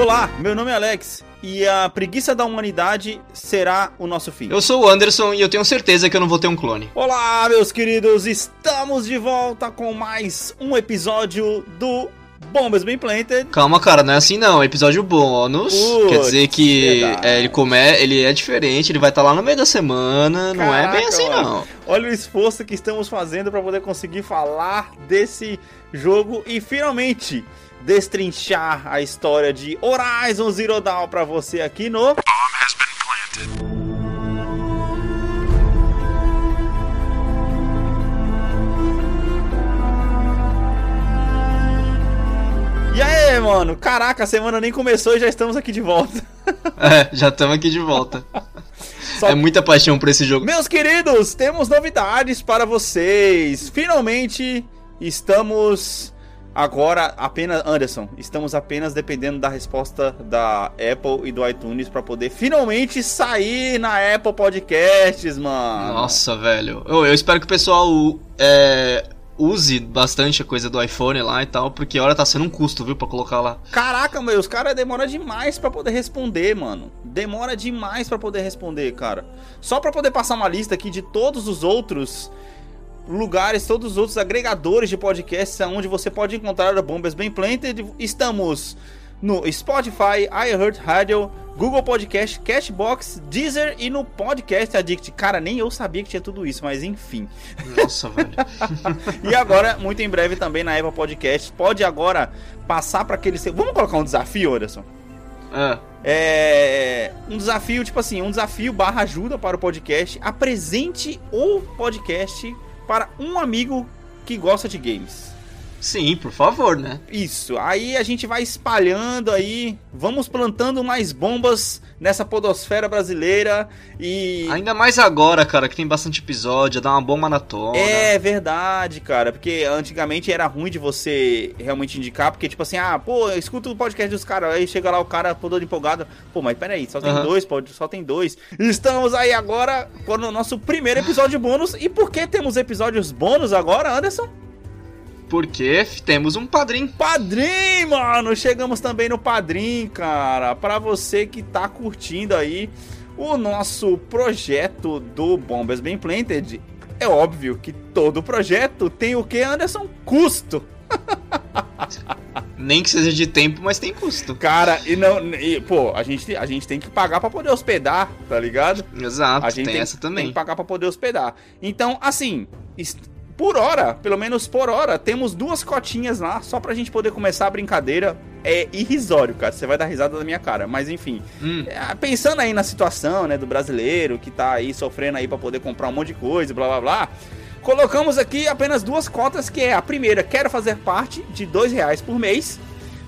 Olá, meu nome é Alex e a preguiça da humanidade será o nosso fim. Eu sou o Anderson e eu tenho certeza que eu não vou ter um clone. Olá, meus queridos, estamos de volta com mais um episódio do Bombas Bem Planted. Calma, cara, não é assim não. Episódio bônus. Putz, quer dizer que é, ele, come, ele é diferente, ele vai estar lá no meio da semana. não é bem Caraca, assim mano. não. Olha o esforço que estamos fazendo para poder conseguir falar desse jogo e finalmente destrinchar a história de Horizon Zero Dawn para você aqui no E aí, mano? Caraca, a semana nem começou e já estamos aqui de volta. É, já estamos aqui de volta. Só- É muita paixão por esse jogo. Meus queridos, temos novidades para vocês. Finalmente estamos agora apenas Anderson, estamos apenas dependendo da resposta da Apple e do iTunes para poder finalmente sair na Apple Podcasts, mano. Nossa, velho. Eu, eu espero que o pessoal é, use bastante a coisa do iPhone lá e tal, porque hora tá sendo um custo, viu, pra colocar lá. Caraca, meu, os caras demoram demais pra poder responder, mano. Demora demais pra poder responder, cara. Só pra poder passar uma lista aqui de todos os outros lugares, todos os outros agregadores de podcasts onde você pode encontrar a Bombas Bem Planted. Estamos no Spotify, iHeartRadio, Google Podcast, Cashbox, Deezer e no Podcast Addict. Cara, nem eu sabia que tinha tudo isso, mas enfim. Nossa, velho. E agora, muito em breve também na Apple Podcast. Pode agora passar pra aquele... Vamos colocar um desafio, Anderson? É. É um desafio, tipo assim, um desafio barra ajuda para o podcast. Apresente o podcast para um amigo que gosta de games. Sim, por favor, né? Isso. Aí a gente vai espalhando aí, vamos plantando mais bombas nessa podosfera brasileira e Ainda mais agora, cara, que tem bastante episódio, dá uma boa maratona. É verdade, cara, porque antigamente era ruim de você realmente indicar, porque tipo assim, ah, pô, escuta o podcast dos caras, aí chega lá o cara todo empolgado, pô, mas peraí, só tem Aham. dois, pode, só tem dois. Estamos aí agora com o nosso primeiro episódio bônus, e por que temos episódios bônus agora, Anderson? Porque temos um padrinho. Padrim, mano! Chegamos também no Padrim, cara. Pra você que tá curtindo aí o nosso projeto do Bombas Bem Planted, é óbvio que todo projeto tem o que, Anderson? Custo. Nem que seja de tempo, mas tem custo. Cara, e não. E, pô, a gente, a gente tem que pagar pra poder hospedar, tá ligado? Exato, A gente tem, tem, essa tem também. que pagar pra poder hospedar. Então, assim, por hora, pelo menos por hora, temos duas cotinhas lá, só pra gente poder começar a brincadeira. É irrisório, cara. Você vai dar risada da minha cara. Mas enfim. Hum, É, Pensando aí na situação, né, do brasileiro que tá aí sofrendo aí pra poder comprar um monte de coisa, blá blá blá. Colocamos aqui apenas duas cotas, que é a primeira, quero fazer parte, de dois reais por mês,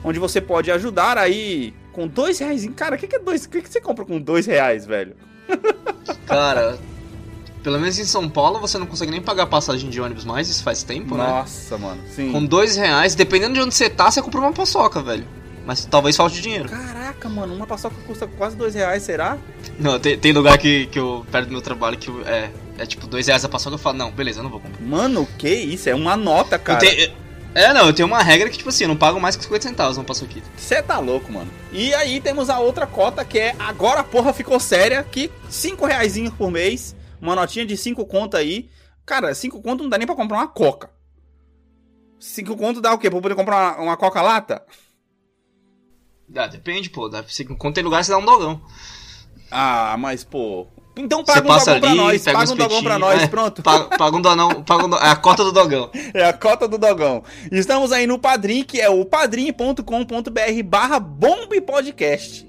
onde você pode ajudar aí com dois reais. Cara, o que, que é dois? O que, que você compra com dois reais, velho? cara, pelo menos em São Paulo você não consegue nem pagar passagem de ônibus mais, isso faz tempo, né? Nossa, mano. Sim. Com dois reais, dependendo de onde você tá, você compra uma paçoca, velho. Mas talvez falte dinheiro. Caraca, mano, uma paçoca custa quase dois reais, será? Não, tem, tem lugar que, que eu, perto do meu trabalho, que eu- é, é tipo dois reais a paçoca, eu falo, não, beleza, eu não vou comprar. Mano, que isso? É uma nota, cara. tenho- é, não, eu tenho uma regra que, tipo assim, eu não pago mais que 50 centavos uma paçoquita. Você tá louco, mano. E aí temos a outra cota que é agora a porra ficou séria, que cinco reais por mês, uma notinha de cinco conto aí. Cara, cinco conto não dá nem pra comprar uma coca. Cinco conto dá o quê? Pra poder comprar uma, uma coca lata? Ah, depende, pô, dá, você, quando tem lugar você dá um dogão. Ah, mas pô. Então Você paga um passa dogão pra ali, nós, pega paga um dogão pra nós, é, pronto. Paga, paga um dogão, paga um do- é a cota do dogão. É a cota do dogão. Estamos aí no Padrim, que é o padrim.com.br barra bombepodcast.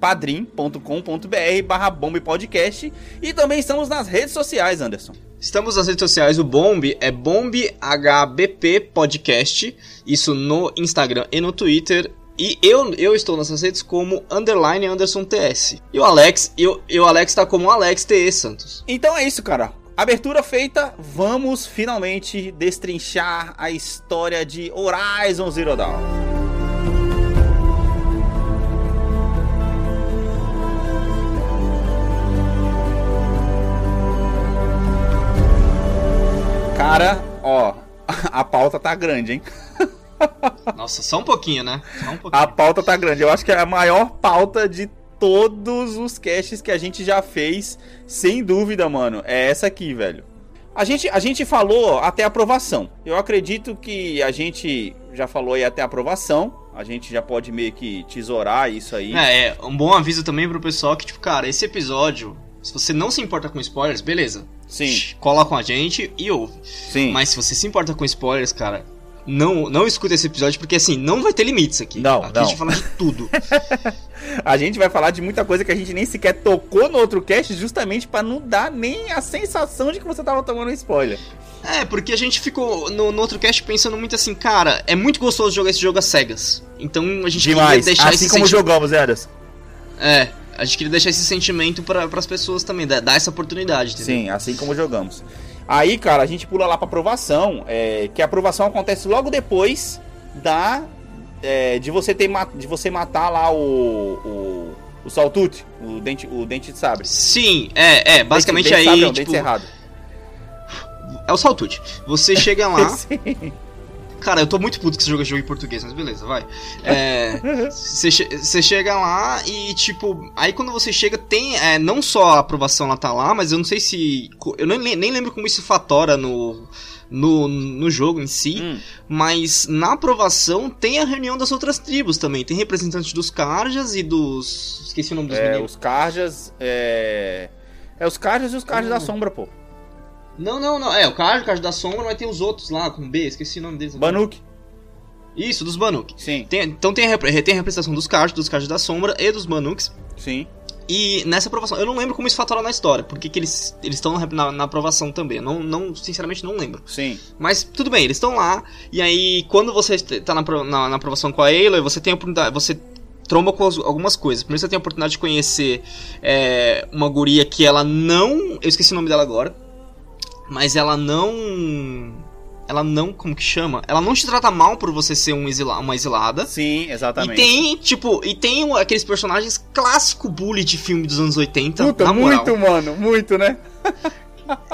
padrim.com.br barra bombepodcast. E também estamos nas redes sociais, Anderson. Estamos nas redes sociais, o Bomb é BombHBP Podcast, isso no Instagram e no Twitter. E eu, eu estou nessas redes como underline Anderson TS. E o Alex, eu, eu Alex tá como Alex TE Santos. Então é isso, cara. Abertura feita, vamos finalmente destrinchar a história de Horizon Zero Dawn. Cara, ó, a pauta tá grande, hein? Nossa, só um pouquinho, né? Um pouquinho. A pauta tá grande. Eu acho que é a maior pauta de todos os casts que a gente já fez, sem dúvida, mano. É essa aqui, velho. A gente, a gente falou até aprovação. Eu acredito que a gente já falou aí até aprovação. A gente já pode meio que tesourar isso aí. É, é um bom aviso também pro pessoal que, tipo, cara, esse episódio, se você não se importa com spoilers, beleza. Sim. Cola com a gente e ouve. Sim. Mas se você se importa com spoilers, cara, não, não escuta esse episódio, porque assim, não vai ter limites aqui. Não, aqui não. a gente fala de tudo. A gente vai falar de muita coisa que a gente nem sequer tocou no outro cast, justamente pra não dar nem a sensação de que você tava tomando um spoiler. é, porque a gente ficou no, no outro cast pensando muito assim, cara, é muito gostoso jogar esse jogo às cegas. Então a gente Demais. queria deixar Assim como jogamos, Eras. É, a gente queria deixar esse sentimento para as pessoas também, dar, essa oportunidade, entendeu? Sim, assim como jogamos. Aí, cara, a gente pula lá pra aprovação, é, que a aprovação acontece logo depois da. é, de você ter de você matar lá o. o, o Saltute, o dente, o dente de sabre. Sim, é, é, basicamente dente, dente aí, sabre, não, tipo, dente cerrado. é o Saltude. Você chega lá, Sim. Cara, eu tô muito puto que você joga esse jogo em português, mas beleza, vai. É, você, você chega lá e, tipo, aí quando você chega, tem, é, não só a aprovação lá tá lá, mas eu não sei se, eu nem, nem lembro como isso fatora no... No, no jogo em si, Hum, mas na aprovação tem a reunião das outras tribos também. Tem representantes dos Karjas e dos. Esqueci o nome dos é, meninos. os Carjas. É, é os Carjas e os Carjas Hum. da Sombra, pô. Não, não, não. É, o Karja, o da Sombra, mas tem os outros lá com B, esqueci o nome deles. agora. Banuk. Isso, dos Banuk. Sim, Tem- então tem a, tem a representação dos Karja, dos Karja da Sombra e dos Banuks. sim. E nessa aprovação, eu não lembro como isso fatora na história, porque que eles estão na, na, aprovação também. Eu não, não, sinceramente, não lembro. Sim. Mas tudo bem, eles estão lá. E aí, quando você tá na, na, na aprovação com a Aloy, você tem a oportunidade. Você tromba com as- algumas coisas. Primeiro você tem a oportunidade de conhecer é, uma guria que ela não. Eu esqueci o nome dela agora. Mas ela não. Ela não. Como que chama? Ela não te trata mal por você ser um exila, uma exilada. Sim, E exatamente. tem, tipo, e tem aqueles personagens clássico bully de filme dos anos 80. Puta, muito, mano, muito, né?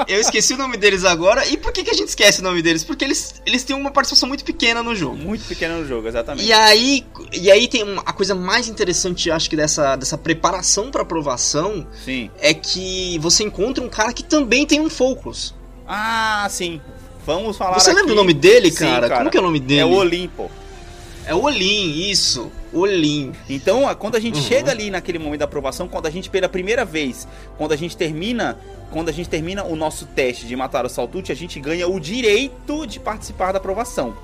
Eu esqueci o nome deles agora. E por que, que a gente esquece o nome deles? Porque eles, eles têm uma participação muito pequena no jogo. Muito pequeno no jogo, exatamente. E aí, e aí tem uma, a coisa mais interessante, acho que dessa, dessa preparação pra aprovação Sim. é que você encontra um cara que também tem um Focus. Ah, sim. Vamos falar Você aqui. lembra o nome dele, Sim, cara? cara. Como que é o nome dele? É o Olimpo. É o Olim, isso. Olim. Então, quando a gente Uhum. chega ali naquele momento da aprovação, quando a gente pela primeira vez, quando a gente termina, quando a gente termina o nosso teste de matar o Saltute, a gente ganha o direito de participar da aprovação,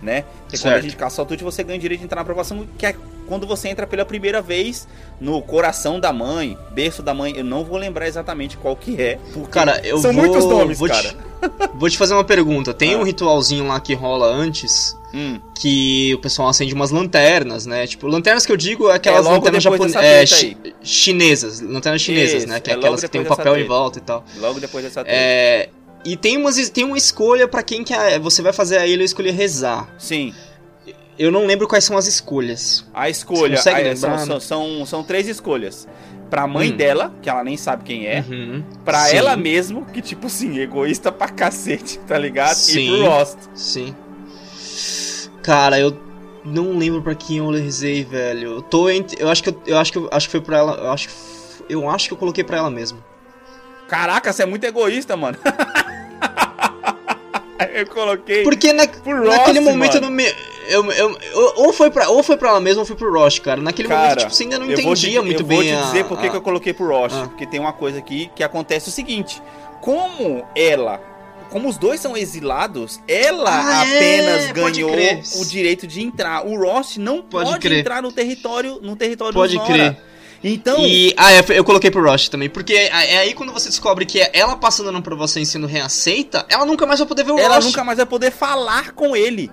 né? Porque quando a Certo. gente caça o Saltute, você ganha o direito de entrar na aprovação, que é quando você entra pela primeira vez no coração da mãe, berço da mãe. Eu não vou lembrar exatamente qual que é, Cara, eu são vou, muitos nomes, vou cara. Te, vou te fazer uma pergunta. Tem Ah. um ritualzinho lá que rola antes Hum, que o pessoal acende umas lanternas, né? Tipo, lanternas que eu digo é aquelas logo lanternas depois japon... dessa é, chi- chinesas, lanternas chinesas, Isso, né? Que é é aquelas que tem um papel em volta e tal. logo depois dessa treta. É, e tem umas tem uma escolha pra quem que você vai fazer a ele escolher rezar. Sim. Eu não lembro quais são as escolhas. A escolha. A- são, são, são, são três escolhas. Pra mãe Hum. dela, que ela nem sabe quem é. Uhum. Pra Sim, ela mesmo, que tipo assim, egoísta pra cacete, tá ligado? E Sim. pro Lost. Sim. Cara, eu não lembro pra quem eu rezei, velho. Eu tô entre, eu acho que eu, eu acho que eu, acho que foi pra ela, eu acho que eu acho que eu coloquei pra ela mesmo. Caraca, você é muito egoísta, mano. eu coloquei. Porque na, Pro naquele Ross, momento eu mano. não me eu, eu, eu- ou foi pra ou foi para ela mesma ou foi pro Roche, cara. Naquele Cara, momento tipo, você ainda não eu vou te- entendia muito eu bem vou te a- dizer por que a- eu coloquei pro Roche. Ah. Porque tem uma coisa aqui que acontece o seguinte: como ela. Como os dois são exilados, ela Ah, apenas é, ganhou o direito de entrar. O Ross não Pode pode, entrar no território, no território Pode crer. Então, E ah, é, eu coloquei pro Roche também, porque é, é aí quando você descobre que é ela passando na aprovação e sendo reaceita, ela nunca mais vai poder ver o ela Roche. nunca mais vai poder falar com ele.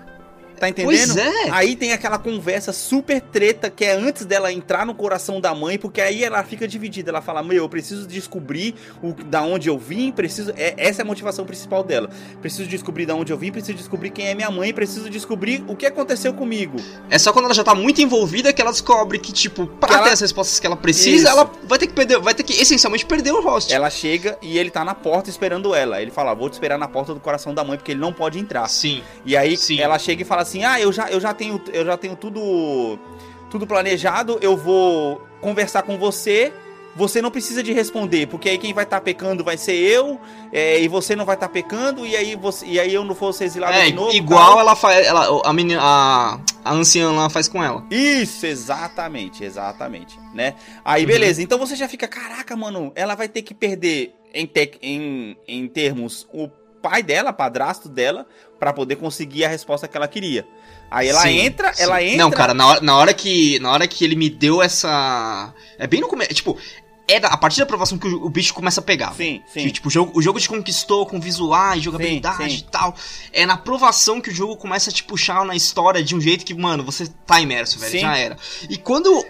Tá entendendo? Pois é. Aí tem aquela conversa super treta que é antes dela entrar no coração da mãe, porque aí ela fica dividida. Ela fala: Meu, eu preciso descobrir o, da onde eu vim, preciso. É, essa é a motivação principal dela. Preciso descobrir da onde eu vim, preciso descobrir quem é minha mãe, preciso descobrir o que aconteceu comigo. É só quando ela já tá muito envolvida que ela descobre que, tipo, pra ela- ter as respostas que ela precisa, Isso. ela vai ter que perder, vai ter que essencialmente perder o host. Ela chega e ele tá na porta esperando ela. Ele fala: Vou te esperar na porta do coração da mãe, porque ele não pode entrar. Sim. E aí Sim. ela chega e fala assim: "Ah, eu já, eu já tenho eu já tenho tudo tudo planejado, eu vou conversar com você você não precisa de responder, porque aí quem vai estar tá pecando vai ser eu, é, e você não vai estar tá pecando, e aí, você, e aí eu não vou ser exilado é, de novo. Igual ela faz. Ela, a, menina, a, a anciã lá faz com ela. Isso, exatamente, exatamente. Né? Aí, uhum. beleza, então você já fica, caraca, mano, ela vai ter que perder em, te, em, em termos o pai dela, padrasto dela, para poder conseguir a resposta que ela queria. Aí ela sim, entra, sim. ela entra. Não, cara, na hora, na hora que na hora que ele me deu essa, é bem no começo, tipo, é a partir da aprovação que o, bicho começa a pegar. Sim, sim. Que, tipo, o jogo, o jogo te conquistou com visuais, jogabilidade sim, sim. e tal. É na aprovação que o jogo começa a te puxar na história de um jeito que, mano, você tá imerso, velho. Sim. Já era. E quando.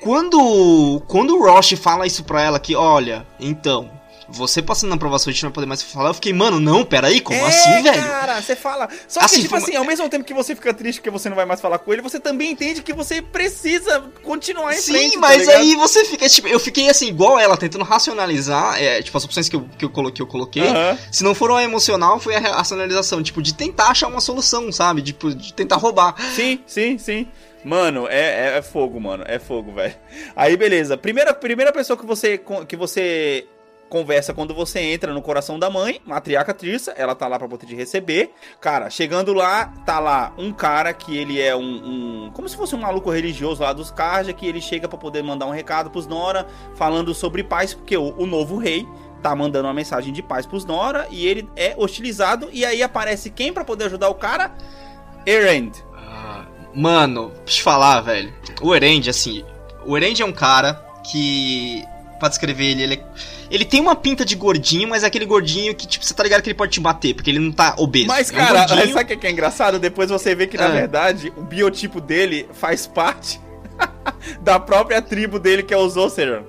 Quando. Quando o Roche fala isso pra ela que, olha, então, você passando na aprovação, a gente não vai poder mais falar. Eu fiquei, mano, não, peraí, como é, assim, velho? Cara, você fala. Só assim, que, tipo assim, ao mesmo tempo que você fica triste porque você não vai mais falar com ele, você também entende que você precisa continuar em Sim, frente. Sim, mas tá aí você fica, tipo, eu fiquei assim, igual ela, tentando racionalizar, é, tipo, as opções que eu, que eu coloquei, eu coloquei. Se não for a emocional, foi a racionalização, tipo, de tentar achar uma solução, sabe? Tipo, de tentar roubar. Sim, sim, sim. Mano, é, é, é, fogo, mano. É fogo, velho. Aí, beleza. Primeira, primeira pessoa que você, que você conversa quando você entra no coração da mãe, matriarca Trissa, ela tá lá pra poder te receber. Cara, chegando lá, tá lá um cara que ele é um. um como se fosse um maluco religioso lá dos Karja, que ele chega para poder mandar um recado pros Nora, falando sobre paz, porque o, o novo rei tá mandando uma mensagem de paz pros Nora e ele é hostilizado. E aí aparece quem para poder ajudar o cara? Erend. Ah, mano, deixa eu falar, velho. O Erend, assim. O Erend é um cara que. Pra descrever ele, ele é ele tem uma pinta de gordinho, mas é aquele gordinho que, tipo, você tá ligado que ele pode te bater, porque ele não tá obeso. Mas, é um cara, sabe o que é engraçado? Depois você vê que, na é. verdade, o biotipo dele faz parte da própria tribo dele, que é os Oceran.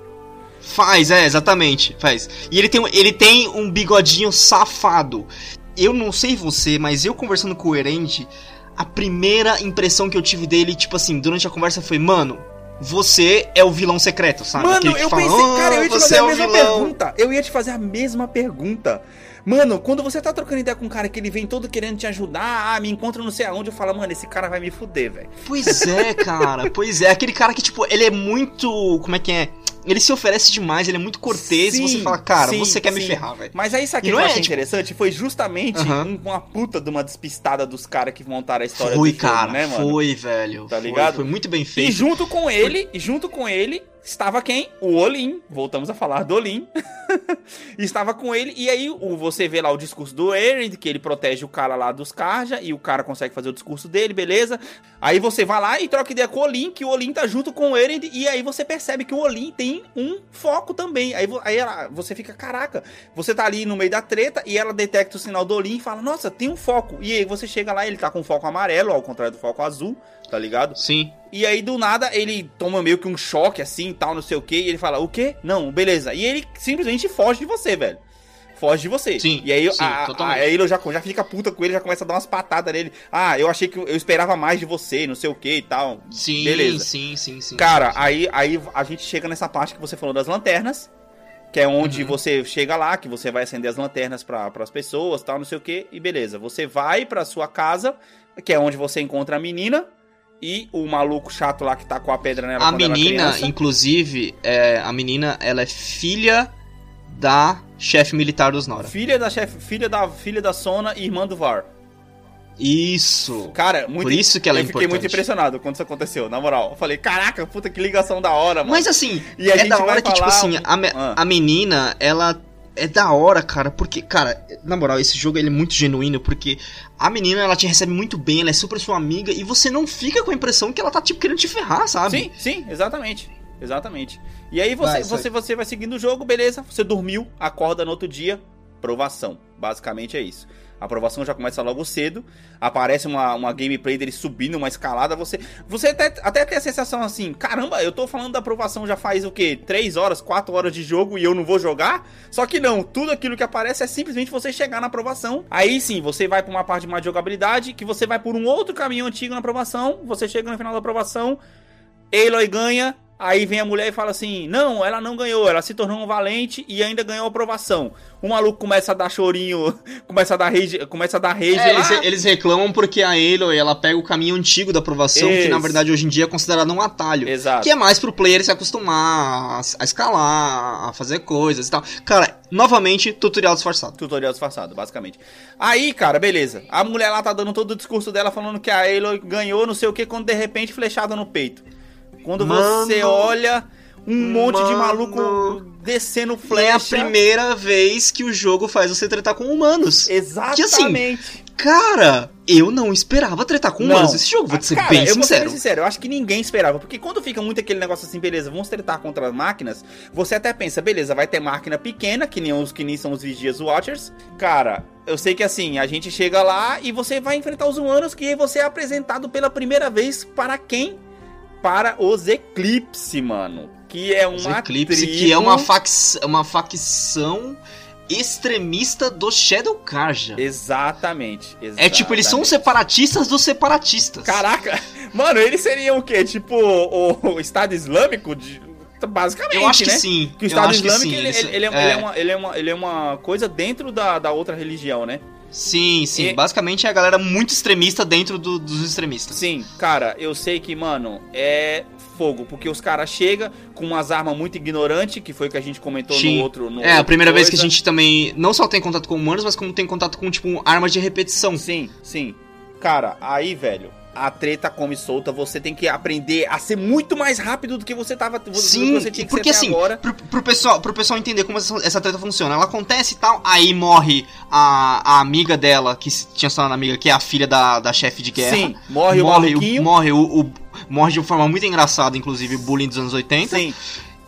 Faz, é, exatamente, faz. E ele tem, ele tem um bigodinho safado. Eu não sei você, mas eu conversando com o Erend, a primeira impressão que eu tive dele, tipo assim, durante a conversa foi, mano, você é o vilão secreto, sabe? Mano, eu fala, pensei, cara, eu ia te fazer é a mesma vilão. pergunta. Eu ia te fazer a mesma pergunta. Mano, quando você tá trocando ideia com um cara que ele vem todo querendo te ajudar, ah, me encontra não sei aonde, eu falo, mano, esse cara vai me fuder, velho. Pois é, cara, pois é. Aquele cara que, tipo, ele é muito. Como é que é? Ele se oferece demais, ele é muito cortês sim, e você fala, cara, sim, você quer sim. me ferrar, velho. Mas aí sabe o que eu é, achei tipo... interessante? Foi justamente um, uma puta de uma despistada dos caras que montaram a história foi, do filme, cara, né, mano? Foi, velho. Tá ligado? Foi, foi muito bem feito. E junto com ele, e junto com ele, estava quem? O Olin. Voltamos a falar do Olin. estava com ele. E aí o, você vê lá o discurso do Eren, que ele protege o cara lá dos Karja. E o cara consegue fazer o discurso dele, beleza. Aí você vai lá e troca ideia com o Olin, que o Olin tá junto com o Eren. E aí você percebe que o Olin tem um foco também. Aí, aí ela, você fica, caraca, você tá ali no meio da treta e ela detecta o sinal do Olin e fala, nossa, tem um foco. E aí você chega lá, ele tá com foco amarelo, ao contrário do foco azul tá ligado? Sim. E aí, do nada, ele toma meio que um choque assim, tal, não sei o que, e ele fala, o quê? Não, beleza. E ele simplesmente foge de você, velho. Foge de você. Sim. E aí, sim, a, a, aí ele já, já fica puta com ele, já começa a dar umas patadas nele. Ah, eu achei que eu esperava mais de você, não sei o que e tal. Sim, beleza. sim, sim, sim. Cara, sim, sim. Aí, aí a gente chega nessa parte que você falou das lanternas. Que é onde uhum. você chega lá, que você vai acender as lanternas para as pessoas, tal, não sei o que, e beleza. Você vai para sua casa, que é onde você encontra a menina, e o maluco chato lá que tá com a pedra nela. A menina, inclusive, é, a menina, ela é filha da chefe militar dos Nora. Filha da chefe, filha da filha da Sona e irmã do Var. Isso. Cara, muito, Por isso que ela é eu importante. fiquei muito impressionado quando isso aconteceu, na moral. Eu falei, caraca, puta que ligação da hora, mano. Mas assim, e a é gente da hora que, tipo assim, a, ah. a menina, ela é da hora, cara, porque, cara, na moral, esse jogo ele é muito genuíno, porque a menina, ela te recebe muito bem, ela é super sua amiga, e você não fica com a impressão que ela tá, tipo, querendo te ferrar, sabe? Sim, sim, exatamente. Exatamente. E aí você, vai, você, você vai seguindo o jogo, beleza, você dormiu, acorda no outro dia, provação. Basicamente é isso. A aprovação já começa logo cedo. Aparece uma, uma gameplay dele subindo uma escalada. Você você até, até tem a sensação assim: caramba, eu tô falando da aprovação já faz o quê? 3 horas, 4 horas de jogo e eu não vou jogar? Só que não, tudo aquilo que aparece é simplesmente você chegar na aprovação. Aí sim, você vai pra uma parte mais de jogabilidade, que você vai por um outro caminho antigo na aprovação. Você chega no final da aprovação, Aloy ganha, Aí vem a mulher e fala assim: Não, ela não ganhou, ela se tornou um valente e ainda ganhou aprovação. O maluco começa a dar chorinho, começa a dar rage, começa a dar rage É, eles, eles reclamam porque a Aloy, ela pega o caminho antigo da aprovação, que na verdade hoje em dia é considerado um atalho. Exato. Que é mais pro player se acostumar a, a escalar, a fazer coisas e tal. Cara, novamente, tutorial disfarçado. Tutorial disfarçado, basicamente. Aí, cara, beleza. A mulher lá tá dando todo o discurso dela falando que a Aloy ganhou, não sei o que, quando de repente flechada no peito. Quando você Mano. olha um monte de Mano. maluco descendo E é a flecha. primeira vez que o jogo faz você tretar com humanos. Exatamente. Cara, eu não esperava tretar com humanos nesse jogo, vou te ser Cara, bem eu vou ser sincero. sincero, eu acho que ninguém esperava. Porque quando fica muito aquele negócio assim, beleza, vamos tretar contra as máquinas, você até pensa, beleza, vai ter máquina pequena, que nem os que nem são os Vigias Watchers. Cara, eu sei que assim, a gente chega lá e você vai enfrentar os humanos, que você é apresentado pela primeira vez para quem? Para os Eclipse, mano. Que é Os uma Eclipse, tribo... que é uma, fac uma facção extremista do Shadow Karja. Exatamente, É tipo, eles são os exatamente. separatistas dos separatistas. Caraca, mano, eles seriam o quê? Tipo o, o Estado Islâmico? De, basicamente, eu acho né? que sim. Que o Estado que Islâmico, sim, ele, ele- é, ele é uma, ele, é uma, ele é uma coisa dentro da, da outra religião, né? Sim, sim. E- Basicamente é a galera muito extremista dentro do- dos extremistas. Sim, cara, eu sei que, mano, é fogo, porque os caras chegam com umas armas muito ignorantes, que foi o que a gente comentou Sim. no outro... No É, a outro primeira vez que a coisa. gente também não só tem contato com humanos, mas como tem contato com, tipo, armas de repetição. Sim, sim. Cara, aí, velho, a treta come solta, você tem que aprender a ser muito mais rápido do que você tava... Sim, você tinha que porque assim, agora. pro, pro pessoal, pro pessoal entender como essa, essa treta funciona, ela acontece e tal, aí morre a, a amiga dela, que tinha só uma amiga, que é a filha da, da chefe de guerra. Sim, morre, o morre, maluquinho. morre o, o- morre de uma forma muito engraçada, inclusive, bullying dos anos 80. Sim,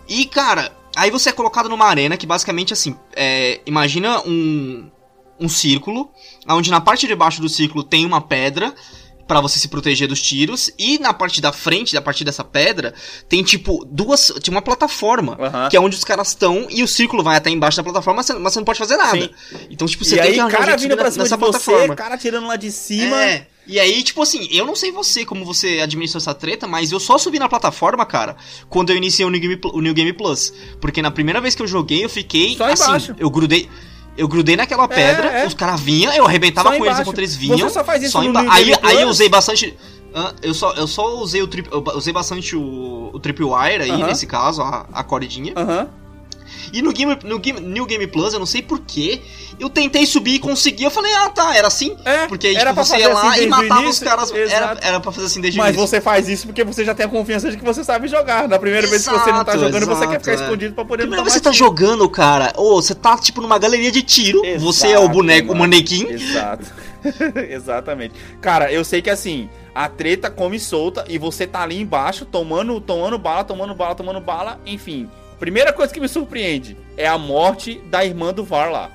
E, cara, aí você é colocado numa arena que basicamente assim, é, imagina um, um círculo, onde na parte de baixo do círculo tem uma pedra pra você se proteger dos tiros, e na parte da frente, da parte dessa pedra, tem tipo duas, tem uma plataforma, que é onde os caras estão, e o círculo vai até embaixo da plataforma, mas você, você não pode fazer nada. Então, tipo, você e tem aí, que arranjar cara vindo pra cima nessa de você, plataforma. cara tirando lá de cima. É. E aí, tipo assim, eu não sei você, como você administra essa treta, mas eu só subi na plataforma, cara, quando eu iniciei o New Game, o New Game Plus. Porque na primeira vez que eu joguei, eu fiquei Só assim, embaixo. eu grudei. Eu grudei naquela pedra, é. os caras vinham, eu arrebentava Só com eles embaixo. enquanto eles vinham. Você só faz isso só emba- aí, aí eu usei bastante. eu só, eu só usei o trip, usei bastante o, o Tripwire aí, Aham. nesse caso, a, a cordinha. Aham. E no, game, no game, New Game Plus, eu não sei porquê, eu tentei subir e consegui. Eu falei, ah tá, era assim. É, Porque aí, era tipo, você ia lá assim e o matava início, os caras. Era, exato. era pra fazer assim desde o Mas início. você faz isso porque você já tem a confiança de que você sabe jogar. Na primeira vez que você não tá Exato, jogando, você quer exato, ficar é. escondido pra poder Primeira não vez que você tá jogando, cara, ou você tá, tipo, numa galeria de tiro, Exato, você é o boneco, o mano. manequim. Exato. Exatamente. Cara, eu sei que assim, a treta come solta e você tá ali embaixo tomando, tomando bala, tomando bala, tomando bala, enfim. Primeira coisa que me surpreende é a morte da irmã do VAR lá.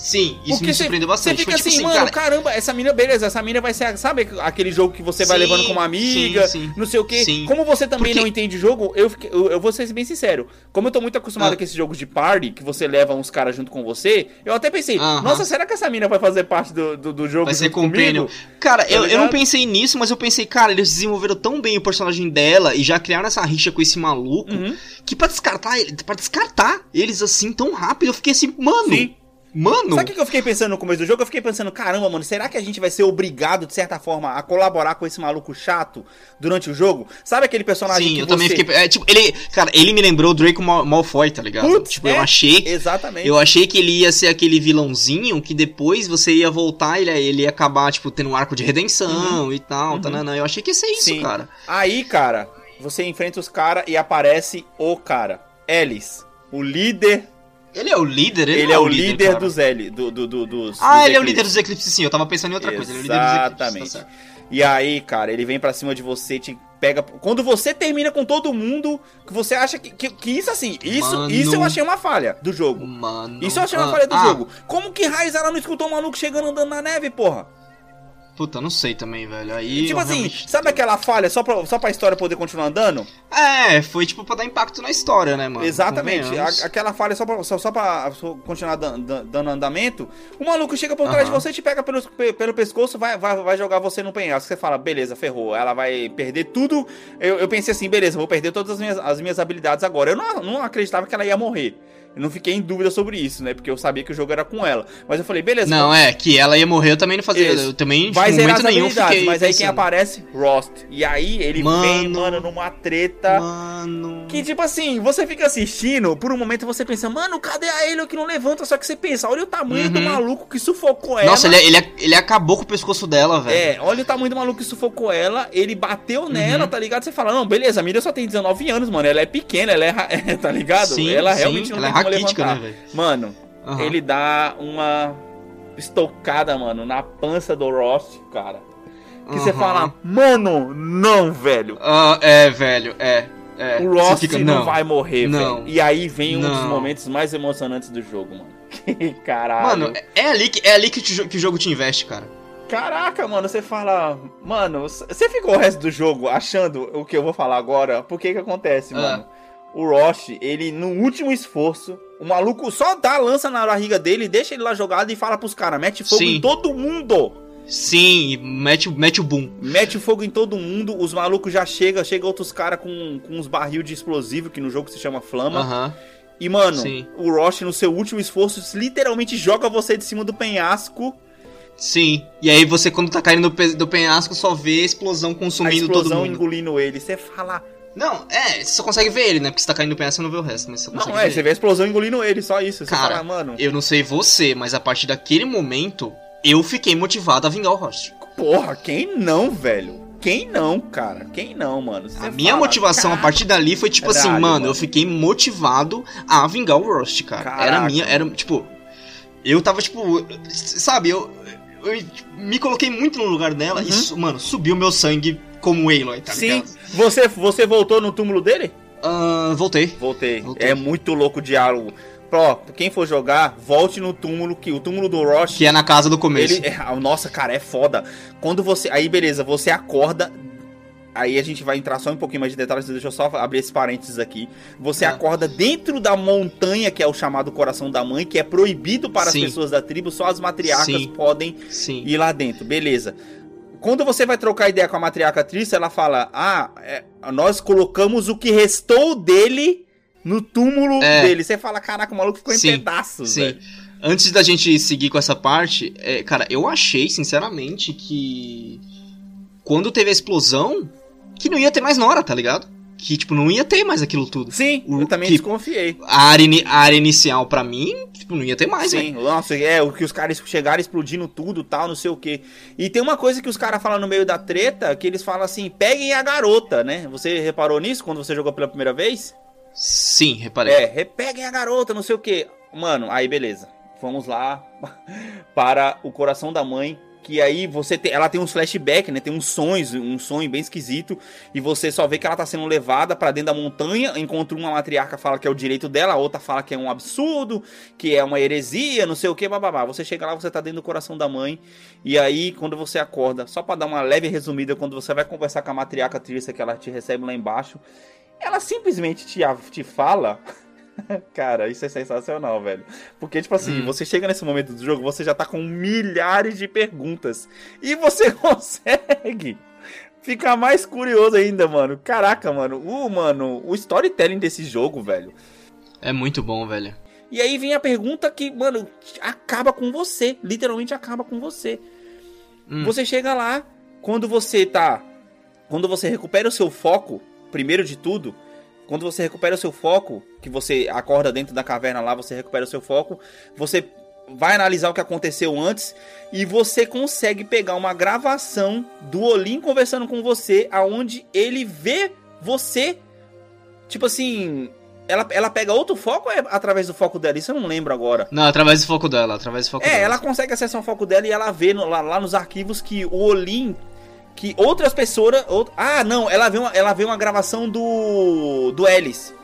Sim, isso Porque me surpreendeu Você bastante. fica Foi tipo assim, assim, mano, cara. caramba, essa mina, beleza, essa mina vai ser, sabe aquele jogo que você vai Sim, levando como amiga, sim, sim. não sei o quê. Como você também Porque- não entende jogo, eu, fiquei- eu, eu vou ser bem sincero. Como eu tô muito acostumado Ah. com esses jogos de party, que você leva uns caras junto com você, eu até pensei, Aham. nossa, será que essa mina vai fazer parte do, do, do jogo Vai ser companion. Cara, eu, eu não pensei nisso, mas eu pensei, cara, eles desenvolveram tão bem o personagem dela e já criaram essa rixa com esse maluco Uhum. que pra descartar ele, para descartar eles assim tão rápido, eu fiquei assim, mano, Sim. Mano. Sabe o que eu fiquei pensando no começo do jogo? Eu fiquei pensando, caramba, mano, será que a gente vai ser obrigado, de certa forma, a colaborar com esse maluco chato durante o jogo? Sabe aquele personagem Sim, que eu você... também fiquei. É, tipo, ele. Cara, ele me lembrou o Draco Mal- Malfoy, tá ligado? Putz, tipo, é, eu achei. Exatamente. Eu achei que ele ia ser aquele vilãozinho que depois você ia voltar e ele, ia acabar, tipo, tendo um arco de redenção e tal. Uhum. tananã. Eu achei que ia ser isso, Sim. cara. Aí, cara, você enfrenta os caras e aparece o cara, Ellis, o líder. Ele é o líder, ele, Ele, não é o líder, cara. dos L, do, do, do- dos. Ah, dos ele é o líder dos eclipses, sim. Eu tava pensando em outra coisa. Ele é o líder dos eclipses. Exatamente. Tá. E aí, cara, ele vem pra cima de você, te pega. Quando você termina com todo mundo, que você acha que. Que, que isso assim, isso, Mano. isso eu achei uma falha do jogo. Mano. Isso eu achei uma Ah, falha do ah, jogo. Como que raiz ela não escutou o maluco chegando andando na neve, porra? Puta, não sei também, velho. Aí. tipo assim, realmente- sabe aquela falha só pra, só pra história poder continuar andando? É, foi tipo pra dar impacto na história, né, mano? Exatamente. A- aquela falha só pra, só, só pra continuar dan- dan- dando andamento. O maluco chega por trás de Aham. você, te pega pelo, pe- pelo pescoço, vai, vai, vai jogar você no penhasco. Você fala, beleza, ferrou. Ela vai perder tudo. Eu, eu pensei assim, beleza, vou perder todas as minhas, as minhas habilidades agora. Eu não, não acreditava que ela ia morrer. Eu não fiquei em dúvida sobre isso, né? Porque eu sabia que o jogo era com ela. Mas eu falei, beleza. Não, é, que ela ia morrer, eu também não fazia. Isso. Eu também, Vai em zerar momento nenhum, fiquei. mas aí quem aparece? Rost. E aí ele vem, Mano. mano, numa treta. Mano. Que tipo assim, você fica assistindo, por um momento você pensa, mano, cadê a ele que não levanta? Só que você pensa, olha o tamanho do Uhum. maluco que sufocou ela. Nossa, ele, é- ele, ele acabou com o pescoço dela, velho. É, olha o tamanho do maluco que sufocou ela, ele bateu nela, Uhum. tá ligado? Você fala, não, beleza, a Miriam só tem 19 anos, mano, ela é pequena, ela é, é, tá ligado? Sim, ela sim, realmente não ela tem é como raquítica, levantar. né, velho? Mano, Aham. ele dá uma estocada, mano, na pança do Ross, cara. Que você Aham. fala, mano, não, velho. Ah, é, velho, é. é. O Você Ross fica, não, vai morrer, não, velho. E aí vem um dos não. momentos mais emocionantes do jogo, mano. Que caralho. Mano, é- é ali, que, é ali que, o jo- que o jogo te investe, cara. Caraca, mano, você fala. Mano, você ficou o resto do jogo achando o que eu vou falar agora? Por que que acontece, Ah. mano? O Rosh, ele, no último esforço, o maluco só dá a lança na barriga dele, deixa ele lá jogado e fala pros caras: mete fogo Sim. em todo mundo! Sim, mete, o- mete o boom. Mete fogo em todo mundo, os malucos já chegam, chega outros caras com, com uns barril de explosivo, que no jogo se chama flama. Aham. E, mano, Sim. o Rosh, no seu último esforço, literalmente joga você de cima do penhasco. Sim. E aí você, quando tá caindo do, pe- do penhasco, só vê a explosão A consumindo todo explosão mundo. engolindo ele. Você fala. Não, é, você só consegue ver ele, né? Porque você tá caindo no penhasco, você não vê o resto, mas você consegue Não, é, ver. você vê a explosão engolindo ele, só isso. Você Cara, fala, mano. Eu não sei você, mas a partir daquele momento, eu fiquei motivado a vingar o Host. Porra, quem não, velho? Quem não, cara? Quem não, mano? Você A minha fala, motivação a "Cara, partir dali foi tipo assim, mano, mano. eu fiquei motivado a vingar o Rust, cara. Caraca, era minha, era tipo. Eu tava tipo. Sabe, eu, eu me coloquei muito no lugar dela e, Uhum. su- mano, subiu meu sangue como Aloy, tá Sim, ligado? você, você voltou no túmulo dele? Ah, voltei. Voltei. Voltei. É muito louco o diálogo. Ó, quem for jogar, volte no túmulo, que o túmulo do Rosh. Que é na casa do começo. Ele, é, nossa, cara, é foda. Quando você. Aí, beleza, você acorda. Aí a gente vai entrar só um pouquinho mais de detalhes. Deixa eu só abrir esse parênteses aqui. Você Ah. acorda dentro da montanha, que é o chamado coração da mãe, que é proibido para Sim. as pessoas da tribo, só as matriarcas Sim. podem Sim. ir lá dentro. Beleza. Quando você vai trocar ideia com a matriarca Trícia, ela fala: Ah, é, nós colocamos o que restou dele no túmulo É. dele. Você fala: Caraca, o maluco ficou em Sim, pedaços. Sim. velho." Antes da gente seguir com essa parte, é, cara, eu achei, sinceramente, que quando teve a explosão, que não ia ter mais Nora, tá ligado? Que, tipo, não ia ter mais aquilo tudo. Sim, O eu também que- desconfiei. A área, a área inicial, pra mim, tipo, não ia ter mais, Sim, velho. nossa, é, o que os caras chegaram explodindo tudo tal, não sei o que. E tem uma coisa que os caras falam no meio da treta, que eles falam assim, peguem a garota, né? Você reparou nisso quando você jogou pela primeira vez? Sim, reparei. É, peguem a garota, não sei o que. Mano, aí beleza. Vamos lá para o coração da mãe. Que aí você tem. Ela tem uns flashbacks, né? Tem uns sonhos, um sonho bem esquisito. E você só vê que ela tá sendo levada para dentro da montanha. Enquanto uma matriarca fala que é o direito dela, a outra fala que é um absurdo, que é uma heresia, não sei o que, bababá. Você chega lá, você tá dentro do coração da mãe. E aí, quando você acorda, só para dar uma leve resumida, quando você vai conversar com a matriarca Trícia, que ela te recebe lá embaixo, ela simplesmente te, te fala. Cara, isso é sensacional, velho. Porque, tipo assim, Hum. você chega nesse momento do jogo, você já tá com milhares de perguntas. E você consegue ficar mais curioso ainda, mano. Caraca, mano. O, mano, o storytelling desse jogo, velho. É muito bom, velho. E aí vem a pergunta que, mano, acaba com você. Literalmente acaba com você. Hum. Você chega lá, quando você tá. Quando você recupera o seu foco, primeiro de tudo, quando você recupera o seu foco, que você acorda dentro da caverna lá, você recupera o seu foco, você vai analisar o que aconteceu antes e você consegue pegar uma gravação do Olim conversando com você, aonde ele vê você, tipo assim, ela, ela pega outro foco ou é através do foco dela? Isso eu não lembro agora. Não, através do foco dela, através do foco É, dela. ela consegue acessar o foco dela e ela vê no- lá, lá nos arquivos que o Olim. Que outras pessoas. out- ah, não, ela vê, uma, ela vê uma gravação do. do Ellis.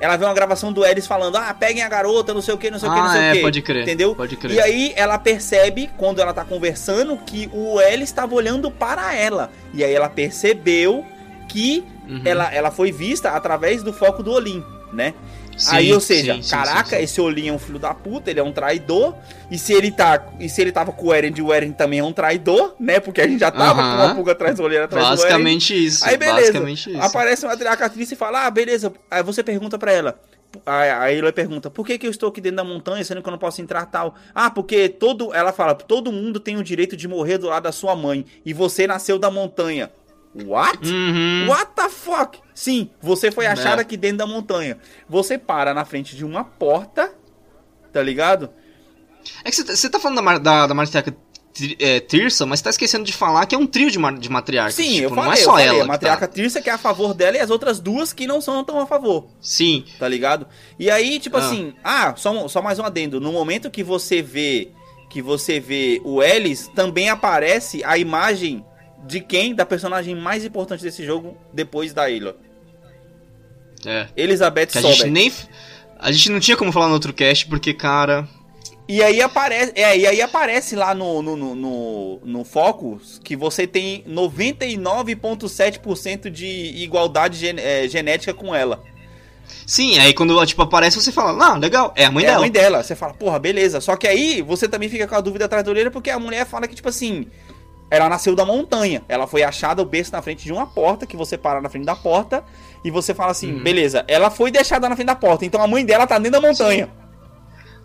ela vê uma gravação do Elis falando, ah, peguem a garota, não sei o que, não sei o que, não Ah, sei é, o que. pode crer. Entendeu? Pode crer. E aí ela percebe, quando ela tá conversando, que o Elis estava olhando para ela. E aí ela percebeu que Uhum. ela, ela foi vista através do foco do Olim, né? Sim, aí, ou seja, sim, caraca, sim, esse Olim é um filho da puta, ele é um traidor. E se ele tá. E se ele tava com o Eren, o Eren também é um traidor, né? Porque a gente já tava Aham. com uma pulga atrás do olheiro atrás do Eren. Basicamente isso. Aí beleza. Basicamente isso. Aparece uma matriarcatriz e fala: Ah, beleza. Aí você pergunta pra ela. Aí a Aloy pergunta: Por que, que eu estou aqui dentro da montanha, sendo que eu não posso entrar tal? Ah, porque todo. Ela fala: Todo mundo tem o direito de morrer do lado da sua mãe. E você nasceu da montanha. What? Uhum. What the fuck? Sim, você foi achada É. aqui dentro da montanha. Você para na frente de uma porta, tá ligado? É que você tá- tá falando da, da, da matriarca Tri- é, Tirsa, mas tá esquecendo de falar que é um trio de, de matriarcas. Sim, tipo, eu falei, não é só falei, ela. a que matriarca tá. Tirsa que é a favor dela e as outras duas que não são tão a favor. Sim. tá ligado? E aí, tipo Ah. assim, ah, só, só mais um adendo. No momento que você vê que você vê o Ellis, também aparece a imagem de quem? Da personagem mais importante desse jogo depois da Aloy. É. Elizabeth Que a gente nem. A gente não tinha como falar no outro cast, porque, cara. E aí aparece, é, e aí aparece lá no, no, no, no, no Focus que você tem 99,7% de igualdade gen- é, genética com ela. Sim, aí quando tipo, aparece, você fala, ah, legal, é a mãe é dela. a mãe dela. Você fala, porra, beleza. Só que aí você também fica com a dúvida atrás da orelha, porque a mulher fala que, tipo assim, ela nasceu da montanha. Ela foi achada o berço na frente de uma porta, que você para na frente da porta, e você fala assim, Uhum. beleza, ela foi deixada na frente da porta, então a mãe dela tá dentro da montanha.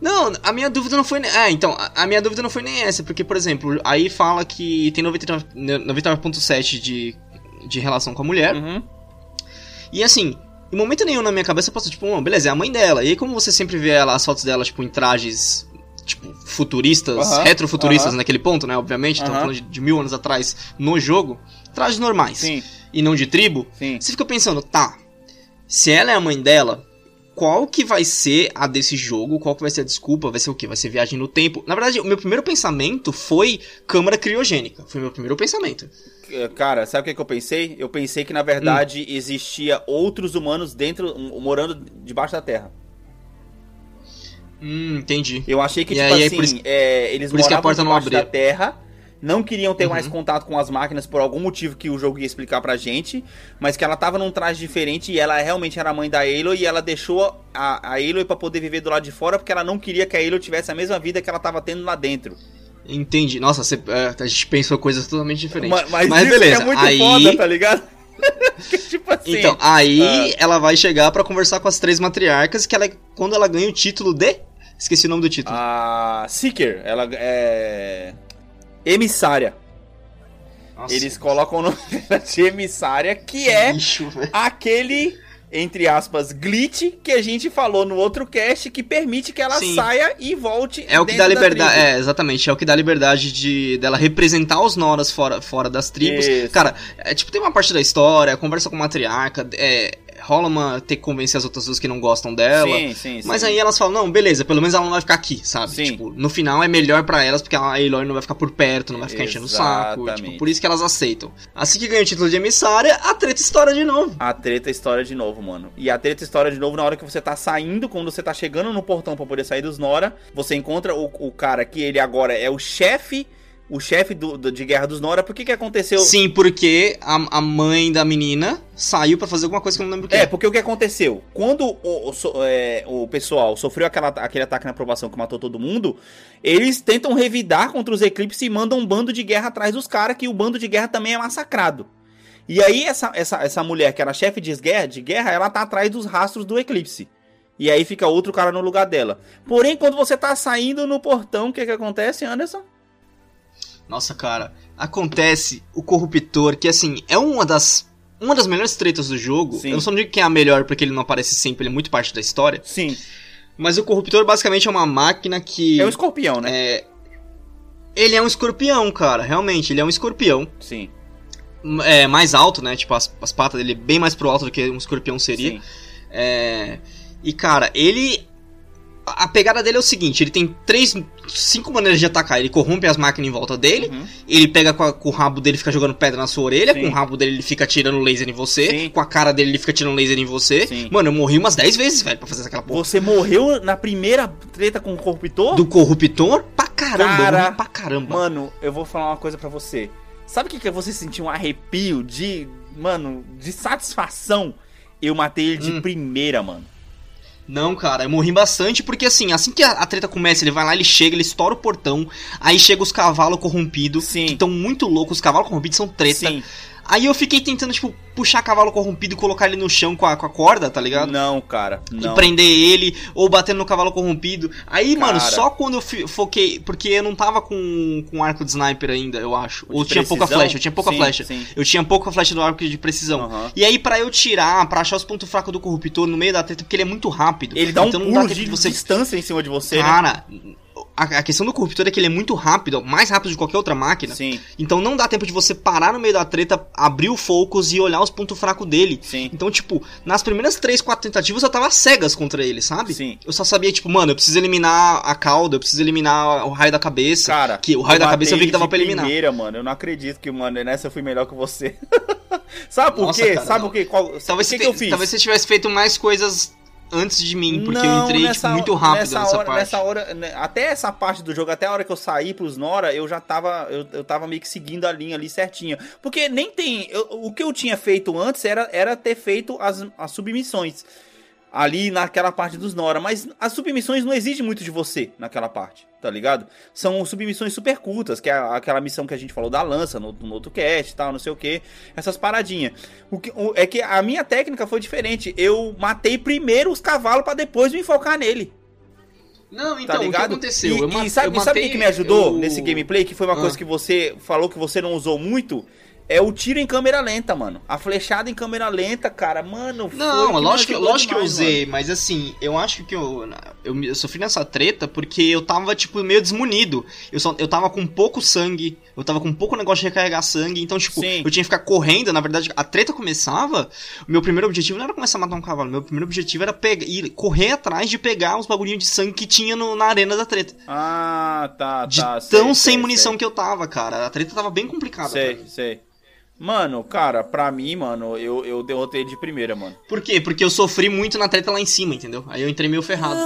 Não, a minha dúvida não foi. Ah, então, a- minha dúvida não foi nem essa, porque, por exemplo, aí fala que tem 99 99,7 de, de relação com a mulher. Uhum. E assim, em momento nenhum na minha cabeça passou, tipo, oh, beleza, é a mãe dela. E aí, como você sempre vê ela, as fotos dela, tipo, em trajes, tipo, futuristas, Aham, retrofuturistas aham. naquele ponto, né? Obviamente, estamos Aham. falando de, de mil anos atrás no jogo, trajes normais. Sim, E não de tribo. sim. Você fica pensando, tá, se ela é a mãe dela, qual que vai ser a desse jogo? Qual que vai ser a desculpa? Vai ser o quê? Vai ser viagem no tempo? Na verdade, o meu primeiro pensamento foi câmara criogênica. Foi o meu primeiro pensamento. É, Cara, sabe o que, que eu pensei? Eu pensei que, na verdade, Hum. existia outros humanos dentro, morando debaixo da Terra. Hum, entendi. Eu achei que, E tipo aí, é assim, por isso- é, eles por isso que a moravam porta não debaixo da terra, não queriam ter Uhum. mais contato com as máquinas por algum motivo que o jogo ia explicar pra gente, mas que ela tava num traje diferente e ela realmente era a mãe da Aloy e ela deixou a, a Aloy pra poder viver do lado de fora porque ela não queria que a Aloy tivesse a mesma vida que ela tava tendo lá dentro. Entendi. Nossa, você- é, a gente pensou coisas totalmente diferentes. Ma- Mas, Mas isso beleza, é muito aí- foda, tá ligado? Que tipo assim... Então, aí Ah. ela vai chegar pra conversar com as três matriarcas, que ela, quando ela ganha o título de... Esqueci o nome do título. A Seeker, ela é... Emissária. Nossa, Eles colocam o nome dela de emissária, que é... bicho, velho. aquele, entre aspas, glitch que a gente falou no outro cast que permite que ela Sim. saia e volte. É o que dá da liberdade, é, exatamente, é o que dá liberdade de dela representar os Noras fora, fora das tribos. Isso. Cara, é, tipo, tem uma parte da história, conversa com a matriarca, é, rola uma ter que convencer as outras duas que não gostam dela. Sim, sim, sim. Mas aí elas falam, não, beleza, pelo menos ela não vai ficar aqui, sabe? Sim. Tipo, no final é melhor pra elas, porque a Aloy não vai ficar por perto, não vai ficar enchendo o saco. Exatamente. Tipo, por isso que elas aceitam. Assim que ganha o título de emissária, a treta estoura de novo. A treta história de novo, mano. E a treta história de novo na hora que você tá saindo, quando você tá chegando no portão pra poder sair dos Nora, você encontra o, o cara que ele agora é o chefe, o chefe do, do- de Guerra dos Nora. Por que que aconteceu? Sim, porque a, a mãe da menina saiu pra fazer alguma coisa que eu não lembro o que. É, porque o que aconteceu? Quando o, o, so- é, o pessoal sofreu aquela, aquele ataque na aprovação que matou todo mundo, eles tentam revidar contra os Eclipse e mandam um bando de guerra atrás dos caras, que o bando de guerra também é massacrado. E aí essa, essa, essa mulher, que era chefe de guerra, de guerra, ela tá atrás dos rastros do Eclipse. E aí fica outro cara no lugar dela. Porém, quando você tá saindo no portão, o que que acontece, Anderson? Nossa, cara, acontece o corruptor, que assim, é uma das. Uma das melhores tretas do jogo. Sim. Eu não só digo que é a melhor porque ele não aparece sempre, ele é muito parte da história. Sim, Mas o corruptor basicamente é uma máquina que. é o escorpião, né? é, Ele é um escorpião, cara. Realmente, ele é um escorpião. Sim, É, mais alto, né? Tipo, as, as patas dele é bem mais pro alto do que um escorpião seria. sim. É, e cara, ele a pegada dele é o seguinte: ele tem três, cinco maneiras de atacar. Ele corrompe as máquinas em volta dele, Uhum. ele pega com, a- com o rabo dele e fica jogando pedra na sua orelha, Sim. com o rabo dele ele fica tirando laser em você, Sim. com a cara dele ele fica tirando laser em você. Sim. Mano, eu morri umas 10 vezes, velho, pra fazer aquela porra. Você morreu na primeira treta com o corruptor? Do corruptor pra caramba, Cara, pra caramba. Mano, eu vou falar uma coisa pra você. Sabe o que, que é você sentir um arrepio de. Mano, de satisfação? Eu matei ele de Hum. primeira, mano. Não, cara, eu morri bastante porque assim, assim que a, a treta começa, ele vai lá, ele chega, ele estoura o portão, aí chega os cavalos corrompidos, que estão muito loucos, os cavalos corrompidos são treta. Sim. Aí eu fiquei tentando, tipo, puxar cavalo corrompido e colocar ele no chão com a, com a corda, tá ligado? Não, cara. Não. E prender ele, ou batendo no cavalo corrompido. Aí, mano, Cara. só quando eu foquei. Porque eu não tava com, com arco de sniper ainda, eu acho. De Ou tinha pouca flecha, eu tinha pouca Sim, flecha. sim. Eu tinha pouca flecha do arco de precisão. Aham. E aí, pra eu tirar, pra achar os pontos fracos do corruptor no meio da treta, porque ele é muito rápido. Ele dá um então pulo de você distância em cima de você, né? A, a questão do corruptor é que ele é muito rápido, mais rápido de qualquer outra máquina. Sim, Então não dá tempo de você parar no meio da treta, abrir o focus e olhar os pontos fracos dele. sim. Então, tipo, nas primeiras 3, 4 tentativas eu tava cegas contra ele, sabe? Sim. Eu só sabia, tipo, mano, eu preciso eliminar a cauda, eu preciso eliminar o raio da cabeça. Cara, que o raio da cabeça eu vi que dava pra eliminar. primeira, mano. Eu não acredito que, mano, nessa eu fui melhor que você. Sabe por Nossa, quê? cara, Sabe não. por quê? Qual, Talvez, o que, que eu fiz? talvez você tivesse feito mais coisas antes de mim, porque eu Não, entrei, tipo, muito rápido nessa, hora, parte. Nessa hora, né, até essa parte do jogo, até a hora que eu saí pros Nora, eu já tava, eu, eu tava meio que seguindo a linha ali certinha. Porque nem tem, eu- o que eu tinha feito antes era, era ter feito as, as submissões. Ali naquela parte dos Nora, mas as submissões não exigem muito de você naquela parte, tá ligado? São submissões super curtas, que é aquela missão que a gente falou da lança no, no outro cast e tal, não sei o que, essas paradinhas. O que, o- é que a minha técnica foi diferente. Eu matei primeiro os cavalos pra depois me focar nele. Não, Tá então, o que ligado? aconteceu? E, eu e sabe, eu sabe o que me ajudou eu- nesse gameplay? Que foi uma Ah. coisa que você falou que você não usou muito. É o tiro em câmera lenta, mano. A flechada em câmera lenta, cara, mano. foi Não, me lógico, que- lógico que eu demais, usei, mas assim, eu acho que eu, eu, eu sofri nessa treta porque eu tava, tipo, meio desmunido. Eu, só, eu tava com pouco sangue, eu tava com pouco negócio de recarregar sangue, então, tipo, Sim. eu tinha que ficar correndo. Na verdade, a treta começava. O meu primeiro objetivo não era começar a matar um cavalo, meu primeiro objetivo era pegar, ir, correr atrás de pegar os bagulhinhos de sangue que tinha no- na arena da treta. mano. Ah, tá, De tá. tão sei, sem sei, munição sei. que eu tava, cara. A treta tava bem complicada. Sei, mim. sei. Mano, cara, pra mim, mano, eu, eu derrotei de primeira, mano. Por quê? Porque eu sofri muito na treta lá em cima, entendeu? Aí eu entrei meio ferrado.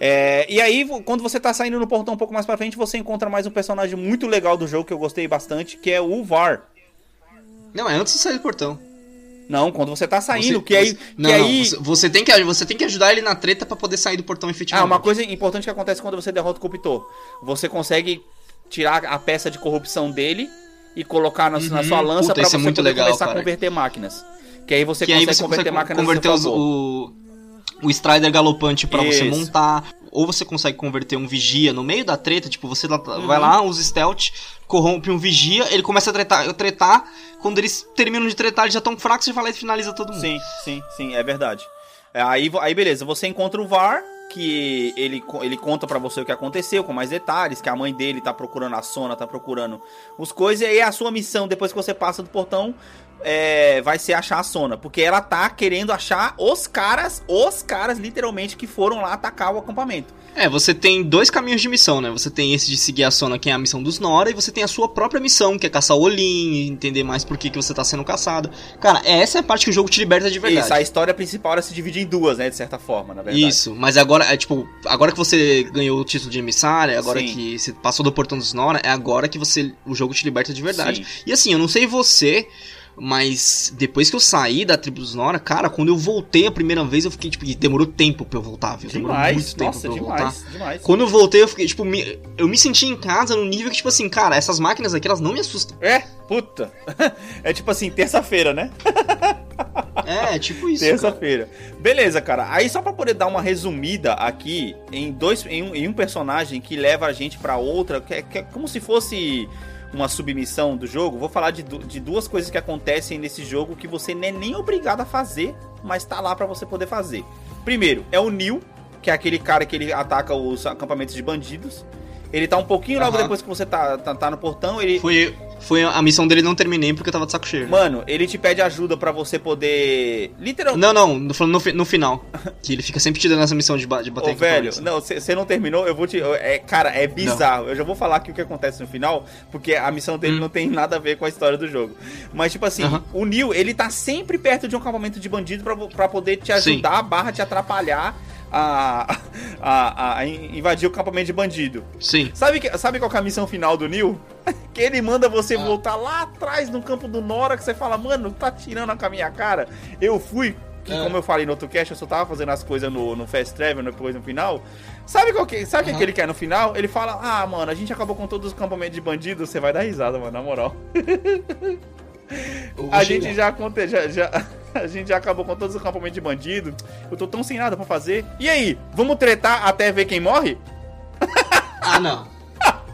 É, e aí, quando você tá saindo no portão um pouco mais pra frente, você encontra mais um personagem muito legal do jogo que eu gostei bastante, que é o Var. Não, é antes de sair do portão. Não, quando você tá saindo, Você- que aí. você- que não, aí... não, você, tem que, você tem que ajudar ele na treta pra poder sair do portão Ah, efetivamente. uma coisa importante que acontece quando você derrota o Corruptor. Você consegue tirar a peça de corrupção dele e colocar na, na Uhum. sua lança Puta, pra isso você é muito poder legal, começar cara. a converter máquinas. Que aí você que consegue aí você converter consegue máquinas converter os- o, o Strider galopante pra você montar. Ou você consegue converter um vigia no meio da treta, tipo, você Uhum. vai lá, usa stealth, corrompe um vigia, ele começa a tretar, tretar quando eles terminam de tretar, eles já estão fracos, você vai lá e finaliza todo mundo. Sim, sim, sim, é verdade. É, Aí, aí beleza, você encontra o VAR, que ele, ele conta pra você o que aconteceu, com mais detalhes, que a mãe dele tá procurando a Sona, tá procurando os coisas, e aí a sua missão, depois que você passa do portão, é, vai ser achar a Sona, porque ela tá querendo achar os caras, os caras, literalmente, que foram lá atacar o acampamento. É, você tem dois caminhos de missão, né? Você tem esse de seguir a Sona, que é a missão dos Nora, e você tem a sua própria missão, que é caçar o Olin, entender mais por que, que você tá sendo caçado. Cara, essa é a parte que o jogo te liberta de verdade. Isso, a história principal se divide em duas, né, de certa forma, na verdade. Isso, mas agora, é tipo, agora que você ganhou o título de emissária, agora Sim. que você passou do portão dos Nora, é agora que você o jogo te liberta de verdade. Sim. E assim, eu não sei você, mas depois que eu saí da tribo dos Nora, cara, quando eu voltei a primeira vez, eu fiquei, tipo, demorou tempo pra eu voltar, viu? Demorou Demais, muito tempo nossa, pra eu demais, voltar. demais. Quando eu voltei, eu fiquei, tipo, me- eu me senti em casa no nível que, tipo assim, cara, essas máquinas aqui, elas não me assustam. É, puta. É tipo assim, terça-feira, né? É, tipo isso. Terça-feira. Beleza, cara. Aí só pra poder dar uma resumida aqui em dois em um, em um personagem que leva a gente pra outra, que é, que é como se fosse uma submissão do jogo. Vou falar de, de duas coisas que acontecem nesse jogo que você não é nem obrigado a fazer, mas tá lá pra você poder fazer. Primeiro, é o Neil, que é aquele cara que ele ataca os acampamentos de bandidos. Ele tá um pouquinho logo Aham. depois que você tá, tá, tá no portão, ele. Foi a missão dele não terminei porque eu tava de saco cheio. Mano, ele te pede ajuda pra você poder. Literalmente. Não, não, no, falando no, no final. Que ele fica sempre te dando essa missão de, ba- de bater Ô, velho, não, você não terminou, eu vou te. É, cara, é bizarro. Eu já vou falar aqui o que acontece no final, porque a missão dele Hum. não tem nada a ver com a história do jogo. Mas, tipo assim, Aham. o Neil, ele tá sempre perto de um acampamento de bandido pra poder te Sim. ajudar, barra te atrapalhar a, a, a in- invadir o acampamento de bandido. Sim. Sabe, que, sabe qual é a missão final do Neil? Que ele manda você Ah. voltar lá atrás no campo do Nora, que você fala, mano, tá tirando com a minha cara. Eu fui, que É. como eu falei no outro cast, eu só tava fazendo as coisas no, no Fast Travel, depois no final. Sabe qual que, sabe o que ele quer no final? Ele fala, ah, mano, a gente acabou com todos os campamentos de bandido, você vai dar risada, mano, na moral. A chegar. gente já, aconte- já, já, a gente já acabou com todos os campamentos de bandido. Eu tô tão sem nada pra fazer. E aí, vamos tretar até ver quem morre? Ah, não.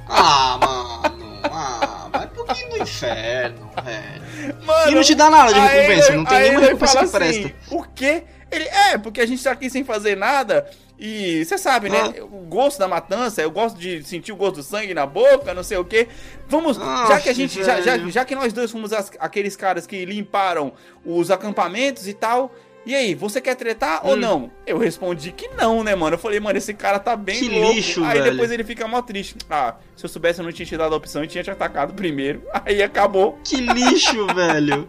Ah, mano. Ah, vai pro pouquinho do inferno, velho. Mano, E não te dá nada de recompensa, ele- não tem nenhuma recompensa que presta. Assim, o quê? Ele, é, porque a gente tá aqui sem fazer nada. E você sabe, né? Ah. O gosto da matança, eu gosto de sentir o gosto do sangue na boca, não sei o quê. Vamos, Ah, já que a gente, já, já, já que nós dois fomos as- aqueles caras que limparam os acampamentos e tal. E aí, você quer tretar ou Hum. não? Eu respondi que não, né, mano? Eu falei, mano, esse cara tá bem Que louco. lixo, aí velho. depois ele fica mó triste. Ah, se eu soubesse, eu não tinha te dado a opção, eu tinha te atacado primeiro. Aí acabou. Que lixo, velho.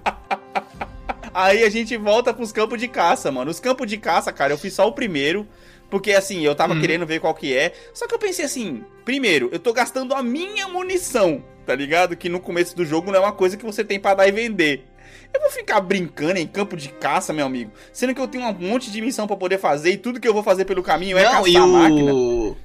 Aí a gente volta pros campos de caça, mano. Os campos de caça, cara, eu fiz só o primeiro. Porque assim, eu tava Hum. querendo ver qual que é. Só que eu pensei assim, primeiro, eu tô gastando a minha munição, tá ligado? Que no começo do jogo não é uma coisa que você tem pra dar e vender. Eu vou ficar brincando em campo de caça, meu amigo. Sendo que eu tenho um monte de missão pra poder fazer e tudo que eu vou fazer pelo caminho é Não, caçar e a máquina. o...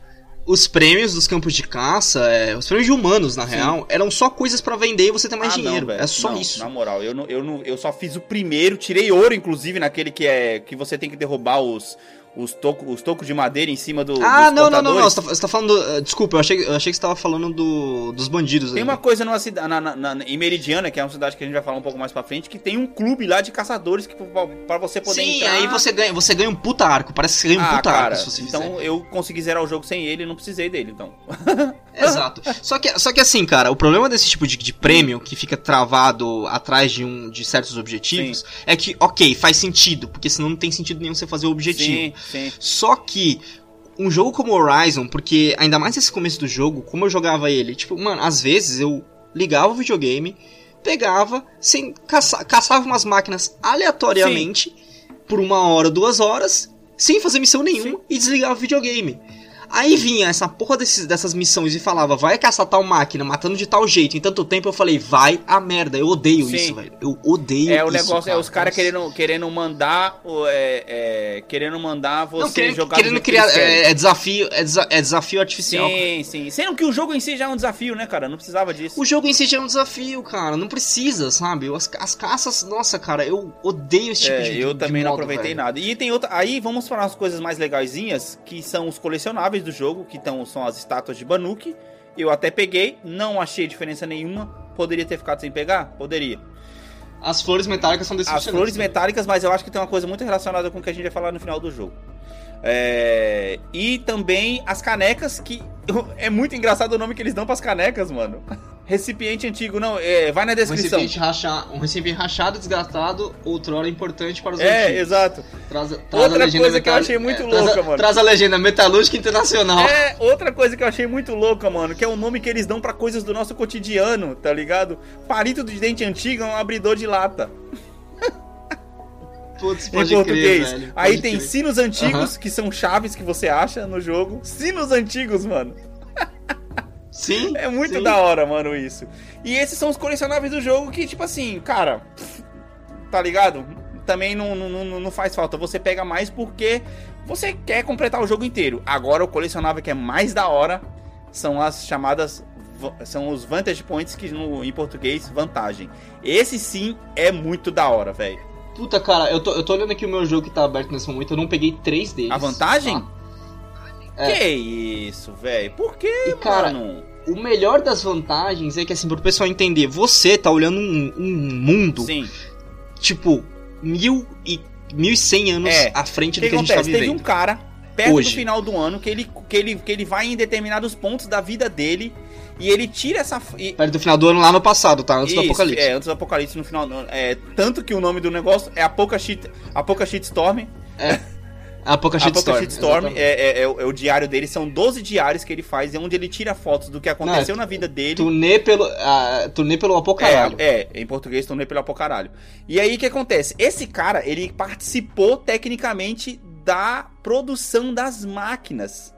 Os prêmios dos campos de caça, é, os prêmios de humanos, na Sim. real, eram só coisas pra vender e você ter mais Ah, não, dinheiro. velho. é só Não, isso. Na moral, eu, não, eu, não, eu só fiz o primeiro, tirei ouro, inclusive, naquele que é. que você tem que derrubar os. Os tocos os tocos de madeira em cima do. Ah, não, não, não, não. Você tá, tá falando. do- uh, desculpa, eu achei, eu achei que você tava falando do, dos bandidos Tem aí. uma coisa numa cidade, na, na- na- em Meridiana, que é uma cidade que a gente vai falar um pouco mais pra frente, que tem um clube lá de caçadores que, pra, pra você poder Sim, entrar. aí você ganha, você ganha um puta arco. Parece que você ganha um Ah, puta cara, arco se você então fizer. eu consegui zerar o jogo sem ele e não precisei dele, então. Exato. Só que, só que assim, cara, o problema desse tipo de, de prêmio que fica travado atrás de, um, de certos objetivos é que, ok, faz sentido, porque senão não tem sentido nenhum você fazer o objetivo. Sim, sim. Só que um jogo como Horizon, porque ainda mais nesse começo do jogo, como eu jogava ele, tipo, mano, às vezes eu ligava o videogame, pegava, sem caça, caçava umas máquinas aleatoriamente por uma hora, duas horas, sem fazer missão nenhuma e desligava o videogame. Aí vinha essa porra desses, dessas missões e falava, vai caçar tal máquina, matando de tal jeito, em tanto tempo eu falei, vai a merda, eu odeio Sim. isso, velho. Eu odeio É o isso, negócio, é os caras querendo, querendo mandar. o- É, é, querendo mandar você Não, querendo, jogar do querendo criar. É, é desafio, é, desa- é desafio artificial. Sim, sim. Sendo que o jogo em si já é um desafio, né, cara? Não precisava disso. O jogo em si já é um desafio, cara. Não precisa, sabe? As, as caças, nossa, cara, eu odeio esse tipo É, de eu de também não modo, aproveitei velho. nada. E tem outra. Aí vamos para as coisas mais legaisinhas, que são os colecionáveis do jogo, que tão, são as estátuas de Banuki. Eu até peguei, não achei diferença nenhuma. Poderia ter ficado sem pegar? Poderia. As flores metálicas são As decepcionantes. flores metálicas, mas eu acho que tem uma coisa muito relacionada com o que a gente vai falar no final do jogo. É, E também as canecas, que é muito engraçado o nome que eles dão para as canecas, mano. Recipiente antigo, não, é, vai na Um descrição. recipiente, racha, um recipiente rachado, desgastado, outrora importante para os É, antigos. exato. Traz, traz Outra a legenda coisa que eu metal- achei muito é, traz a- louca, mano. Traz a legenda Metalúrgica Internacional. É, outra coisa que eu achei muito louca, mano, que é o nome que eles dão pra coisas do nosso cotidiano, tá ligado? Palito de dente antigo é um abridor de lata, Putz, em português. crer. Aí tem crer. sinos antigos, que são chaves que você acha no jogo. Sinos antigos, mano. Sim. É muito sim. da hora, mano, isso. E esses são os colecionáveis do jogo que, tipo assim, cara, tá ligado? Também não, não, não, não faz falta. Você pega mais porque você quer completar o jogo inteiro. Agora, o colecionável que é mais da hora são as chamadas. São os Vantage Points, que no, em português, vantagem. Esse sim é muito da hora, velho. Puta, cara, eu tô, eu tô olhando aqui o meu jogo que tá aberto nesse momento, eu não peguei três deles. A vantagem? tá? É. Que isso, velho? Por que, E, cara, mano? O melhor das vantagens é que, assim, pro pessoal entender, você tá olhando um, um mundo, Sim. tipo, mil e, mil e cem anos É. à frente O do que que a gente tá acontece? Teve vivendo. um cara perto Hoje. do final do ano, que ele, que, ele, que ele vai em determinados pontos da vida dele e ele tira essa. E, Perto do final do ano lá no passado, tá? Antes do Isso, apocalipse. É, antes do apocalipse no final do ano. É, tanto que o nome do negócio é Apoca Shit, Apoca Shitstorm. Apoca Apoca Shitstorm. Shitstorm exatamente. é, é, é o, é o diário dele, são 12 diários que ele faz, é onde ele tira fotos do que aconteceu Não, na vida dele. Turnê pelo, ah, turnê pelo apocaralho. É, é, em português turnê pelo apocaralho. E aí o que acontece? Esse cara, ele participou tecnicamente da produção das máquinas.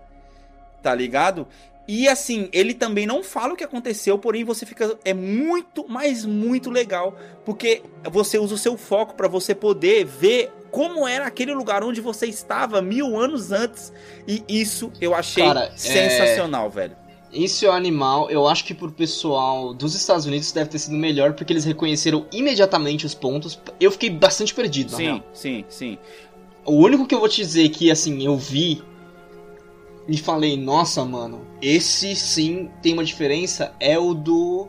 Tá ligado? E assim, ele também não fala o que aconteceu, porém você fica é muito, mas muito legal, porque você usa o seu foco pra você poder ver como era aquele lugar onde você estava mil anos antes. E isso eu achei Cara, é- sensacional, velho. Isso é animal. Eu acho que pro pessoal dos Estados Unidos deve ter sido melhor, porque eles reconheceram imediatamente os pontos. Eu fiquei bastante perdido, na Sim, real. sim, sim. O único que eu vou te dizer que, assim, eu vi e falei, nossa, mano, esse sim tem uma diferença, é o do.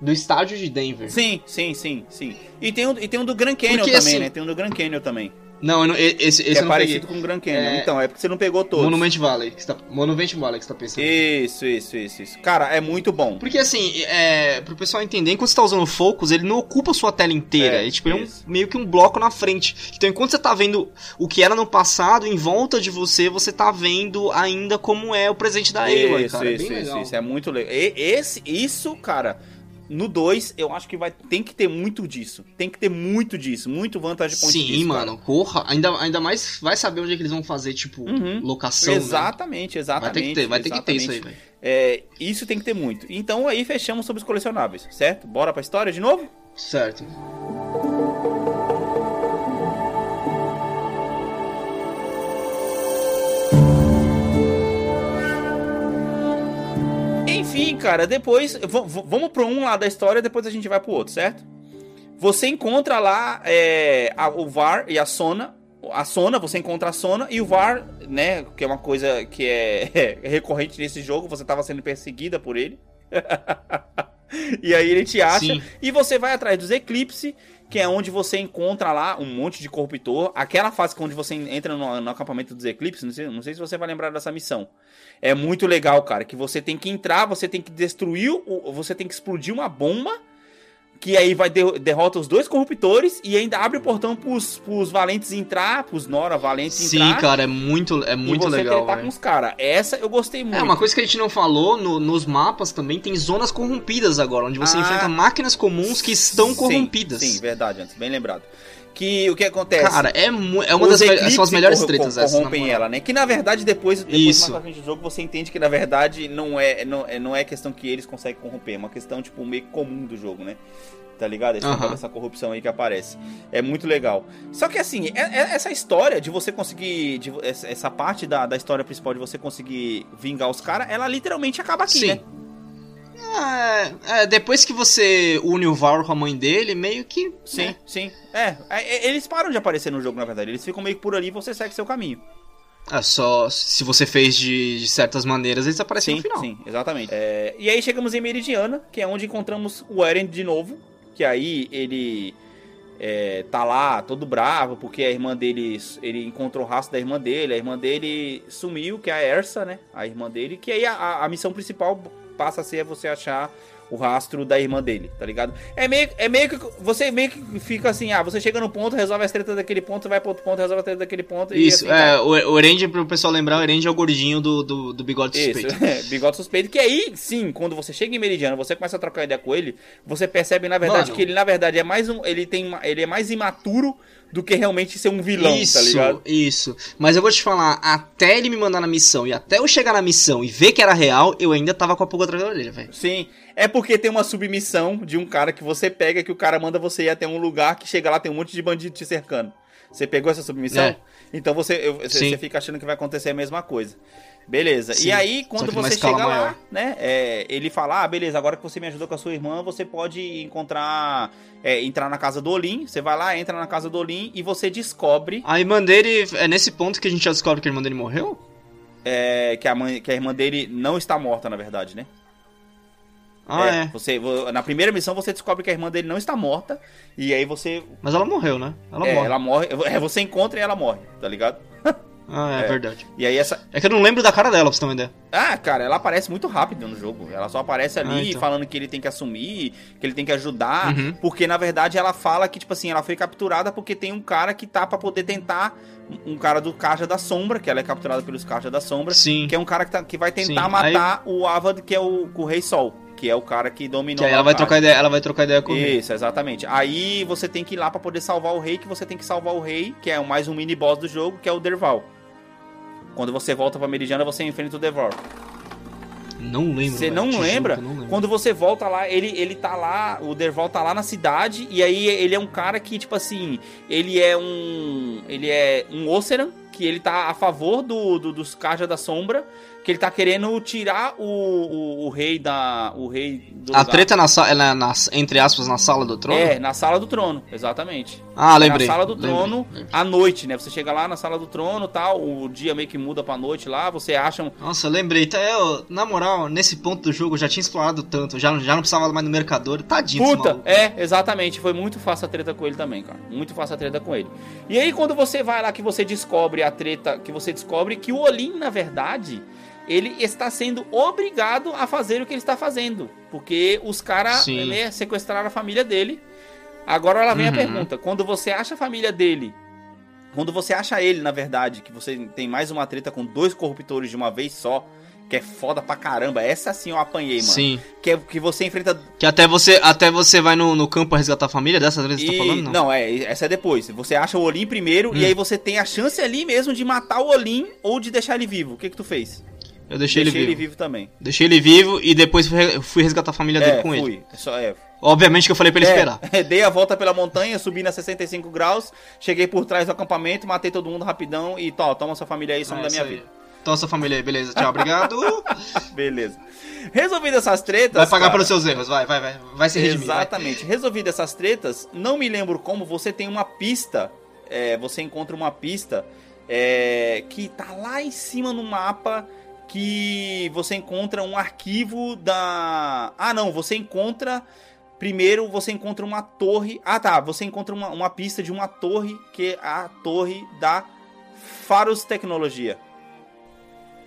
Do estádio de Denver. Sim, sim, sim, sim. E tem um, e tem um do Grand Canyon Porque, também, assim, né? Tem um do Grand Canyon também. Não, não- esse, esse é não parecido peguei. com o Grand Canyon. É- Então, é porque você não pegou todos. Monument Valley, que você tá, Monument Valley que você tá pensando. Isso, isso, isso, isso. Cara, é muito bom. Porque assim, é, pro pessoal entender, enquanto você tá usando o Focus, ele não ocupa a sua tela inteira. É, É, tipo, é um- meio que um bloco na frente. Então, enquanto você tá vendo o que era no passado, em volta de você, você tá vendo ainda como é o presente da Aloy, Isso, cara. é isso, bem isso, legal. isso. É muito legal. E- Esse, isso, cara, no 2, eu acho que vai, tem que ter muito disso. Tem que ter muito disso. Muito vantagem point Sim, disso, cara. mano, porra, ainda, ainda mais vai saber onde é que eles vão fazer, tipo, Uhum. locação. né? Exatamente, exatamente. Vai ter que ter, vai ter que ter isso aí, exatamente. velho. É, isso tem que ter muito. Então aí fechamos sobre os colecionáveis, certo? Bora pra história de novo? Certo. Enfim, cara, depois. vamos pro um lado da história, depois a gente vai pro outro, certo? Você encontra lá é, a- o VAR e a Sona. A Sona, você encontra a Sona e o VAR, né? Que é uma coisa que é, é recorrente nesse jogo, você tava sendo perseguida por ele. e aí ele te acha. Sim. E você vai atrás dos Eclipse, que é onde você encontra lá um monte de corruptor. Aquela fase onde você entra no, no acampamento dos Eclipse, não sei, não sei se você vai lembrar dessa missão. É muito legal, cara, que você tem que entrar, você tem que destruir, o, você tem que explodir uma bomba, que aí vai de, derrota os dois corruptores e ainda abre o portão pros, pros valentes entrar, pros Nora valentes Sim, entrar. cara, é muito, é muito e você legal, velho. com os caras. Essa eu gostei muito. É, uma coisa que a gente não falou, no- nos mapas também tem zonas corrompidas agora, onde você Ah. enfrenta máquinas comuns que estão Sim, corrompidas. Sim, verdade, antes, bem lembrado. Que o que acontece? Cara, é, é uma das são as melhores corro- tretas essas. corrompem ela, né? Que na verdade depois, depois Isso. mais pra frente do jogo você entende que na verdade não é, não, é, não é questão que eles conseguem corromper, é uma questão tipo meio comum do jogo, né? Tá ligado? Esse dessa corrupção aí que aparece. É muito legal. Só que assim, é- é- essa história de você conseguir. de essa, essa parte da, da história principal de você conseguir vingar os caras, ela literalmente acaba aqui, Sim. né? É, é, depois que você une o Var com a mãe dele, meio que. Sim, né? sim. É, é, eles param de aparecer no jogo, na verdade. Eles ficam meio que por ali e você segue seu caminho. É só. Se você fez de, de certas maneiras, eles aparecem Sim, no final. sim, exatamente. É, e aí chegamos em Meridiana, que é onde encontramos o Eren de novo. Que aí ele é, tá lá todo bravo, porque a irmã dele. Ele encontrou o rastro da irmã dele. A irmã dele sumiu, que é a Ersa, né? A irmã dele. Que aí a, a missão principal passa a ser você achar o rastro da irmã dele, tá ligado? É meio, é meio que. Você meio que fica assim, ah, você chega no ponto, resolve as tretas daquele ponto, vai pro outro ponto, resolve a treta daquele ponto. e Isso, assim, vai. é, o, o Erendy, pro pessoal lembrar, o Erendy é o gordinho do, do, do bigode Isso, suspeito. é, bigode suspeito. Que aí, sim, quando você chega em Meridiano, você começa a trocar ideia com ele, você percebe, na verdade, Mano. que ele, na verdade, é mais um. Ele tem ele é mais imaturo do que realmente ser um vilão, isso, tá ligado? isso. Mas eu vou te falar, até ele me mandar na missão e até eu chegar na missão e ver que era real, eu ainda tava com a pulga atrás da orelha, velho. Sim. É porque tem uma submissão de um cara que você pega, que o cara manda você ir até um lugar que chega lá, tem um monte de bandido te cercando. Você pegou essa submissão? É. Então você, eu- você, fica achando que vai acontecer a mesma coisa. Beleza. Sim. E aí, quando você chega lá, maior. né? é, ele fala: Ah, beleza, agora que você me ajudou com a sua irmã, você pode encontrar. é, entrar na casa do Olim. Você vai lá, entra na casa do Olim e você descobre A irmã dele, é nesse ponto que a gente já descobre que a irmã dele morreu? é, que, a mãe, que a irmã dele não está morta, na verdade, né? Ah, é. Você, vo- na primeira missão você descobre que a irmã dele não está morta. E aí você. Mas ela morreu, né? Ela é, morre. ela morre. É, você encontra e ela morre, tá ligado? Ah, é, É. verdade. E aí essa. É que eu não lembro da cara dela, pra você ter uma ideia. Ah, cara, ela aparece muito rápido no jogo. Ela só aparece ali Ah, então. falando que ele tem que assumir, que ele tem que ajudar. Uhum. Porque na verdade ela fala que, tipo assim, ela foi capturada porque tem um cara que tá pra poder tentar. Um cara do Caixa da Sombra, que ela é capturada pelos Caixa da Sombra. Sim. Que é um cara que, tá- que vai tentar Sim, matar o Avad, que é o, o Rei Sol. Que é o cara que dominou. Que aí ela vai trocar ideia, ela vai trocar ideia com ele. Isso, exatamente. Aí você tem que ir lá pra poder salvar o rei, que você tem que salvar o rei, que é mais um mini boss do jogo, que é o Derval. Quando você volta pra Meridiana, você enfrenta o Derval. Não lembro. Você não lembra? eu não. Quando você volta lá, ele, ele tá lá, o Derval tá lá na cidade, e aí ele é um cara que, tipo assim, ele é um. Ele é um Oceran, que ele tá a favor do, do- dos Caja da Sombra, que ele tá querendo tirar o, o, o rei da. O rei do A lugar. treta na, sa- é na, na- entre aspas, na sala do trono? É, na sala do trono, exatamente. Ah, lembrei. Na sala do lembrei, trono, lembrei. à noite, né? Você chega lá na sala do trono tal, o dia meio que muda pra noite lá, você acha um. Nossa, lembrei. Tá, eu, na moral, nesse ponto do jogo eu já tinha explorado tanto. Já, já não precisava mais no mercador. Tadinho Puta, é, exatamente. Foi muito fácil a treta com ele também, cara. Muito fácil a treta com ele. E aí, quando você vai lá que você descobre a treta, que você descobre que o Olin, na verdade, ele está sendo obrigado a fazer o que ele está fazendo. Porque os caras né, sequestraram a família dele. Agora ela vem a Uhum. pergunta: quando você acha a família dele. Quando você acha ele, na verdade, que você tem mais uma treta com dois corruptores de uma vez só, que é foda pra caramba. Essa sim eu apanhei, mano. Sim. Que, é, que você enfrenta Que até você, até você vai no, no campo pra resgatar a família dessa vez que você tá falando? Não. não, é, essa é depois. Você acha o Olim primeiro Hum. e aí você tem a chance ali mesmo de matar o Olim ou de deixar ele vivo. O que que tu fez? Eu deixei, ele vivo. ele vivo também. Deixei ele vivo e depois fui, fui resgatar a família dele É, com ele. fui. Só, é. Obviamente que eu falei pra ele É, esperar. dei a volta pela montanha, subi na 65 graus, cheguei por trás do acampamento, matei todo mundo rapidão e tó, toma sua família aí, some É, da minha aí. vida. Então, sua família aí, beleza. Tchau, obrigado. Beleza. Resolvido essas tretas. vai pagar cara, pelos seus erros, vai, vai, vai. Vai se redimir. vai. Exatamente. Resolvido essas tretas, não me lembro como você tem uma pista. é, você encontra uma pista é, que tá lá em cima no mapa. Que você encontra um arquivo da. Ah, não, você encontra. Primeiro você encontra uma torre. Ah, tá. Você encontra uma, uma pista de uma torre que é a torre da Faros Tecnologia.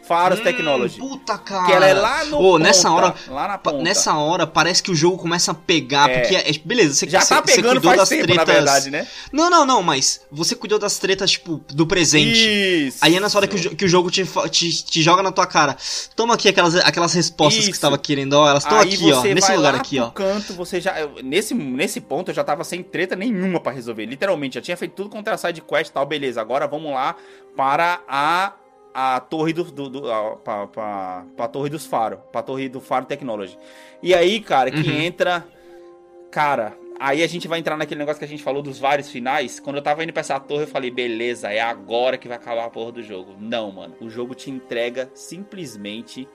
Faros Hum, Technology. Puta, cara. Que ela é lá no Ô, nessa hora- lá na ponta. Nessa hora, parece que o jogo começa a pegar, É. porque é, beleza, você, Já você, tá você pegando cuidou faz das tempo, tretas. na verdade, né? Não, não, não, mas você cuidou das tretas, tipo, do presente. Isso. Aí é nessa hora que o, que o jogo te, te, te joga na tua cara. Toma aqui aquelas, aquelas respostas que Isso. você tava querendo, ó. Elas estão aqui, ó. Nesse vai lugar lá aqui, pro ó. canto, você já. Nesse, nesse ponto eu já tava sem treta nenhuma pra resolver. Literalmente, já tinha feito tudo contra a side quest e tal, beleza. Agora vamos lá para a. A torre do. do, do a, pra, pra, pra torre dos Faro. Pra torre do Faro Technology. E aí, cara, que Uhum. entra. Cara, aí a gente vai entrar naquele negócio que a gente falou dos vários finais. Quando eu tava indo pra essa torre, eu falei, beleza, é agora que vai acabar a porra do jogo. Não, mano. O jogo te entrega simplesmente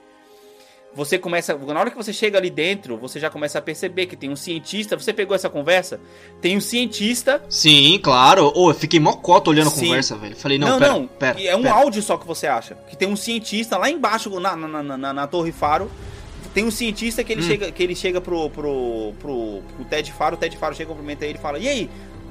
você começa. Na hora que você chega ali dentro, você já começa a perceber que tem um cientista. Você pegou essa conversa? Tem um cientista. Sim, claro. Ô, eu fiquei mó cota olhando a Sim. conversa, velho. Falei, não, Não, pera, não. pera. é um pera. áudio só que você acha. Que tem um cientista lá embaixo, na, na, na, na- na Torre Faro. Tem um cientista que ele Hum. chega, que ele chega pro, pro, pro, pro Ted Faro. O Ted Faro chega, cumprimenta ele e fala: E aí?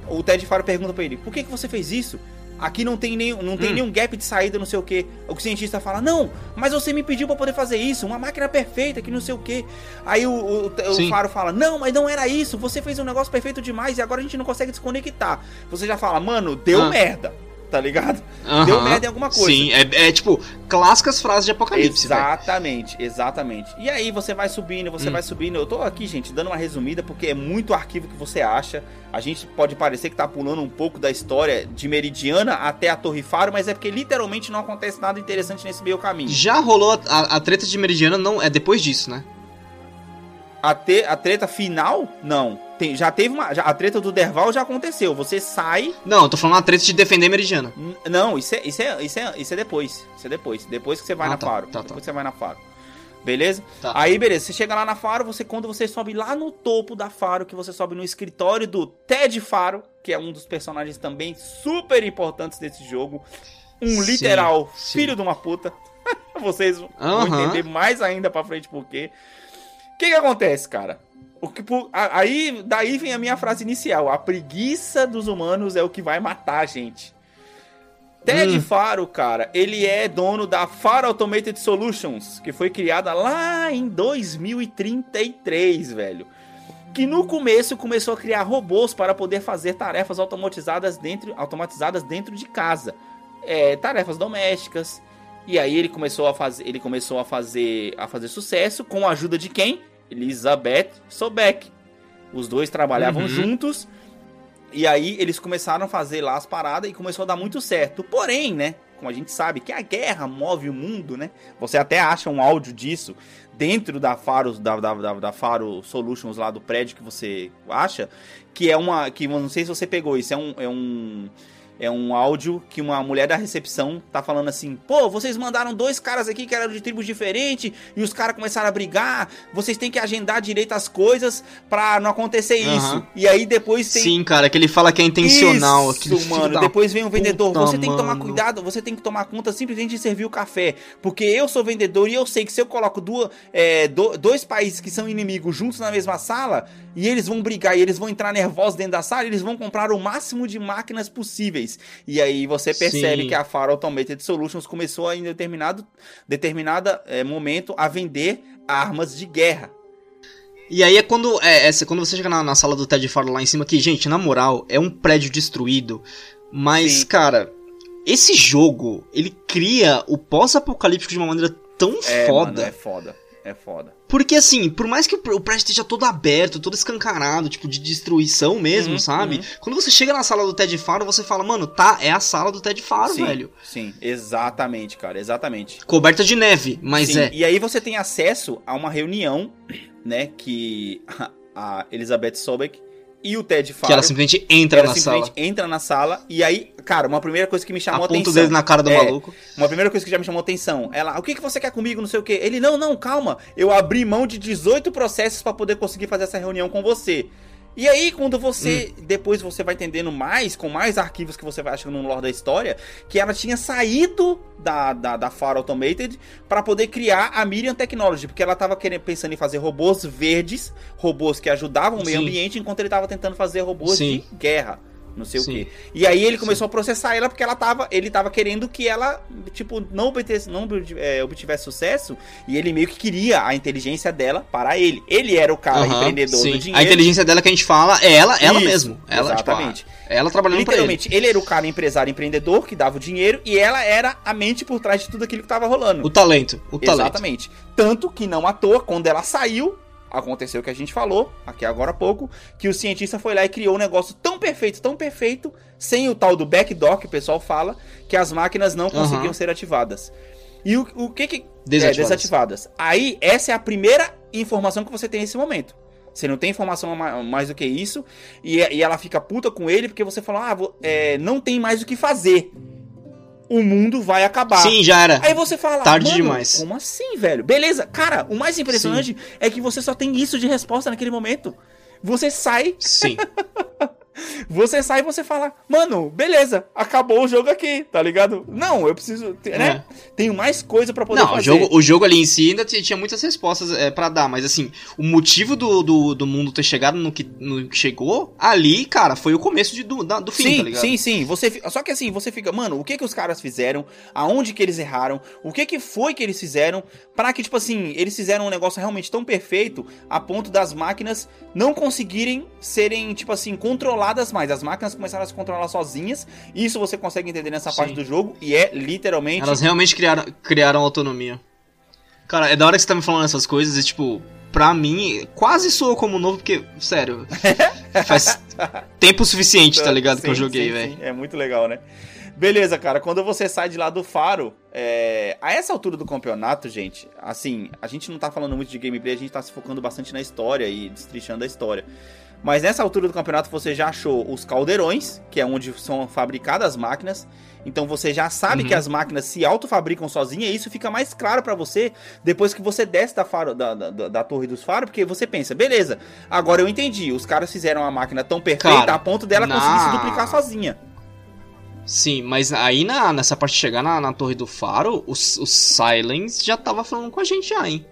O Ted Faro pergunta pra ele: Por que, que você fez isso? Aqui não tem, nenhum, não tem Hum. nenhum gap de saída, não sei o que. O cientista fala: Não, mas você me pediu pra poder fazer isso. Uma máquina perfeita, que não sei o que. Aí o, o, o. Faro fala: Não, mas não era isso. Você fez um negócio perfeito demais e agora a gente não consegue desconectar. Você já fala: Mano, deu Ah. merda. Tá ligado? Aham. Deu merda em alguma coisa. Sim, é, é tipo, clássicas frases de apocalipse, velho. Exatamente, exatamente. E aí você vai subindo, você Hum. vai subindo. Eu tô aqui, gente, dando uma resumida porque é muito arquivo que você acha. A gente pode parecer que tá pulando um pouco da história de Meridiana até a Torre Faro, mas é porque literalmente não acontece nada interessante nesse meio caminho. Já rolou a, a- a treta de Meridiana, não, é depois disso, né? A, te- a treta final, não. Tem, já teve uma. já- a treta do Derval já aconteceu. Você sai. Não, eu tô falando a treta de defender Meridiana. Não, isso é, isso é, isso é, isso é depois. Isso é depois. Depois que você vai Ah, na tá, Faro. tá, tá. depois que você vai na Faro. Beleza? Tá. Aí, beleza. Você chega lá na Faro, você quando você sobe lá no topo da Faro, que você sobe no escritório do Ted Faro, que é um dos personagens também super importantes desse jogo. Um Sim, literal sim. filho de uma puta. Vocês vão Aham. entender mais ainda pra frente por quê. O que que acontece, cara? O que, por- aí, daí vem a minha frase inicial. A preguiça dos humanos é o que vai matar a gente. Ted hum. Faro, cara, ele é dono da Faro Automated Solutions, que foi criada lá em 2033, velho. Que no começo começou a criar robôs para poder fazer tarefas automatizadas dentro, automatizadas dentro de casa. É, tarefas domésticas. E aí ele começou a fazer, ele começou a fazer, a fazer sucesso com a ajuda de quem? Elizabeth Sobeck. Os dois trabalhavam uhum. juntos e aí eles começaram a fazer lá as paradas e começou a dar muito certo. Porém, né? Como a gente sabe que a guerra move o mundo, né? Você até acha um áudio disso dentro da Faro, da, da, da, da Faro Solutions lá do prédio que você acha. Que é uma. Que não sei se você pegou isso, é um. É um é um áudio que uma mulher da recepção tá falando assim: pô, vocês mandaram dois caras aqui que eram de tribos diferentes e os caras começaram a brigar. Vocês têm que agendar direito as coisas pra não acontecer uhum. isso. E aí depois tem. Sim, cara, que ele fala que é intencional. Isso, mano. Depois vem o vendedor. Puta, você tem que tomar cuidado, você tem que tomar conta simplesmente de servir o café. Porque eu sou vendedor e eu sei que se eu coloco duas, é, do, dois países que são inimigos juntos na mesma sala e eles vão brigar e eles vão entrar nervosos dentro da sala, eles vão comprar o máximo de máquinas possíveis. E aí você percebe Sim. que a Faro Automated Solutions começou em determinado determinada é, momento a vender armas de guerra. E aí é quando, é, é, quando você chega na, na, sala do Ted Faro lá em cima, que, gente, na moral, é um prédio destruído. Mas, Sim. cara, esse jogo, ele cria o pós-apocalíptico de uma maneira tão é, foda. Mano, é foda. É foda. Porque assim, por mais que o prédio esteja todo aberto, todo escancarado, tipo, de destruição mesmo, uhum, sabe? Uhum. Quando você chega na sala do Ted Faro, você fala, mano, tá, é a sala do Ted Faro, sim, velho. Sim, exatamente, cara, exatamente. Coberta de neve, mas sim, é. E aí você tem acesso a uma reunião, né, que a Elizabeth Sobeck e o Ted Faro. Que ela simplesmente entra ela na simplesmente sala. entra na sala e aí, cara, uma primeira coisa que me chamou Aponta atenção. o dedo na cara do é, maluco. Uma primeira coisa que já me chamou atenção. Ela, o que, que você quer comigo, não sei o quê. Ele, não, não, calma. Eu abri mão de 18 processos para poder conseguir fazer essa reunião com você. E aí, quando você. Hum. Depois você vai entendendo mais, com mais arquivos que você vai achando no lore da história, que ela tinha saído da, da, da Far Automated para poder criar a Miriam Technology, porque ela tava querendo, pensando em fazer robôs verdes, robôs que ajudavam o meio Sim. ambiente, enquanto ele tava tentando fazer robôs Sim. de guerra não sei Sim. o quê. E aí ele começou Sim. a processar ela porque ela tava, ele tava querendo que ela, tipo, não obtivesse, não é, obtivesse sucesso e ele meio que queria a inteligência dela para ele. Ele era o cara empreendedor sim. do dinheiro. A inteligência dela que a gente fala é ela, ela Isso, mesmo. Ela, tipo, exatamente. Tipo, ela trabalhando Literalmente, ele. ele. era o cara empresário empreendedor que dava o dinheiro e ela era a mente por trás de tudo aquilo que tava rolando. O talento, o talento. Exatamente. Tanto que não à toa, quando ela saiu, aconteceu o que a gente falou aqui agora há pouco, que o cientista foi lá e criou um negócio tão perfeito, tão perfeito, sem o tal do backdoor que o pessoal fala, que as máquinas não conseguiam uhum. ser ativadas. E o, o que que... Desativadas. É, desativadas. Aí, essa é a primeira informação que você tem nesse momento. Você não tem informação mais do que isso, e, e ela fica puta com ele porque você fala, ah, é, não tem mais o que fazer o mundo vai acabar. Sim, já era. Aí você fala, tarde demais. Como assim, velho? Beleza, cara, o mais impressionante Sim. é que você só tem isso de resposta naquele momento. Você sai. Sim. Você sai e você fala, mano, beleza, acabou o jogo aqui, tá ligado? Não, eu preciso, né? É. Tenho mais coisa para poder Não, fazer. O jogo, o jogo ali em si ainda tinha muitas respostas é, para dar, mas assim, o motivo do, do, do, mundo ter chegado no que, no que chegou, ali, cara, foi o começo de, do, do fim, sim, tá ligado? Sim, sim, você, só que assim, você fica, mano, o que que os caras fizeram? Aonde que eles erraram? O que que foi que eles fizeram para que, tipo assim, eles fizeram um negócio realmente tão perfeito a ponto das máquinas não conseguirem serem, tipo assim, controladas mais. As máquinas começaram a se controlar sozinhas. Isso você consegue entender nessa Sim. parte do jogo. E é literalmente. Elas realmente criaram, criaram autonomia. Cara, é da hora que você tá me falando essas coisas e, tipo, pra mim, quase soa como novo, porque, sério, faz tempo suficiente, tá ligado? Sim, que eu joguei, velho. É muito legal, né? Beleza, cara. Quando você sai de lá do faro, é... a essa altura do campeonato, gente, assim, a gente não tá falando muito de gameplay, a gente tá se focando bastante na história e destrichando a história. Mas nessa altura do campeonato você já achou os caldeirões, que é onde são fabricadas as máquinas. Então você já sabe uhum. que as máquinas se autofabricam sozinhas, e isso fica mais claro para você depois que você desce da, faro, da, da, da, torre dos faros, porque você pensa, beleza, agora eu entendi, os caras fizeram uma máquina tão perfeita Cara, a ponto dela na... conseguir se duplicar sozinha. Sim, mas aí na, nessa parte de chegar na, na torre do faro, o, o Silence já tava falando com a gente já, hein?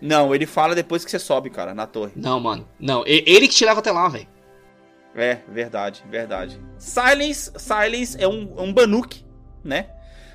Não, ele fala depois que você sobe, cara, na torre. Não, mano. Não, ele que te leva até lá, velho. É, verdade, verdade. Silence, Silence é um, um Banuk, né?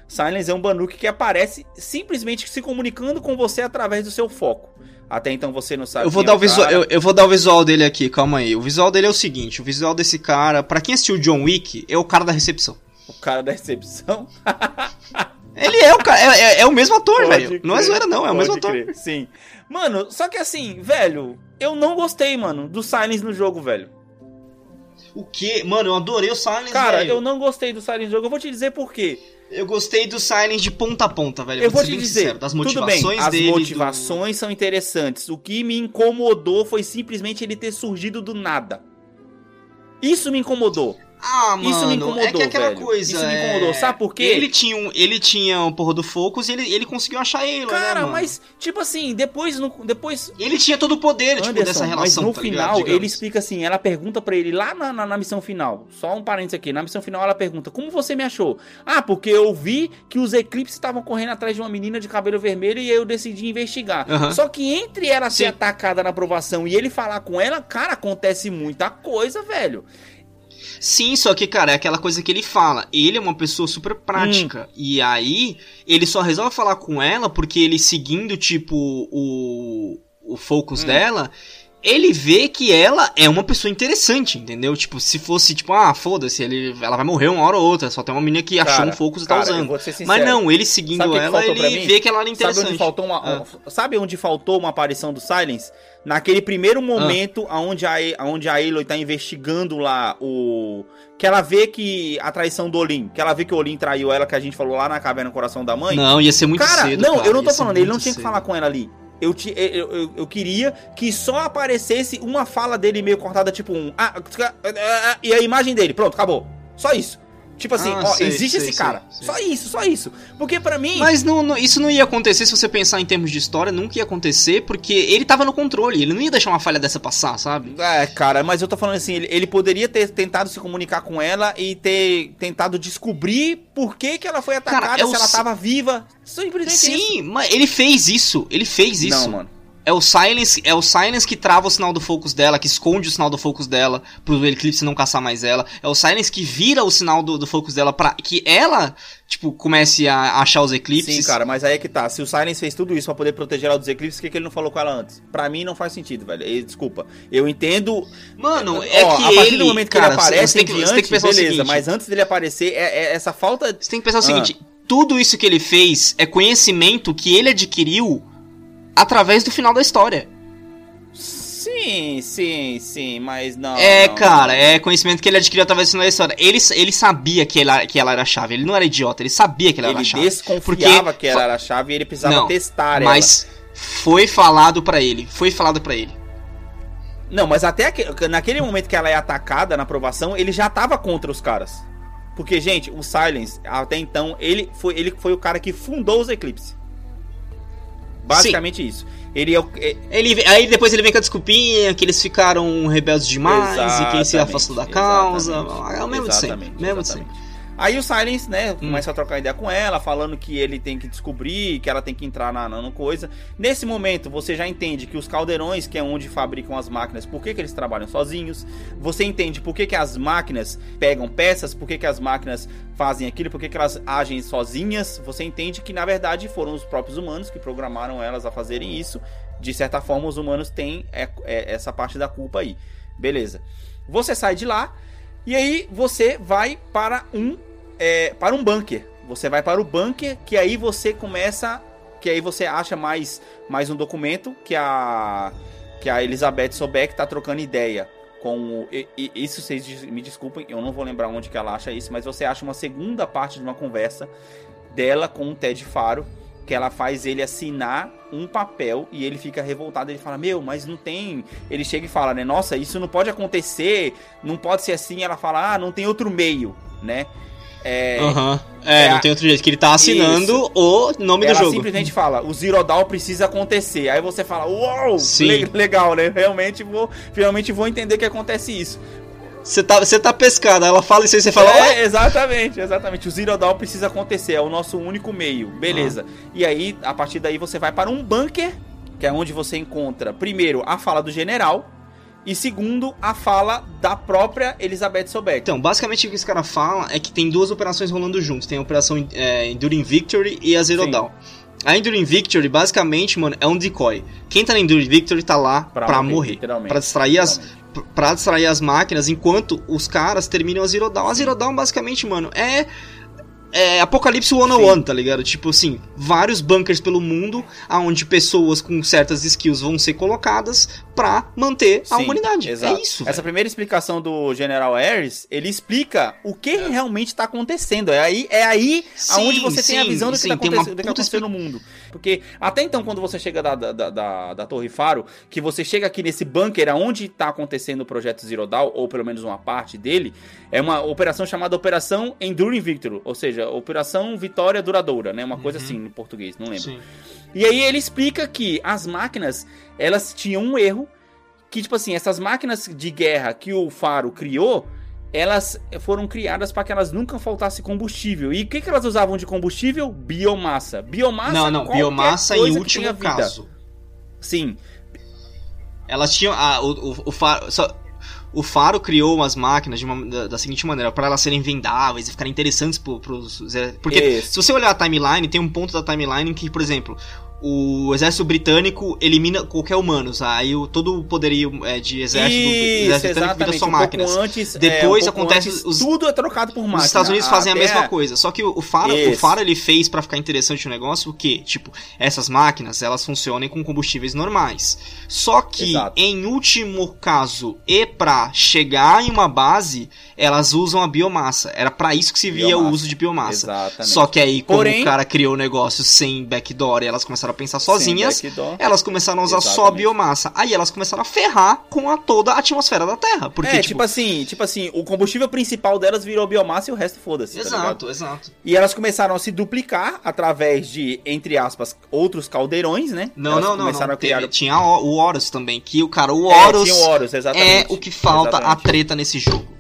Silence é um Banuk que aparece simplesmente se comunicando com você através do seu foco. Até então você não sabe. Eu vou, dar é o, visual, eu, eu, vou dar o visual dele aqui, calma aí. O visual dele é o seguinte: o visual desse cara, para quem assistiu John Wick, é o cara da recepção. O cara da recepção? Ele é o cara, é, é, é o mesmo ator, velho. Não é zoeira, não, é o mesmo ator. Crer. Sim. Mano, só que assim, velho, eu não gostei, mano, do Silence no jogo, velho. O que? Mano, eu adorei o Silence, Cara, velho. eu não gostei do Silence no jogo. Eu vou te dizer por quê. Eu gostei do Silence de ponta a ponta, velho. Eu, vou, te dizer, sincero, das motivações tudo bem, as dele. Motivações do... são interessantes. O que me incomodou foi simplesmente ele ter surgido do nada. Isso me incomodou. Ah, mano, isso me incomodou, é que é aquela velho. coisa. Isso me incomodou, é... sabe por quê? Ele tinha um, ele tinha um porra do Focus e ele, ele conseguiu achar ele, né, Cara, né, mas, tipo assim, depois. No, depois... Ele tinha todo o poder, Anderson, tipo, dessa relação. Mas no tá final, ligado, ele explica assim: ela pergunta para ele lá na, na, na, missão final. Só um parênteses aqui. Na missão final, ela pergunta: Como você me achou? Ah, porque eu vi que os eclipses estavam correndo atrás de uma menina de cabelo vermelho e eu decidi investigar. Só que entre ela ser Sim. atacada na aprovação e ele falar com ela, cara, acontece muita coisa, velho. Sim, só que, cara, é aquela coisa que ele fala. Ele é uma pessoa super prática. Hum. E aí, ele só resolve falar com ela porque ele seguindo, tipo, o, o focus hum. dela ele vê que ela é uma pessoa interessante, entendeu? Tipo, se fosse, tipo, ah, foda-se, ele, ela vai morrer uma hora ou outra, só tem uma menina que cara, achou um focus e tá usando. Mas não, ele seguindo ela, ele vê que ela era interessante. Sabe onde faltou uma, ah. sabe onde faltou uma aparição do Silence? Naquele primeiro momento ah. onde a, onde a Aloy tá investigando lá o... Que ela vê que a traição do Olin, que ela vê que o Olin traiu ela, que a gente falou lá na caverna no coração da mãe. Não, ia ser muito cara, cedo, Não, cara, eu não tô falando, ele não tinha cedo. que falar com ela ali. Eu, te, eu, eu, eu, queria que só aparecesse uma fala dele meio cortada, tipo um. Ah, ah, ah, e a imagem dele. Pronto, acabou. Só isso. Tipo assim, ah, ó, sei, existe sei, esse sei, cara. Só isso, só isso. Porque para mim. Mas não, não, isso não ia acontecer se você pensar em termos de história, nunca ia acontecer, porque ele tava no controle, ele não ia deixar uma falha dessa passar, sabe? É, cara, mas eu tô falando assim, ele, ele poderia ter tentado se comunicar com ela e ter tentado descobrir por que, que ela foi atacada, cara, é se ela tava viva. Simplesmente Sim, isso. mas ele fez isso. Ele fez isso. Não, mano. É o Silence, é o Silence que trava o sinal do focus dela, que esconde o sinal do focus dela pro Eclipse não caçar mais ela. É o Silence que vira o sinal do, do focus dela para que ela, tipo, comece a achar os eclipses. Sim, cara, mas aí é que tá. Se o Silence fez tudo isso para poder proteger ela dos eclipses, por que, que ele não falou com ela antes? Pra mim não faz sentido, velho. E, desculpa. Eu entendo. Mano, é ó, que. A partir do momento que cara, ele aparece, você tem que, diante, você tem que pensar beleza, o seguinte, mas antes dele aparecer, é, é essa falta. Você tem que pensar o ah. seguinte: tudo isso que ele fez é conhecimento que ele adquiriu através do final da história. Sim, sim, sim, mas não. É, não, cara, é conhecimento que ele adquiriu através do final da história. Ele, ele sabia que ela, que ela era a chave, ele não era idiota, ele sabia que ela ele era a chave. Ele desconfiava porque... que ela era a chave e ele precisava não, testar ela. Mas foi falado para ele, foi falado para ele. Não, mas até que, naquele momento que ela é atacada na aprovação, ele já tava contra os caras. Porque, gente, o Silence, até então, ele foi, ele foi o cara que fundou os Eclipse. Basicamente Sim. isso. Ele, é, é, ele Aí depois ele vem com a desculpinha que eles ficaram rebeldes demais e quem se afastou da causa. É o mesmo de sempre. Mesmo de sempre. Aí o Silence, né, hum. começa a trocar ideia com ela, falando que ele tem que descobrir, que ela tem que entrar na, na coisa. Nesse momento, você já entende que os caldeirões, que é onde fabricam as máquinas, por que, que eles trabalham sozinhos. Você entende por que, que as máquinas pegam peças, por que, que as máquinas fazem aquilo, por que, que elas agem sozinhas. Você entende que, na verdade, foram os próprios humanos que programaram elas a fazerem isso. De certa forma, os humanos têm é, é, essa parte da culpa aí. Beleza. Você sai de lá e aí você vai para um é, para um bunker. Você vai para o bunker que aí você começa, que aí você acha mais mais um documento que a que a Elizabeth Sobeck está trocando ideia com e, e, isso vocês me desculpem, eu não vou lembrar onde que ela acha isso, mas você acha uma segunda parte de uma conversa dela com o Ted Faro que ela faz ele assinar um papel e ele fica revoltado. Ele fala: Meu, mas não tem. Ele chega e fala, né? Nossa, isso não pode acontecer, não pode ser assim. Ela fala: Ah, não tem outro meio, né? É, uhum. é, é, não tem outro jeito, que ele tá assinando isso. o nome ela do jogo. simplesmente fala, o Zirodal precisa acontecer. Aí você fala, uau, Sim. legal, né? Realmente vou, finalmente vou entender que acontece isso. Você tá, você tá pescado, ela fala isso aí, você fala. É, exatamente, exatamente. O Zero Dawn precisa acontecer, é o nosso único meio. Beleza. Ah. E aí, a partir daí, você vai para um bunker, que é onde você encontra, primeiro, a fala do general, E segundo, a fala da própria Elizabeth Sobek. Então, basicamente o que esse cara fala é que tem duas operações rolando juntos. Tem a operação é, Enduring Victory e a Zero Sim. Dawn. A Enduring Victory, basicamente, mano, é um decoy. Quem tá na Enduring Victory tá lá pra, pra morrer. morrer pra distrair as para distrair as máquinas enquanto os caras terminam a Zero Dawn. A Zero Dawn, basicamente, mano, é é Apocalipse 101, tá ligado? Tipo assim, vários bunkers pelo mundo, aonde pessoas com certas skills vão ser colocadas pra manter Sim, a humanidade. É exato. É isso. Essa véio. primeira explicação do General Ares, ele explica o que é. realmente tá acontecendo. É aí, é aí sim, aonde você sim, tem a visão do que, tá acontecendo, do que no mundo. Porque até então, quando você chega da, da, da, da, Torre Faro, que você chega aqui nesse bunker aonde tá acontecendo o projeto Zero Dawn, ou pelo menos uma parte dele, é uma operação chamada Operação Enduring Victory, ou seja, Operação Vitória Duradoura, né? Uma coisa uhum. assim em português, não lembro. Sim. E aí ele explica que as máquinas, elas tinham um erro, que tipo assim, essas máquinas de guerra que o Faro criou, elas foram criadas para que elas nunca faltassem combustível. E o que, que elas usavam de combustível? Biomassa. Biomassa Não, não, biomassa em último caso. Sim. Elas tinham. Ah, o, o, o faro. Só, o Faro criou umas máquinas uma, da, da, seguinte maneira, para elas serem vendáveis e ficarem interessantes pro, pros. Porque Isso. se você olhar a timeline, tem um ponto da timeline em que, por exemplo, o exército britânico elimina qualquer humanos. Aí o, todo o poderio é, de exército Isso, exército britânico vira só um máquinas. Antes, Depois é, um acontece. Antes, os, tudo é trocado por máquinas. Os Estados Unidos fazem a mesma coisa. Só que o, o Faro, o ele fez para ficar interessante o negócio o quê? Tipo, essas máquinas elas funcionam com combustíveis normais. Só que, Exato. em último caso, e para chegar em uma base, elas usam a biomassa. Era para isso que se via biomassa. o uso de biomassa. Exatamente. Só que aí, como Porém, o cara criou o negócio sem backdoor e elas começaram a pensar sozinhas, elas começaram a usar Exatamente. só a biomassa. Aí elas começaram a ferrar com a toda a atmosfera da Terra. Porque, é, tipo, tipo assim, tipo assim, o combustível principal delas virou biomassa e o resto foda-se. Tá exato, tá exato. E elas começaram a se duplicar através de, entre aspas, outros caldeirões, né? Não, elas não, não. não. Criar... Teve, tinha o Horus também, que o cara, o Horus, é, tinha o Horus é o que falta exatamente. a treta nesse jogo.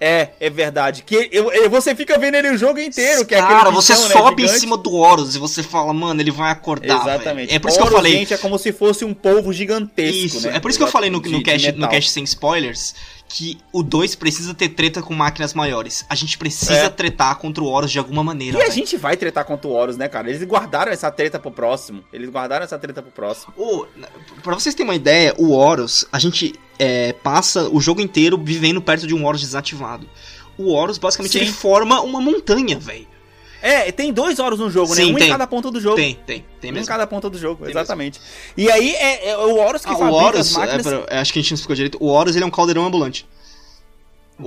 É, é verdade. Que eu, eu, você fica vendo ele o jogo inteiro, que é Cara, você né, sobe né, em cima do Horus e você fala, mano, ele vai acordar. Exatamente. Véio. É por isso Horus, que eu falei. Gente, é como se fosse um polvo gigantesco. Isso, né? é por isso que eu falei no, no, cast, no cast sem spoilers que o 2 precisa ter treta com máquinas maiores. A gente precisa é. tretar contra o Horus de alguma maneira. E véio. a gente vai tretar contra o Horus, né, cara? Eles guardaram essa treta pro próximo. Eles guardaram essa treta pro próximo. Oh, pra vocês terem uma ideia, o Horus, a gente é, passa o jogo inteiro vivendo perto de um Horus desativado o Horus basicamente Sim. ele forma uma montanha, velho. É, tem dois Horus no jogo, né? Sim, né? Um tem. em cada ponta do jogo. Tem, tem. Tem mesmo. Um em cada ponta do jogo, tem exatamente. Mesmo. E aí é, é, o Horus que ah, fabrica o Horus, as máquinas... É, acho que a gente não explicou direito. O Horus ele é um caldeirão ambulante.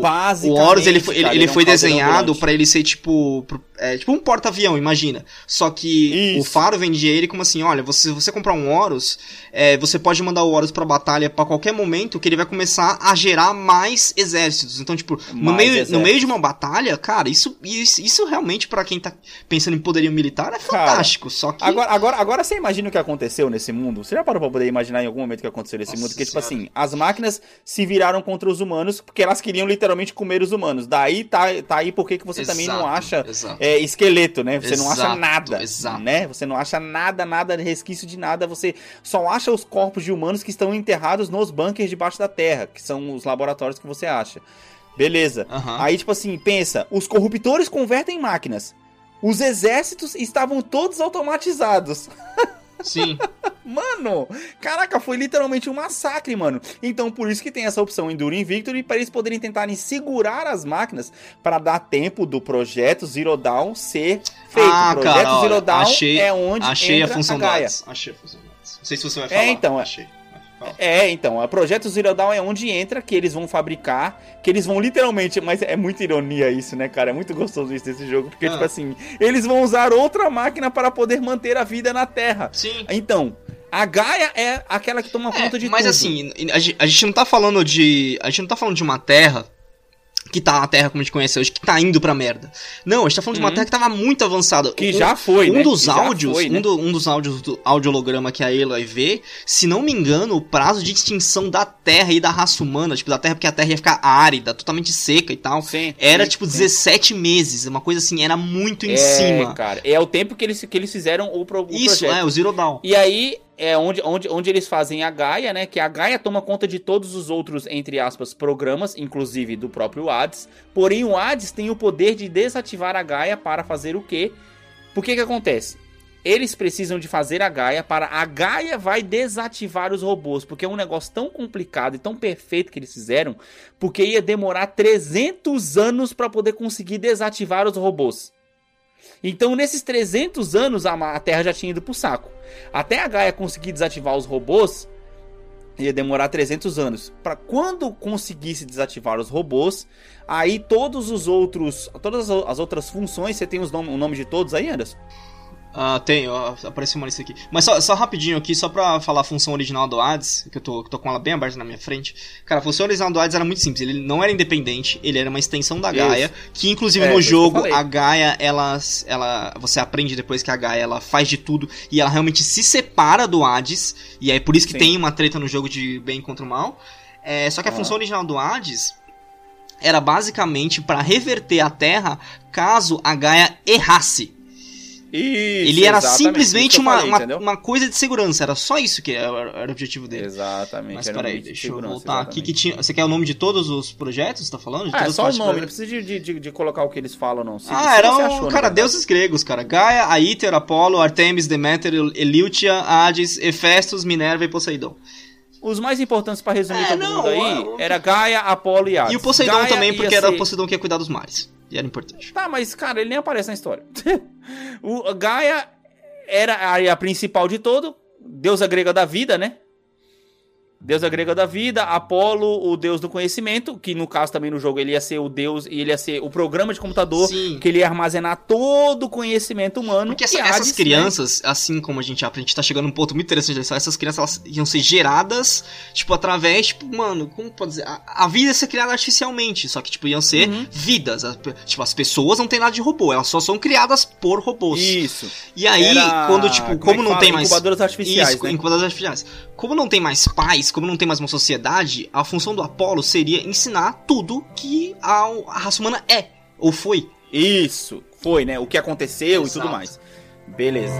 Basicamente. O Horus ele foi, ele, ele, é foi desenhado para ele ser tipo é, tipo um porta-avião, imagina. Só que Isso. o Faro vendia ele como assim, olha, você, se você comprar um Horus, é, você pode mandar o Horus pra batalha para qualquer momento que ele vai começar a gerar mais exércitos. Então, tipo, no meio, no meio de uma batalha, cara, isso, isso, isso realmente para quem tá pensando em poderio militar é fantástico. Cara, só que... Agora, agora, agora você imagina o que aconteceu nesse mundo? Você já parou pra poder imaginar em algum momento o que aconteceu nesse Nossa mundo? Porque, tipo assim, as máquinas se viraram contra os humanos porque elas queriam literalmente comer os humanos. Daí tá, tá aí porque que você exato, também não acha é, esqueleto, né? Você exato, não acha nada, exato. né? Você não acha nada, nada, resquício de nada. Você só acha os corpos de humanos que estão enterrados nos bunkers debaixo da terra, que são os laboratórios que você acha. Beleza. Uhum. Aí, tipo assim, pensa, os corruptores convertem em máquinas. Os exércitos estavam todos automatizados. Sim. mano, caraca, foi literalmente um massacre, mano. Então por isso que tem essa opção Enduring Victory para eles poderem tentarem segurar as máquinas para dar tempo do projeto Zero Dawn ser feito. Ah, o projeto cara, Zero Dawn achei, é onde achei a função a Gaia. Achei a função Não sei se você vai é, falar. É, então, achei. É, então, o projeto Zero Dawn é onde entra que eles vão fabricar, que eles vão literalmente, mas é muita ironia isso, né, cara? É muito gostoso isso desse jogo, porque, ah. tipo assim, eles vão usar outra máquina para poder manter a vida na Terra. Sim. Então, a Gaia é aquela que toma é, conta de mas tudo. Mas assim, a gente não tá falando de. A gente não tá falando de uma terra que tá na Terra como a gente conhece hoje, que tá indo pra merda. Não, a gente tá falando uhum. de uma uhum. Terra que tava muito avançada. Que um, já foi, um né? Dos áudios, foi, né? um, do, um, dos áudios do audiolograma que a Eloy vê, se não me engano, o prazo de extinção da Terra e da raça humana, tipo, da Terra, porque a Terra ia ficar árida, totalmente seca e tal, sim, era sim, tipo sim. 17 meses, uma coisa assim, era muito em é, cima. cara, é o tempo que eles, que eles fizeram o, pro, o Isso, projeto. é, o Zero Dawn. E aí, é onde, onde, onde eles fazem a Gaia, né? Que a Gaia toma conta de todos os outros, entre aspas, programas, inclusive do próprio Hades. Porém, o Hades tem o poder de desativar a Gaia para fazer o quê? Por que que acontece? Eles precisam de fazer a Gaia para a Gaia vai desativar os robôs, porque é um negócio tão complicado e tão perfeito que eles fizeram, porque ia demorar 300 anos para poder conseguir desativar os robôs. Então, nesses 300 anos, a Terra já tinha ido pro saco. Até a Gaia conseguir desativar os robôs, ia demorar 300 anos. Para quando conseguisse desativar os robôs, aí todos os outros, todas as outras funções, você tem os o nome de todos aí, Anderson? Ah, tem, ó, apareceu uma lista aqui. Mas só, só rapidinho aqui, só pra falar a função original do Hades, que eu tô, que tô com ela bem aberta na minha frente. Cara, a função original do Hades era muito simples. Ele não era independente, ele era uma extensão da Gaia. Isso. Que inclusive é, no jogo, a Gaia, ela, ela. Você aprende depois que a Gaia ela faz de tudo e ela realmente se separa do Hades. E é por isso que Sim. tem uma treta no jogo de bem contra o mal. É, só que a ah. função original do Hades era basicamente para reverter a Terra caso a Gaia errasse. Isso, ele era simplesmente uma, falei, uma, uma, coisa de segurança, era só isso que era, era o objetivo dele. Exatamente. Mas peraí, deixa eu voltar aqui que tinha. Você quer o nome de todos os projetos? Você tá falando? De ah, é só o nome, não precisa de, de, de, colocar o que eles falam, não. Se, ah, eram, um, cara, deuses gregos, cara. Gaia, Aiter, Apolo, Artemis, Deméter, Eleutia, Hades, Hefestos, Minerva e Poseidon. Os mais importantes para resumir é, todo não, mundo aí era Gaia, Apolo e Hades. E o Poseidon Gaia também, porque era o Poseidon que ia cuidar dos mares. E era importante. Tá, mas, cara, ele nem aparece na história. o Gaia era a, principal de todo, deusa grega da vida, né? Deusa grega da vida, Apolo, o deus do conhecimento, que no caso também no jogo ele ia ser o deus e ele ia ser o programa de computador Sim. que ele ia armazenar todo o conhecimento humano. Porque essa, essas né? crianças, né? assim como a gente aprende, tá chegando num ponto muito interessante, essas crianças elas iam ser geradas, tipo, através, tipo, mano, como pode dizer? A, a vida ia ser criada artificialmente, só que, tipo, iam ser uhum. vidas. A, tipo, as pessoas não têm nada de robô, elas só são criadas por robôs. Isso. E aí, Era... quando, tipo, como, como é não tem mais. Incubadoras artificiais. Isso, né? incubadoras artificiais. Como não tem mais pais, como não tem mais uma sociedade, a função do Apolo seria ensinar tudo que a, a raça humana é, ou foi. Isso, foi, né? O que aconteceu Exato. e tudo mais. Beleza.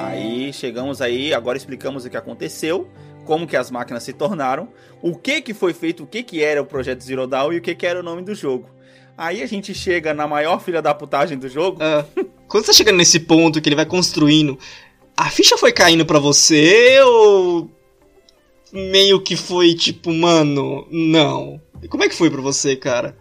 Aí chegamos aí, agora explicamos o que aconteceu, como que as máquinas se tornaram, o que que foi feito, o que que era o projeto Zero Dawn e o que que era o nome do jogo. Aí a gente chega na maior filha da putagem do jogo. Uh, quando você tá chega nesse ponto que ele vai construindo, a ficha foi caindo para você ou meio que foi tipo, mano, não. Como é que foi para você, cara?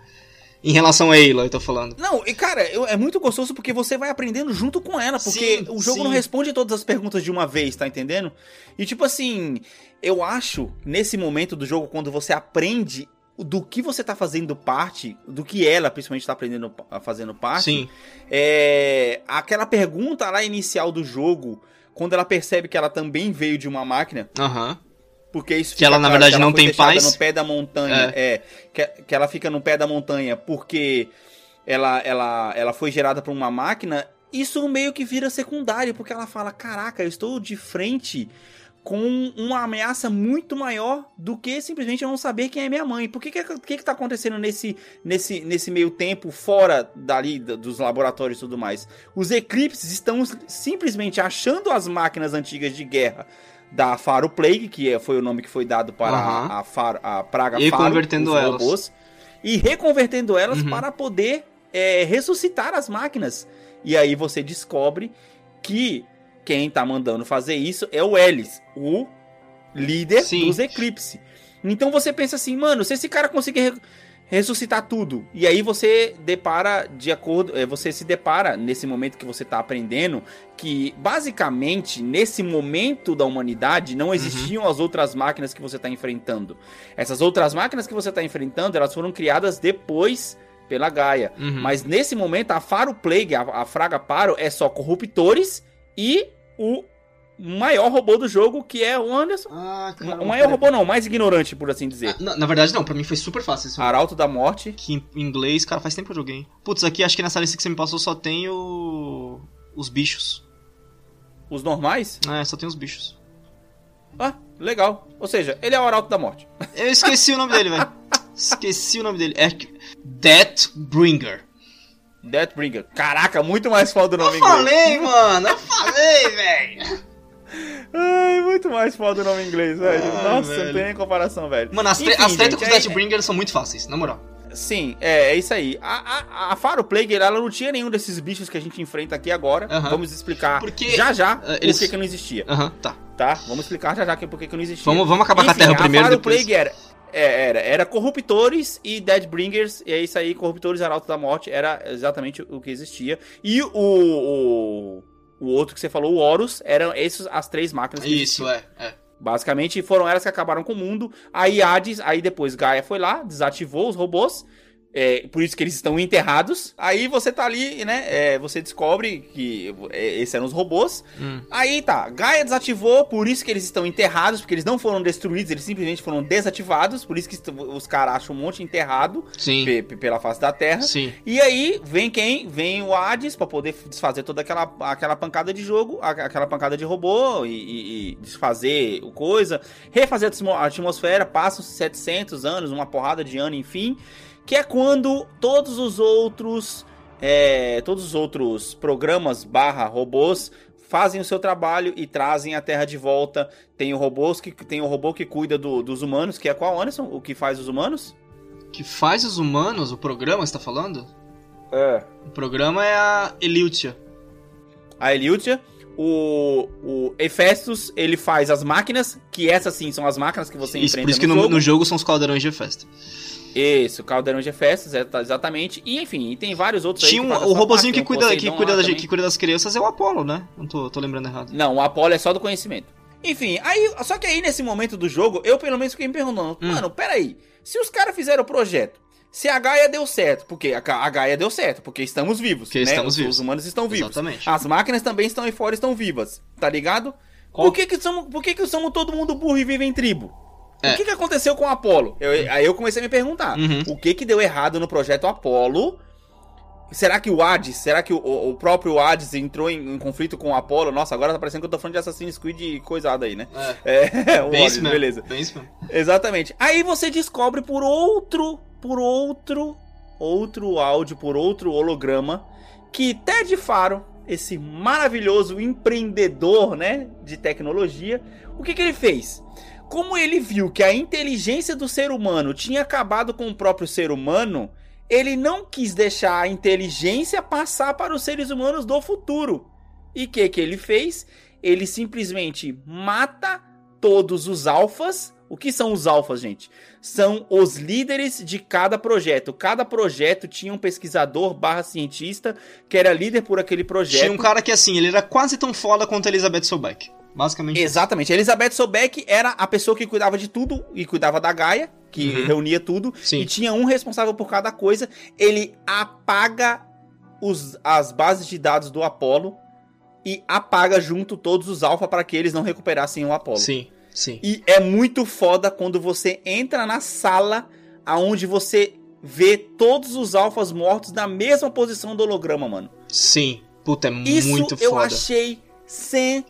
Em relação a Aloy, eu tô falando. Não, e cara, é muito gostoso porque você vai aprendendo junto com ela, porque sim, o jogo sim. não responde todas as perguntas de uma vez, tá entendendo? E tipo assim, eu acho, nesse momento do jogo, quando você aprende do que você tá fazendo parte, do que ela principalmente tá aprendendo fazendo parte. Sim. É, aquela pergunta lá inicial do jogo, quando ela percebe que ela também veio de uma máquina. Aham. Uhum. Porque isso que ela na verdade ela não tem paz no pé da montanha, é, é que, que ela fica no pé da montanha porque ela ela ela foi gerada por uma máquina. Isso meio que vira secundário, porque ela fala: "Caraca, eu estou de frente com uma ameaça muito maior do que simplesmente eu não saber quem é minha mãe. Por que que, que, que tá acontecendo nesse, nesse, nesse meio tempo fora dali dos laboratórios e tudo mais? Os eclipses estão simplesmente achando as máquinas antigas de guerra da Faro Plague, que é, foi o nome que foi dado para uhum. a, a, Faro, a praga e Faro, convertendo elas. Robôs, e reconvertendo elas uhum. para poder é, ressuscitar as máquinas. E aí você descobre que quem tá mandando fazer isso é o Ellis, o líder Sim. dos Eclipse. Então você pensa assim, mano, se esse cara conseguir ressuscitar tudo, e aí você depara de acordo, é, você se depara nesse momento que você tá aprendendo que basicamente nesse momento da humanidade não uhum. existiam uhum. as outras máquinas que você tá enfrentando. Essas outras máquinas que você tá enfrentando, elas foram criadas depois pela Gaia. Uhum. Mas nesse momento a Faro Plague, a, a Fraga Paro é só corruptores e o maior robô do jogo, que é o Anderson. Ah, o maior robô não, mais ignorante, por assim dizer. Ah, na, na, verdade não, pra mim foi super fácil esse Arauto da Morte. Que em inglês, cara, faz tempo que eu joguei. Putz, aqui acho que nessa lista que você me passou só tem o... os bichos. Os normais? É, só tem os bichos. Ah, legal. Ou seja, ele é o Arauto da Morte. Eu esqueci o nome dele, velho. Esqueci o nome dele. É Deathbringer. Deathbringer. Caraca, muito mais foda o nome eu inglês. Eu falei, mano, eu falei, velho. Ai, muito mais foda o nome inglês, velho. Nossa, velho. não tem nem comparação, velho. Mano, as, Enfim, as tretas com os Deathbringer são muito fáceis, na moral. Sim, é, é isso aí. A, a, a Faro Plague, ela não tinha nenhum desses bichos que a gente enfrenta aqui agora. Uh -huh. Vamos explicar Porque já já uh, eles... por que, que não existia. Aham, uh -huh, tá. Tá? Vamos explicar já já por que, que não existia. Vamos, vamos acabar Enfim, com a Terra a primeiro. A Faro depois. Plague era, é, era, era Corruptores e Deadbringers, e é isso aí, Corruptores Arautos da Morte, era exatamente o que existia. E o, o, o outro que você falou, o Horus, eram essas as três máquinas que Isso, existiam. é, é. Basicamente, foram elas que acabaram com o mundo. Aí Hades, aí depois Gaia foi lá, desativou os robôs é, por isso que eles estão enterrados. Aí você tá ali, né? É, você descobre que é, esses eram os robôs. Hum. Aí tá, Gaia desativou, por isso que eles estão enterrados, porque eles não foram destruídos, eles simplesmente foram desativados. Por isso que os caras acham um monte enterrado pela face da Terra. Sim. E aí vem quem? Vem o Hades para poder desfazer toda aquela, aquela pancada de jogo, aquela pancada de robô e, e, e desfazer o coisa, refazer a atmosfera. Passam 700 anos, uma porrada de ano, enfim que é quando todos os outros é, todos os outros programas barra robôs fazem o seu trabalho e trazem a Terra de volta. Tem o robôs que tem o robô que cuida do, dos humanos, que é qual Anderson? O que faz os humanos? Que faz os humanos? O programa está falando? É. O programa é a Eliutia. A Eliutia. O, o Hephaestus, ele faz as máquinas, que essas sim são as máquinas que você isso, enfrenta Por isso que no, jogo. no jogo são os caldeirões de Hephaestus. Isso, Caldeirão de Festas, tá, exatamente. E enfim, tem vários outros Tinha aí. Um, o robozinho que cuida, que, cuida da, que cuida das crianças é o Apolo, né? Não tô, tô lembrando errado. Não, o Apolo é só do conhecimento. Enfim, aí. Só que aí nesse momento do jogo, eu pelo menos fiquei me perguntando, hum. mano, peraí. Se os caras fizeram o projeto, se a Gaia deu certo, porque a, Gaia deu certo, porque estamos vivos, porque né? Estamos os, vivos. os humanos estão vivos. Exatamente. As máquinas também estão aí fora, estão vivas, tá ligado? Por que que somos, por que que somos todo mundo burro e vive em tribo? É. O que, que aconteceu com o Apollo? Eu, aí eu comecei a me perguntar: uhum. o que, que deu errado no projeto Apollo? Será que o Hades, será que o, o próprio Hades entrou em, em, conflito com o Apollo? Nossa, agora tá parecendo que eu tô falando de Assassin's Creed e coisada aí, né? É, é o Hades, beleza. Bem Exatamente. Aí você descobre por outro, por outro, outro áudio, por outro holograma, que Ted Faro, esse maravilhoso empreendedor, né, de tecnologia, o que que ele fez? Como ele viu que a inteligência do ser humano tinha acabado com o próprio ser humano, ele não quis deixar a inteligência passar para os seres humanos do futuro. E o que, que ele fez? Ele simplesmente mata todos os alfas. O que são os alfas, gente? São os líderes de cada projeto. Cada projeto tinha um pesquisador barra cientista que era líder por aquele projeto. Tinha um cara que, assim, ele era quase tão foda quanto a Elizabeth Sobeck. Basicamente. Exatamente. A Elizabeth Sobeck era a pessoa que cuidava de tudo e cuidava da Gaia, que uhum. reunia tudo. Sim. E tinha um responsável por cada coisa. Ele apaga os, as bases de dados do Apollo e apaga junto todos os alfa para que eles não recuperassem o Apollo. Sim, sim. E é muito foda quando você entra na sala aonde você vê todos os alfas mortos na mesma posição do holograma, mano. Sim. Puta, é Isso muito foda. Isso eu achei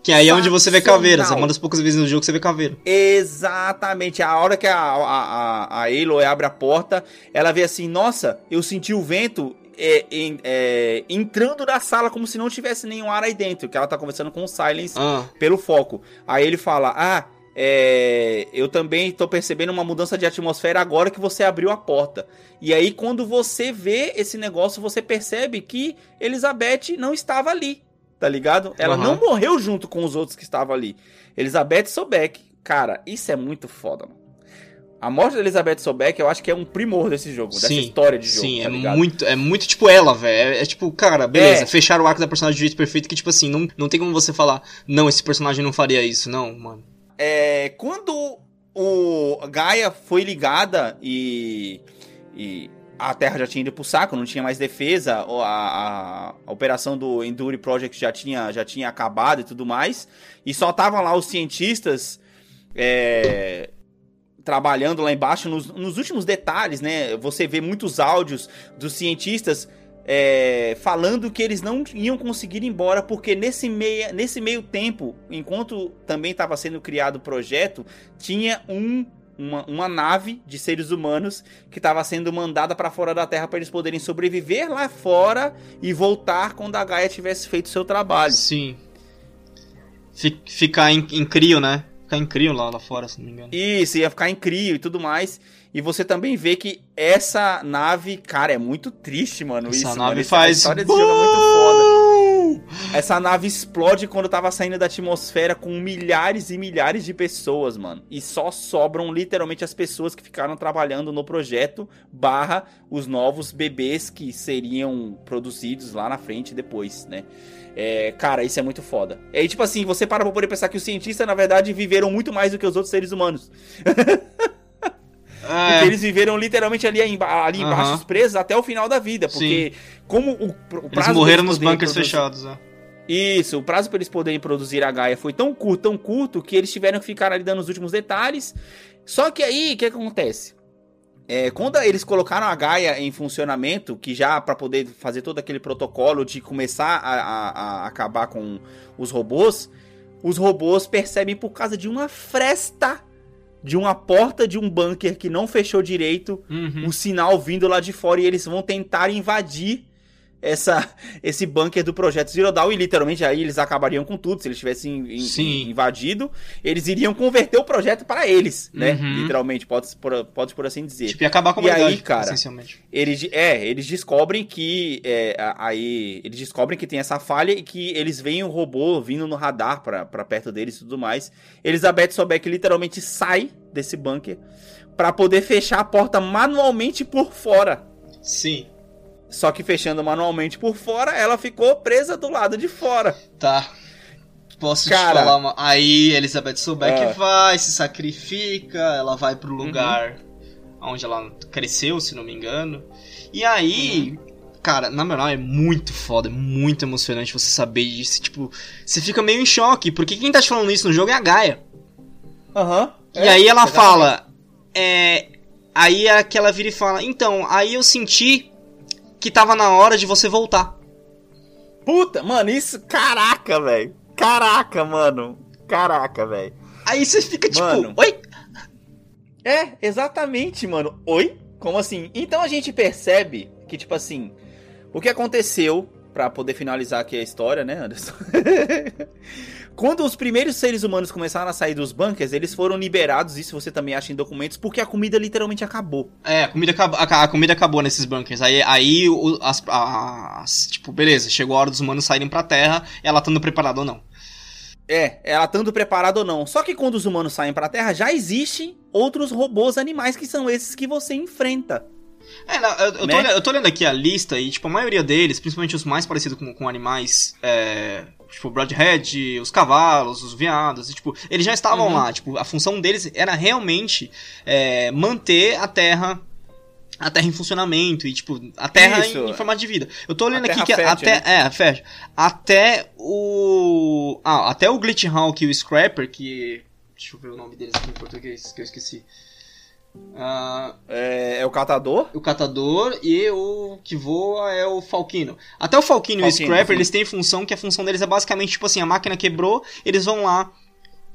que aí é onde você vê caveiras. É uma das poucas vezes no jogo que você vê caveira. Exatamente. A hora que a, a, a, a Aloy abre a porta, ela vê assim: Nossa, eu senti o vento é, é, entrando na sala como se não tivesse nenhum ar aí dentro. Que ela tá conversando com o Silence ah. pelo foco. Aí ele fala: Ah, é, eu também tô percebendo uma mudança de atmosfera agora que você abriu a porta. E aí, quando você vê esse negócio, você percebe que Elizabeth não estava ali tá ligado? Ela uhum. não morreu junto com os outros que estavam ali. Elizabeth Sobeck, cara, isso é muito foda, mano. A morte da Elizabeth Sobeck, eu acho que é um primor desse jogo, sim, dessa história de jogo. Sim, tá é muito, é muito tipo ela, velho. É, é, tipo, cara, beleza, é. fechar o arco da personagem de jeito perfeito que, tipo assim, não, não tem como você falar, não, esse personagem não faria isso, não, mano. É. Quando o Gaia foi ligada e. e a Terra já tinha ido pro saco, não tinha mais defesa, a, a, a, operação do Endure Project já tinha, já tinha acabado e tudo mais, e só estavam lá os cientistas é, trabalhando lá embaixo nos, nos, últimos detalhes, né? Você vê muitos áudios dos cientistas é, falando que eles não iam conseguir ir embora, porque nesse, meia, nesse meio tempo, enquanto também estava sendo criado o projeto, tinha um uma, uma nave de seres humanos que estava sendo mandada para fora da Terra para eles poderem sobreviver lá fora e voltar quando a Gaia tivesse feito seu trabalho. Sim. Fi- Ficar em, em crio, né? Ficar em crio lá, lá fora, se não me engano. Isso, ia ficar em crio e tudo mais. E você também vê que essa nave, cara, é muito triste, mano. Essa isso, nave mano. Essa- faz. A história desse jogo é muito foda. Essa nave explode quando tava saindo da atmosfera com milhares e milhares de pessoas, mano. E só sobram literalmente as pessoas que ficaram trabalhando no projeto, barra os novos bebês que seriam produzidos lá na frente depois, né? É, cara, isso é muito foda. É tipo assim, você para pra poder pensar que os cientistas, na verdade, viveram muito mais do que os outros seres humanos. É, Porque eles viveram literalmente ali, ali embaixo, presos até o final da vida. Porque, como o, o eles morreram nos bunkers produzir- fechados, né? Isso, o prazo para eles poderem produzir a Gaia foi tão curto, tão curto, que eles tiveram que ficar ali dando os últimos detalhes. Só que aí, o que acontece? É, quando eles colocaram a Gaia em funcionamento, que já para poder fazer todo aquele protocolo de começar a, a- a acabar com os robôs, os robôs percebem por causa de uma fresta de uma porta de um bunker que não fechou direito Uhum. um sinal vindo lá de fora e eles vão tentar invadir essa, esse bunker do projeto Zero Dawn e literalmente aí eles acabariam com tudo se eles tivessem in- invadido eles iriam converter o projeto para eles né Uhum. literalmente pode por, pode por assim dizer Tipo, ia acabar com a E aí, cara? eles é eles descobrem que é, aí eles descobrem que tem essa falha e que eles veem o robô vindo no radar pra perto deles e tudo mais Elizabeth Sobek literalmente sai desse bunker pra poder fechar a porta manualmente por fora Sim. Só que fechando manualmente por fora, ela ficou presa do lado de fora. Tá. Posso Cara. te falar uma... Aí Elizabeth Sobeck Ah. vai, se sacrifica, ela vai pro Uhum. lugar onde ela cresceu, se não me engano. E aí, Uhum. cara, na moral, é muito foda, é muito emocionante você saber disso. Tipo, você fica meio em choque, porque quem tá te falando isso no jogo é a Gaia. Aham. E aí ela fala. É. Aí é que ela vira e fala, então, aí eu senti que tava na hora de você voltar. Puta, mano, isso. Caraca, velho. Caraca, mano. Caraca, velho. Aí você fica tipo, Mano. oi? É, exatamente, mano. Oi? Como assim? Então a gente percebe que, tipo assim, o que aconteceu, pra poder finalizar aqui a história, né, Anderson? Quando os primeiros seres humanos começaram a sair dos bunkers, eles foram liberados, isso você também acha em documentos, porque a comida literalmente acabou. É, a comida, a, a comida acabou nesses bunkers. Aí, aí o- as, as- Tipo, beleza, chegou a hora dos humanos saírem pra terra, ela estando preparada ou não. É, ela estando preparada ou não. Só que quando os humanos saem pra Terra, já existem outros robôs animais que são esses que você enfrenta. É, não, eu, eu, tô Né? olhando, eu tô olhando aqui a lista e, tipo, a maioria deles, principalmente os mais parecidos com, com animais, é, tipo, o Broadhead, os cavalos, os veados, e, tipo, eles já estavam Uhum. lá. Tipo, a função deles era realmente é, manter a Terra a Terra em funcionamento e, tipo, a Terra em, em formato de vida. Eu tô olhando aqui que fértil, até. É, fértil. Até o. Ah, até o Glitch Hawk e o Scrapper, que. Deixa eu ver o nome deles aqui em português, que eu esqueci. Ah, É, é o catador? o catador e o que voa é o Falquino. Até o Falquino, e o Falquino, Scrapper, sim. eles têm função que a função deles é basicamente tipo assim, a máquina quebrou, eles vão lá,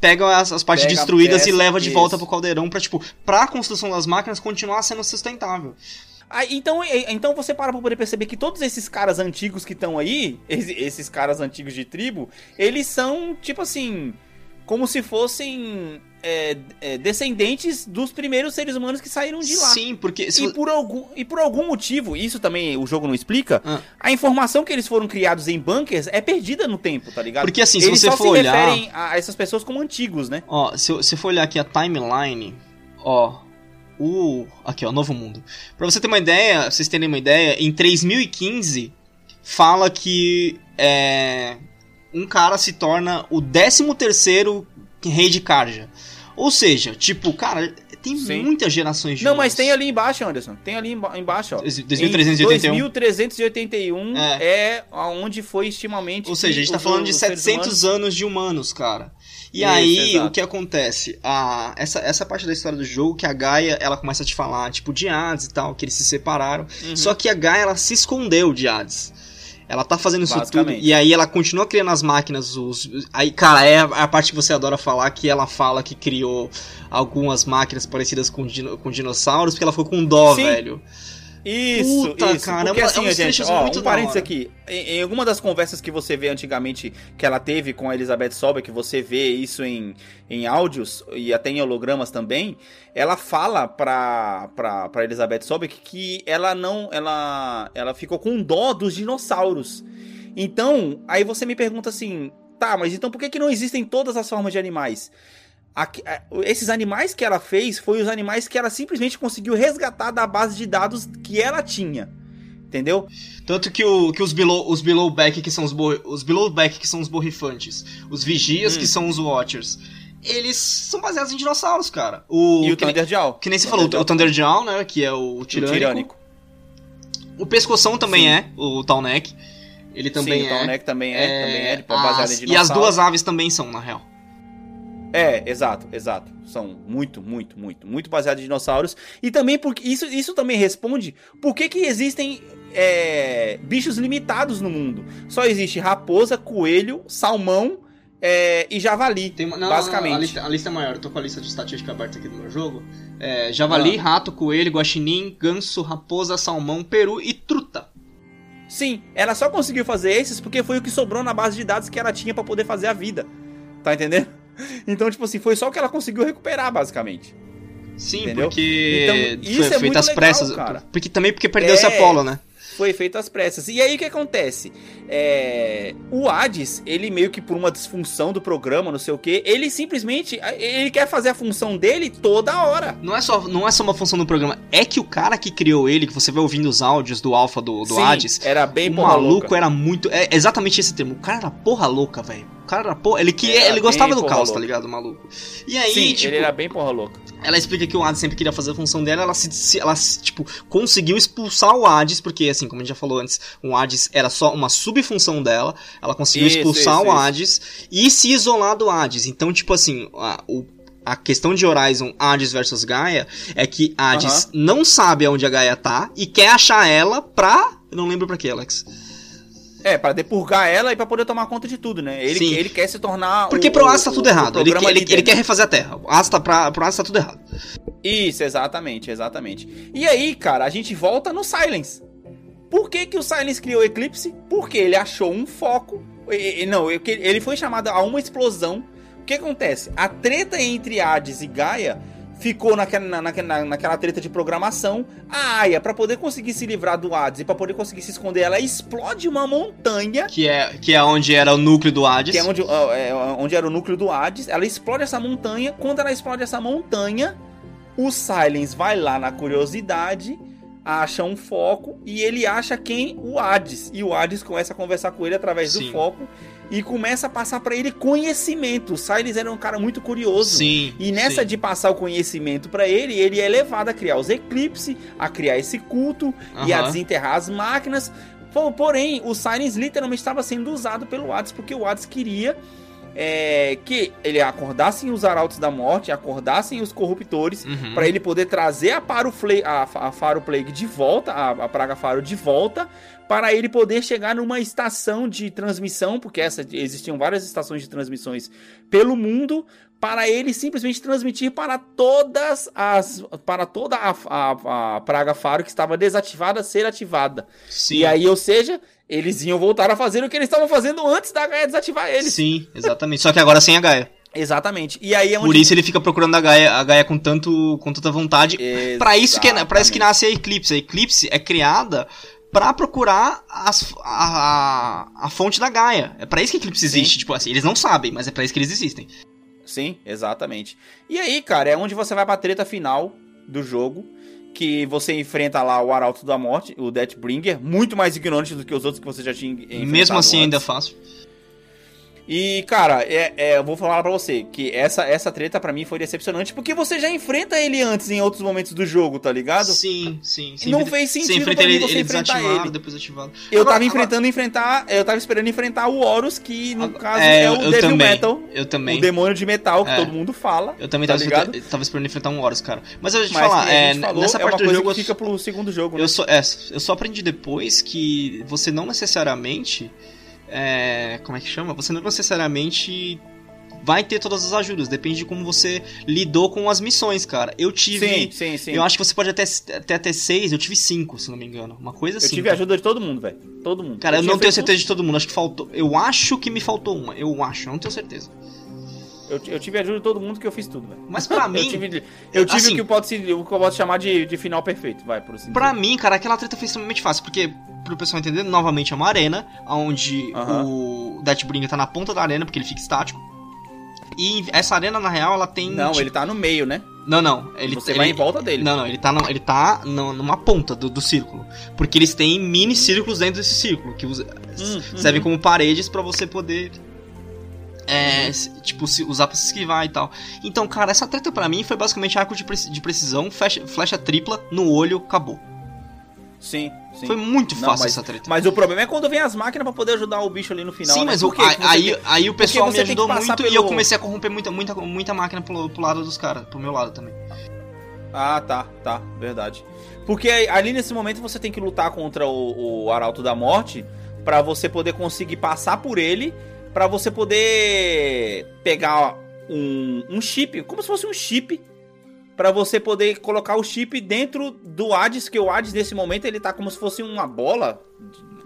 pegam as, as partes Pega destruídas e peça, leva de volta isso. pro caldeirão pra, tipo, pra construção das máquinas continuar sendo sustentável. Ah, então, então você para pra poder perceber que todos esses caras antigos que estão aí, esse- esses caras antigos de tribo, eles são, tipo assim, como se fossem é, é, descendentes dos primeiros seres humanos que saíram de lá. Sim, porque se E por, algum, e por algum motivo, isso também o jogo não explica, Ah. a informação que eles foram criados em bunkers é perdida no tempo, tá ligado? Porque, assim, se eles você só for se olhar- referem a essas pessoas como antigos, né? Ó, se você for olhar aqui a timeline, ó, o aqui ó, Novo Mundo. Pra você ter uma ideia, vocês terem uma ideia, em 3015 fala que é, um cara se torna o 13 terceiro rei de Karja. Ou seja, tipo, cara, tem Sim. muitas gerações de Não, mas tem ali embaixo, Anderson. Tem ali emba- embaixo, ó. 2381. Em 2381 É. é. aonde foi estimamente. Ou seja, a gente tá falando de os seres 700 humanos- anos de humanos, cara. E Isso, aí, exato. o que acontece? A, essa, essa parte da história do jogo, que a Gaia, ela começa a te falar, tipo, de Hades e tal, que eles se separaram. Uhum. Só que a Gaia, ela se escondeu de Hades. Ela tá fazendo isso tudo e aí ela continua criando as máquinas, os. Aí, cara, é a parte que você adora falar que ela fala que criou algumas máquinas parecidas com, dino, com dinossauros, porque ela ficou com dó, Sim. velho. Isso, Puta, isso. Cara, porque é assim, é gente, ó, um parênteses aqui. Em, em, alguma das conversas que você vê antigamente que ela teve com a Elizabeth Sober, que você vê isso em, em áudios e até em hologramas também, ela fala pra, pra, pra Elizabeth Sober que ela não. Ela, ela ficou com dó dos dinossauros. Então, aí você me pergunta assim, tá, mas então por que, que não existem todas as formas de animais? Esses animais que ela fez foi os animais que ela simplesmente conseguiu resgatar da base de dados que ela tinha. Entendeu? Tanto que, o, que os below, os below back que são os, os below back que são os borrifantes, os vigias hum. que são os watchers, eles são baseados em dinossauros, cara. O, e o Thunderjaw. Que nem você falou, o Thunderjaw, né, que é o tirânico. o tirânico. O pescoção também Sim. é, o Tallneck. Ele também Sim, é. o Tallneck também é, é, também é, tipo, baseado em dinossauros. E as duas aves também são, na real. É, exato, exato. São muito, muito, muito, muito baseados em dinossauros. E também porque isso, isso também responde por que, que existem é, bichos limitados no mundo. Só existe raposa, coelho, salmão é, e javali, Tem, não, basicamente. Não, a, lista, a, lista, é maior, eu tô com a lista de estatística aberta aqui do meu jogo. É, javali, ah. rato, coelho, guaxinim, ganso, raposa, salmão, peru e truta. Sim, ela só conseguiu fazer esses porque foi o que sobrou na base de dados que ela tinha para poder fazer a vida. Tá entendendo? Então, tipo assim, foi só o que ela conseguiu recuperar, basicamente. Sim, Entendeu? porque então, isso foi é feito às pressas. Cara. Porque também porque perdeu-se é... Apolo, né? Foi feito às pressas. E aí o que acontece? É... O Hades, ele meio que por uma disfunção do programa, não sei o que, ele simplesmente ele quer fazer a função dele toda hora. Não é só, não é só uma função do programa, é que o cara que criou ele, que você vai ouvindo os áudios do alfa do, do Sim, Hades, era bem o maluco louca. era muito, é exatamente esse termo. O cara era porra louca, velho. O cara era porra, ele que ele gostava do caos, tá louca. tá ligado, maluco. E aí, Sim, tipo, ele era bem porra louca. Ela explica que o Hades sempre queria fazer a função dela, ela se, ela tipo conseguiu expulsar o Hades porque assim, como a gente já falou antes, o Hades era só uma subfunção dela. Ela conseguiu isso, expulsar isso, o Hades isso. e se isolar do Hades. Então, tipo assim, a, o, a questão de Horizon Hades versus Gaia é que Hades não sabe aonde a Gaia tá e quer achar ela pra. Eu não lembro pra quê, Alex. É, para depurgar ela e para poder tomar conta de tudo, né? Ele, Sim. ele quer se tornar. Porque o, pro Asa tá tudo o, errado. Ele, ele, ele, quer refazer a Terra. O Asa tá pra, pro Asa tá tudo errado. Isso, exatamente, exatamente. E aí, cara, a gente volta no Silence. Por que, que o Silence criou o Eclipse? Porque ele achou um foco. Não, ele foi chamado a uma explosão. O que acontece? A treta entre Hades e Gaia ficou naquela, naquela, naquela treta de programação. A Aya, para poder conseguir se livrar do Hades e para poder conseguir se esconder, ela explode uma montanha. Que é, que é onde era o núcleo do Hades. Que é onde, é, onde era o núcleo do Hades. Ela explode essa montanha. Quando ela explode essa montanha, o Silence vai lá na curiosidade acha um foco e ele acha quem? O Hades. E o Hades começa a conversar com ele através Sim. do foco e começa a passar para ele conhecimento. O Silas era um cara muito curioso. Sim, e nessa sim. de passar o conhecimento para ele, ele é levado a criar os eclipses, a criar esse culto e a desenterrar as máquinas. Porém, o Silence literalmente estava sendo usado pelo Hades porque o Hades queria é, que ele acordassem os arautos da morte, acordassem os corruptores, uhum. para ele poder trazer a, Paro a, a Faro Plague de volta, a, a Praga Faro de volta, para ele poder chegar numa estação de transmissão, porque essa, existiam várias estações de transmissões pelo mundo, para ele simplesmente transmitir para todas as. para toda a, a, a Praga Faro que estava desativada ser ativada. Sim. E aí, ou seja, eles iam voltar a fazer o que eles estavam fazendo antes da Gaia desativar eles. Sim, exatamente. Só que agora sem a Gaia. Exatamente. E aí é onde... Por isso ele fica procurando a Gaia, a Gaia com, tanto, com tanta vontade. Para isso, que, é, pra isso que nasce a Eclipse. A Eclipse é criada para procurar as, a, a, a, fonte da Gaia. É para isso que a Eclipse Sim. existe. Tipo assim, eles não sabem, mas é para isso que eles existem. Sim, exatamente. E aí, cara, é onde você vai pra treta final do jogo que você enfrenta lá o Arauto da Morte, o Deathbringer, muito mais ignorante do que os outros que você já tinha enfrentado. Mesmo assim antes. ainda é fácil. E, cara, é, é, eu vou falar pra você que essa, essa treta pra mim foi decepcionante porque você já enfrenta ele antes em outros momentos do jogo, tá ligado? Sim, sim. sim. Não fez sentido pra mim ele, você ele enfrentar ele. depois ativado. Eu Agora- tava enfrentando enfrentar. Eu tava esperando enfrentar o Horus, que no Agora- caso é, é, o Devil também, Metal. eu também. O demônio de metal que É. todo mundo fala. Eu também tá tava, ligado? esperando, tava esperando enfrentar um Horus, cara. Mas eu vou te Mas falar, é, falou, nessa é uma parte do coisa jogo que fica pro segundo jogo, né? eu só, é, eu só aprendi depois que você não necessariamente. É, como é que chama? Você não necessariamente vai ter todas as ajudas. Depende de como você lidou com as missões, cara. Eu tive. Sim, sim, sim. Eu acho que você pode até, até ter seis, eu tive cinco, se não me engano. Uma coisa Eu assim. tive a ajuda de todo mundo, velho. Todo mundo. Cara, eu, tinha não tenho certeza de todo mundo, acho que faltou. Eu acho que me faltou uma, eu acho, eu não tenho certeza. Eu, eu tive a ajuda de todo mundo que eu fiz tudo, velho. Mas pra Eu mim, tive, eu tive assim- o que pode se, o que eu posso chamar de, de final perfeito, vai, por assim Pra dizer. mim, cara, aquela treta foi extremamente fácil, porque, pro pessoal entender, novamente é uma arena, onde Aham. o Deathbringer tá na ponta da arena, porque ele fica estático. E essa arena, na real, ela tem. Não, tipo- ele tá no meio, né? Não, não. Ele, Você ele- vai em volta dele. Não, não, ele tá, na- ele tá no- numa ponta do, do círculo. Porque eles têm mini círculos dentro desse círculo, que usa- Hum, servem uhum. como paredes pra você poder. É, tipo, se usar pra se esquivar e tal. Então, cara, essa treta pra mim foi basicamente arco de, de precisão, flecha, flecha tripla no olho, acabou. Sim, sim. Foi muito Não, fácil mas- essa treta. Mas o problema é quando vem as máquinas pra poder ajudar o bicho ali no final. Sim, né? mas o, aí, tem- aí o pessoal me ajudou muito e pelo- eu comecei a corromper muita, muita, muita máquina pro, pro lado dos caras, pro meu lado também. Ah, tá, tá, verdade. Porque aí- ali nesse momento você tem que lutar contra o, o Arauto da Morte pra você poder conseguir passar por ele, pra você poder pegar um, um chip, como se fosse um chip, pra você poder colocar o chip dentro do Hades, que o Hades nesse momento ele tá como se fosse uma bola,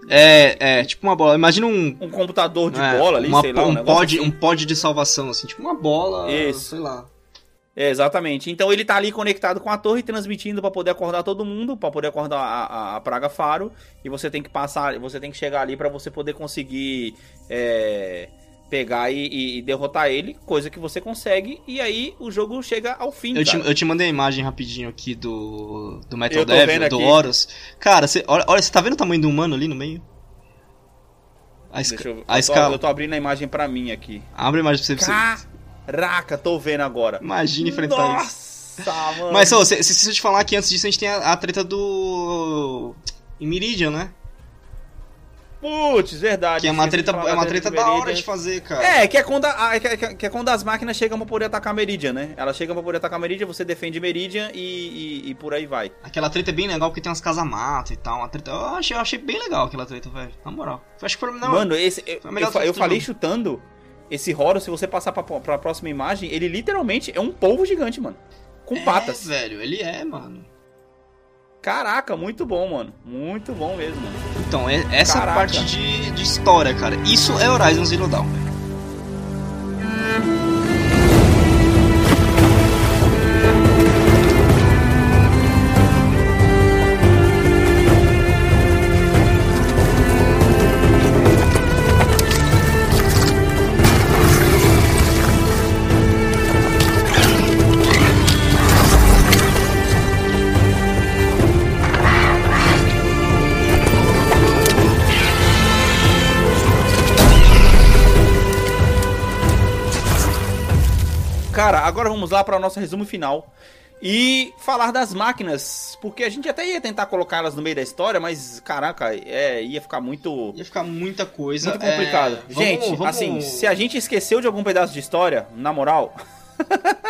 É, é, tipo uma bola. Imagina um. um computador de é, bola ali, uma- sei lá, um, um, pod, assim. um pod de salvação, assim, tipo uma bola. Isso. Sei lá. É, exatamente. Então ele tá ali conectado com a torre, transmitindo pra poder acordar todo mundo, pra poder acordar a, a- a praga faro. E você tem que passar, você tem que chegar ali pra você poder conseguir é, pegar e, e- e derrotar ele, coisa que você consegue. E aí o jogo chega ao fim. Eu te, eu te mandei a imagem rapidinho aqui do, do Metal Devil, do aqui. Horus. Cara, você, olha, olha, você tá vendo o tamanho do humano ali no meio? A, esca- Deixa eu, a eu, tô, escala. eu tô abrindo a imagem pra mim aqui. Abre a imagem pra você. pra você- Caraca, tô vendo agora. Imagina enfrentar isso. Nossa, mano. Mas, ó, se, se, se eu te falar que antes disso a gente tem a, a treta do. Em Meridian, né? Putz, verdade. Que é uma treta, é uma da treta da hora de fazer, cara. É, que é, quando a, que, é- que é quando as máquinas chegam pra poder atacar Meridian, né? Elas chegam pra poder atacar Meridian, você defende Meridian e, e, e por aí vai. Aquela treta é bem legal porque tem umas casamatas e tal. Uma treta... eu, achei, eu achei bem legal aquela treta, velho. Na moral. Acho que foi. Não, Mano, esse, eu, eu, eu falei chutando, esse Horus, se você passar pra, pra próxima imagem, ele literalmente é um polvo gigante, mano. Com é, patas. velho, ele é, mano. Caraca, muito bom, mano. Muito bom mesmo, mano. Então, é- essa Caraca. parte de, de história, cara. Isso é Horizon Zero Dawn, velho. Cara, agora vamos lá para o nosso resumo final. E falar das máquinas, porque a gente até ia tentar colocar elas no meio da história, mas caraca, é, ia ficar muito Ia ficar muita coisa. Muito complicado. é, vamos- gente, vamos- assim, se a gente esqueceu de algum pedaço de história, na moral,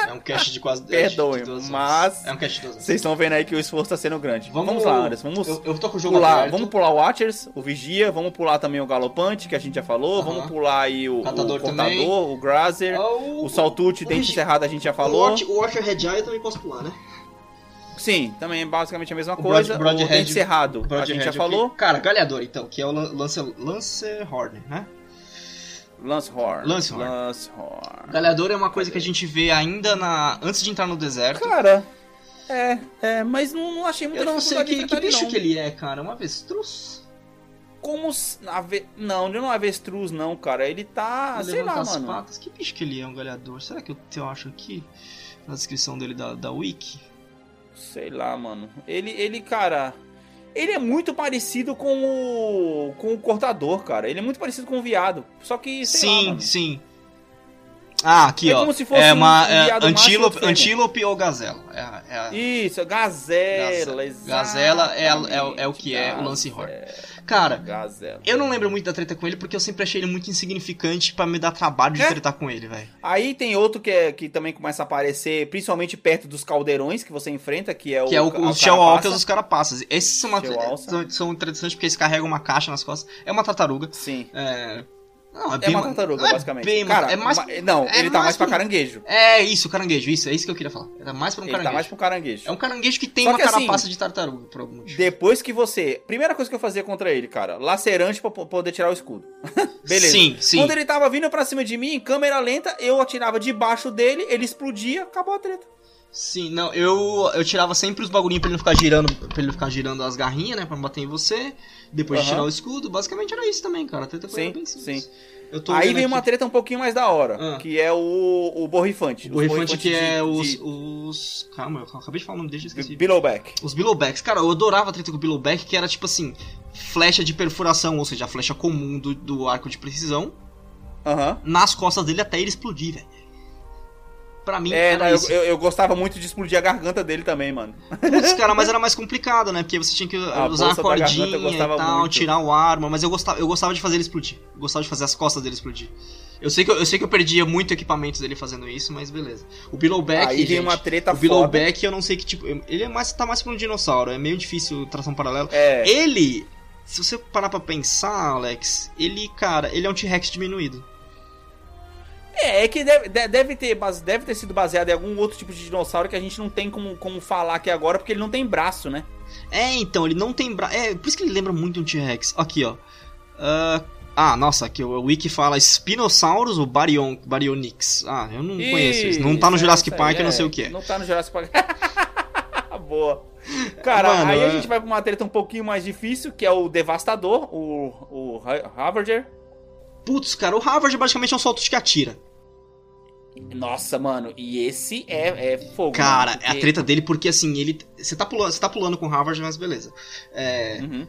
É um cast de quase. Perdoem, de mas- É um cast de vocês estão vendo aí que o esforço tá sendo grande. Vamos, lá, Anderson, vamos Eu, eu tô com o jogo pular, aberto. vamos pular o Watchers, o Vigia, vamos pular também o Galopante, que a gente já falou, Aham. vamos pular aí o, o Catador Contador, também. o Grazer, Ah, o Saltucci, o Dente Vigi- Cerrado a gente já O falou. Watch- O Watcher Red Eye eu também posso pular, né? Sim, também é basicamente a mesma O coisa. Broad- o Dente Cerrado, a gente já falou. Cara, Galhador, então, que é o Lan- Lancer, Lancer Horn, né? Lance Horn. Lance Horn. Lance Horn. Galhador é uma coisa que a gente vê ainda na antes de entrar no deserto. Cara, é, é, mas não, não achei muita eu não sei que, que bicho não. que ele é, cara. Um avestruz? Como. s- ave- Não, ele não é avestruz, não, cara. Ele tá. Ele sei lá, as mano. patas. Que bicho que ele é, um galhador? Será que eu, eu acho aqui na descrição dele da, da Wiki? Sei lá, mano. Ele, ele, cara. Ele é muito parecido com o. com o cortador, cara. Ele é muito parecido com o viado. Só que. Sei sim, lá, sim. Ah, aqui, É ó. como se fosse é um- uma um é, antílope, antílope ou gazela. É, é Isso, gazela. Gazela. Gazela é é o- é o que é o Lance Horn. Cara, Gazela. eu não lembro muito da treta com ele porque eu sempre achei ele muito insignificante pra me dar trabalho de É? tretar com ele, velho. Aí tem outro que, é, que também começa a aparecer, principalmente perto dos caldeirões que você enfrenta, que é o. Que é o, o os Shell dos carapaças. Esses são, uma, são, são interessantes porque eles carregam uma caixa nas costas. É uma tartaruga. Sim. É. Não, É bem uma ma- tartaruga, não é basicamente. bem ma- Cara, é mais, ma- não, é ele tá mais pra pro- caranguejo. É isso, caranguejo. Isso, é isso que eu queria falar. Era mais pra um Ele caranguejo. tá mais pra um caranguejo. É um caranguejo que tem Só uma que assim, carapaça de tartaruga, por algum motivo. Depois que você. Primeira coisa que eu fazia contra ele, cara, lacerante pra po- poder tirar o escudo. Beleza. Sim, sim. Quando ele tava vindo pra cima de mim, em câmera lenta, eu atirava debaixo dele, ele explodia, acabou a treta. Sim, não, eu, eu tirava sempre os bagulhinhos pra ele não ficar girando, pra ele não ficar girando as garrinhas, né, pra não bater em você. Depois de Aham. tirar o escudo, basicamente era isso também, cara. A treta foi Sim, bem simples. sim. Aí vem aqui- uma treta um pouquinho mais da hora, Ah. que é o, o borrifante. O borrifante que borrifantes é de- os, de- os... Calma, eu acabei de falar o nome dele, eu esqueci. Billowback. Os Billowbacks. Cara, eu adorava a treta com o Billowback, que era tipo assim, flecha de perfuração, ou seja, a flecha comum do, do arco de precisão, Aham. nas costas dele até ele explodir, velho. Pra mim, É, era eu, isso. eu, eu gostava muito de explodir a garganta dele também, mano. Putz, cara, mas era mais complicado, né? Porque você tinha que A usar a cordinha eu e tal, muito. tirar o arma, mas eu gostava, eu gostava de fazer ele explodir. Eu gostava de fazer as costas dele explodir. Eu sei que eu, eu sei que eu perdia muito equipamento dele fazendo isso, mas beleza. O Billowback, Aí gente, uma treta o. Billowback eu não sei que tipo, ele é mais tá mais pra um dinossauro, é meio difícil tração paralela. É. Ele, se você parar pra pensar, Alex, ele, cara, ele é um T-Rex diminuído. É, é que deve, de- deve, ter, deve ter sido baseado em algum outro tipo de dinossauro que a gente não tem como, como falar aqui agora, porque ele não tem braço, né? É, então, ele não tem braço. É, por isso que ele lembra muito um T-Rex. Aqui, ó. Ah, ah, nossa, aqui o Wiki fala Spinosaurus ou Baryon, Baryonyx. Ah, eu não conheço isso. Não tá no Jurassic Park, eu não sei o que é. Não tá no Jurassic Park. Boa. Cara, Mano, aí a é- gente vai pra uma treta um pouquinho mais difícil, que é o Devastador, o, o Ha- Harvarder. Putz, cara, o Harvard basicamente é um solto que atira. Nossa, mano, e esse é, é fogo. Cara, mano, é a treta dele porque assim, ele. Você tá pulando, você tá pulando com o Harvard, mas beleza. É, Uhum.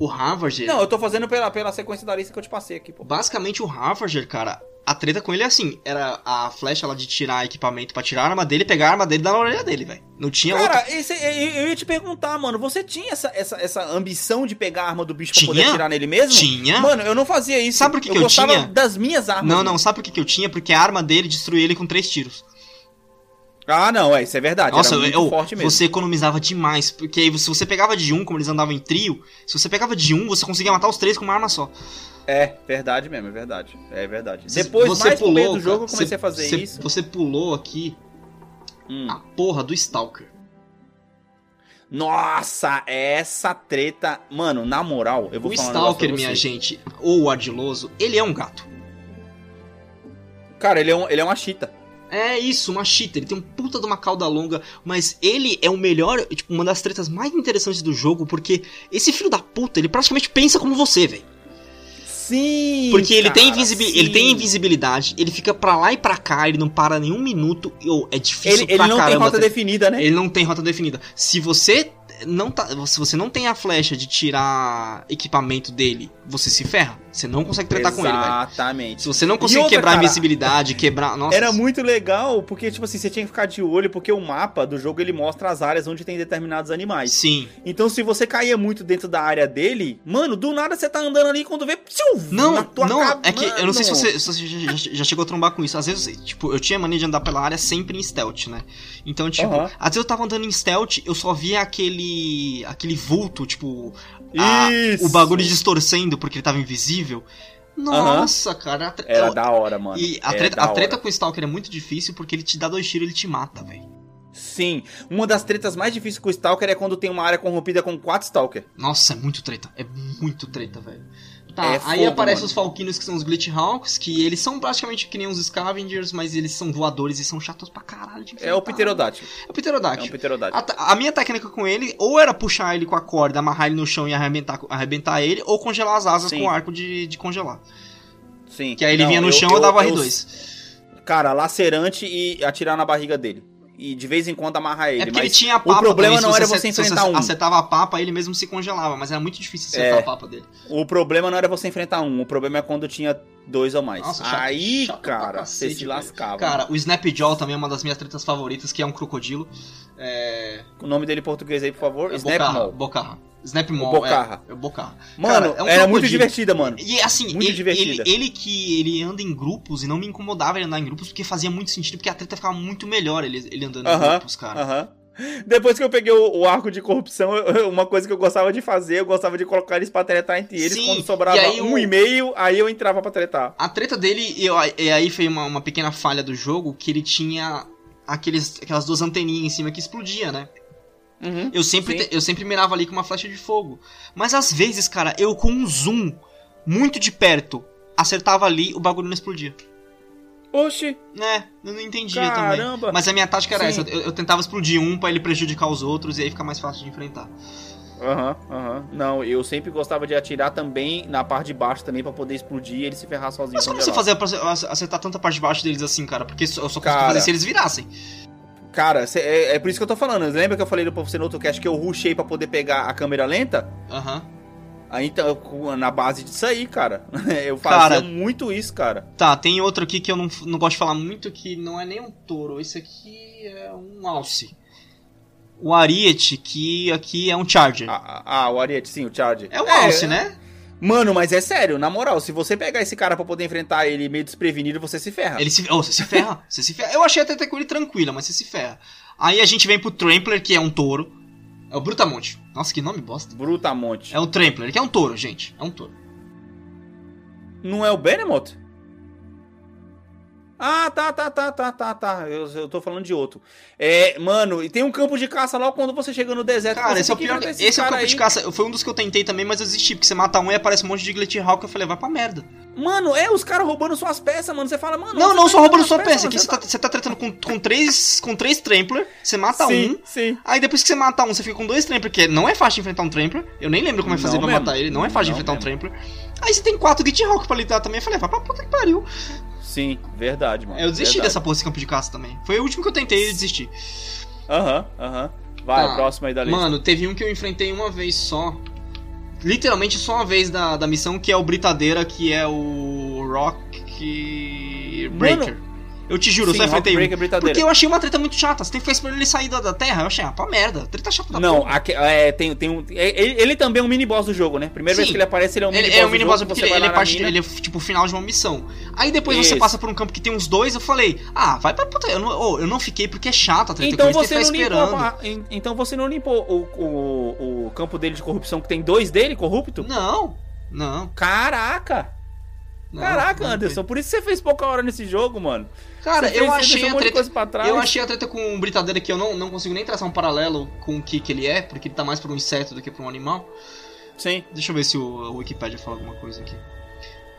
O Harvard. Não, eu tô fazendo pela, pela sequência da lista que eu te passei aqui, pô. Basicamente o Harvard, cara, a treta com ele é assim, era a flecha lá de tirar equipamento pra tirar a arma dele, pegar a arma dele e dar na orelha dele, velho. Não tinha outra. Cara, esse, eu, eu ia te perguntar, mano, você tinha essa, essa, essa ambição de pegar a arma do bicho pra Tinha? poder atirar nele mesmo? Tinha. Mano, eu não fazia isso. Sabe por que eu que eu gostava tinha? das minhas armas. Não, não, sabe por que, que eu tinha? Porque a arma dele destruía ele com três tiros. Ah, não, é, isso é verdade. Nossa, era eu, forte mesmo. você economizava demais. Porque aí, se você pegava de um, como eles andavam em trio, se você pegava de um, você conseguia matar os três com uma arma só. É, verdade mesmo, é verdade. É verdade. Depois, você mais pro meio pulou, do jogo, eu comecei você- a fazer você- isso. Você pulou aqui Hum. a porra do Stalker. Nossa, essa treta. Mano, na moral, eu vou O falar negócio Stalker, minha gente, ou o Ardiloso, ele é um gato. Cara, ele é, um, ele é uma chita. É isso, uma cheater. Ele tem um puta de uma cauda longa, mas ele é o melhor, tipo, uma das tretas mais interessantes do jogo, porque esse filho da puta, ele praticamente pensa como você, velho. Sim! Porque ele, tem sim. ele tem invisibilidade, ele fica pra lá e pra cá, ele não para nenhum minuto. oh, é difícil Ele, ele pra não tem caramba. rota ter- definida, né? Ele não tem rota definida. Se você não tá, se você não tem a flecha de tirar equipamento dele, você se ferra. Você não consegue tratar com ele, velho. Exatamente. Se você não conseguir outra, quebrar a cara, invisibilidade, quebrar, nossa. Era muito legal, porque, tipo assim, você tinha que ficar de olho, porque o mapa do jogo ele mostra as áreas onde tem determinados animais. Sim. Então, se você caía muito dentro da área dele, mano, do nada você tá andando ali quando vê. Não, na tua não, é que eu não sei se você, se você já, já- já chegou a trombar com isso. Às vezes, tipo, eu tinha mania de andar pela área sempre em stealth, né? Então, tipo, Aham. às vezes eu tava andando em stealth, eu só via aquele aquele vulto, tipo, a- o bagulho distorcendo porque ele tava invisível. Nossa, cara. a tre- Era da hora, mano. E a Era treta, a treta com o Stalker é muito difícil porque ele te dá dois tiros e ele te mata, velho. Sim. Uma das tretas mais difíceis com o Stalker é quando tem uma área corrompida com quatro Stalker. Nossa, é muito treta. É muito treta, velho. Tá, É aí fogo, aparecem os Falquinos que são os Glitch Hawks, que eles são praticamente que nem uns Scavengers, mas eles são voadores e são chatos pra caralho de É o enfrentar. Pterodáctilo. É o É um. A, a minha técnica com ele, ou era puxar ele com a corda, amarrar ele no chão e arrebentar, arrebentar ele, ou congelar as asas Sim. com o arco de, de congelar. Sim. Que aí ele Não, vinha no eu- chão e eu dava eu- R2. Cara, lacerante e atirar na barriga dele. E de vez em quando amarrar ele. É porque mas ele tinha papa. o problema também, não era você você se enfrentar um. acertava a papa, ele mesmo se congelava, mas era muito difícil acertar É. a papa dele. O problema não era você enfrentar um, o problema é quando tinha dois ou mais. Nossa, chato- Aí, chato cara, cacete, você se lascava. Cara, o Snapjaw também é uma das minhas tretas favoritas, que é um crocodilo. É. o nome dele em português aí, por favor. é Snap Bocarra. Snapmaw. O Bocarra. É, é o Bocarra. Mano, Cara, é um era muito divertida, mano. E assim, Muito ele, divertida. ele, ele que ele anda em grupos e não me incomodava ele andar em grupos porque fazia muito sentido, porque a treta ficava muito melhor ele, ele andando em Aham, grupos, cara. aham. Depois que eu peguei o, o arco de corrupção, eu- uma coisa que eu gostava de fazer, eu gostava de colocar eles pra tretar entre eles. Sim, Quando sobrava aí um o- e meio, aí eu entrava pra tretar. A treta dele, eu, e aí foi uma, uma pequena falha do jogo, que ele tinha aqueles, aquelas duas anteninhas em cima que explodia, né? Uhum. Eu sempre, Sim. eu sempre mirava ali com uma flecha de fogo. Mas às vezes, cara, eu com um zoom muito de perto, acertava ali, o bagulho não explodia. Oxi, É, eu não entendia Caramba. também. Mas a minha tática era Sim. essa, eu, eu tentava explodir um pra ele prejudicar os outros e aí fica mais fácil de enfrentar. Aham, aham. Não, eu sempre gostava de atirar também na parte de baixo também pra poder explodir e ele se ferrar sozinho. Mas como você fazia pra ac- acertar tanta parte de baixo deles assim, cara? Porque eu só conseguia Cara. fazer se eles virassem. Cara, cê- é, é por isso que eu tô falando. Lembra que eu falei pra você no outro cast que eu rushei pra poder pegar a câmera lenta? Aham. Aí então, na base disso aí, cara. Eu fazia Cara. muito isso, cara. Tá, tem outro aqui que eu não, não gosto de falar muito, que não é nem um touro. Esse aqui é um alce. O Ariete, que aqui é um Charger. Ah, ah, o Ariete, sim, o Charger. é um alce, né? Mano, mas é sério, na moral, se você pegar esse cara pra poder enfrentar ele meio desprevenido, você se ferra. Ele se, oh, você se ferra, você se ferra. Eu achei até com ele tranquila, mas você se ferra. Aí a gente vem pro Trampler, que é um touro. É o Brutamonte. Nossa, que nome bosta. Brutamonte. É o Trampler, que é um touro, gente. É um touro. Não é o Benemot? Ah, tá, tá, tá, tá, tá, tá. Eu, eu tô falando de outro. É, mano, e tem um campo de caça lá quando você chega no deserto. Cara, esse é o pior. esses Esse é o campo de aí. caça. Foi um dos que eu tentei também, mas eu desisti. Porque você mata um e aparece um monte de Glitchhawk. Eu falei, vai pra merda. Mano, é os caras roubando suas peças, mano. Você fala, mano. Não, não, tá só roubando sua peça. Aqui você tá, você tá tretando com, com, três, com três Trampler. Você mata Sim, um. sim. Aí depois que você mata um, você fica com dois Trampler, que não é fácil de enfrentar um Trampler. Eu nem lembro como é fazer Não pra mesmo. matar ele. Não é fácil de Não enfrentar um mesmo. Trampler. Aí você tem quatro Glitchhawk pra lidar também. Eu falei, vai pra puta que pariu. Sim, verdade, mano. Eu desisti verdade. dessa porra desse campo de caça também. Foi o último que eu tentei e desisti. Aham, aham. Vai, Tá. próximo aí da lista. Mano, teve um que eu enfrentei uma vez só. Literalmente só uma vez da, da missão, que é o Britadeira, que é o Rock Breaker. Eu te juro, Sim, eu só enfrentei um. Britadeira. Porque eu achei uma treta muito chata. Você tem que ficar esperando ele sair da, da terra. Eu achei, ah, pra merda. Treta chata da Não, porra. aque- é, tem, tem um. é, Ele, ele também é um mini boss do jogo, né? Primeira vez Sim. que ele aparece, ele é um mini Ele boss. é um mini boss você porque ele lá é parte, mina. ele é tipo o final de uma missão. Aí depois você Isso. passa por um campo que tem uns dois, eu falei, ah, vai pra puta. Eu não, oh, eu não fiquei porque é chato a treta Então você, não limpou, esperando. en- então você não limpou o, o, o campo dele de corrupção, que tem dois dele corrupto? Não, não. Caraca! Não Caraca, não Anderson, por isso você fez pouca hora nesse jogo, mano. Cara, Você eu fez- achei a treta. coisa pra trás. Eu achei a treta com o Britadeira que eu não, não consigo nem traçar um paralelo com o que, que ele é, porque ele tá mais pra um inseto do que pra um animal. Sim. Deixa eu ver se o, o Wikipedia fala alguma coisa aqui.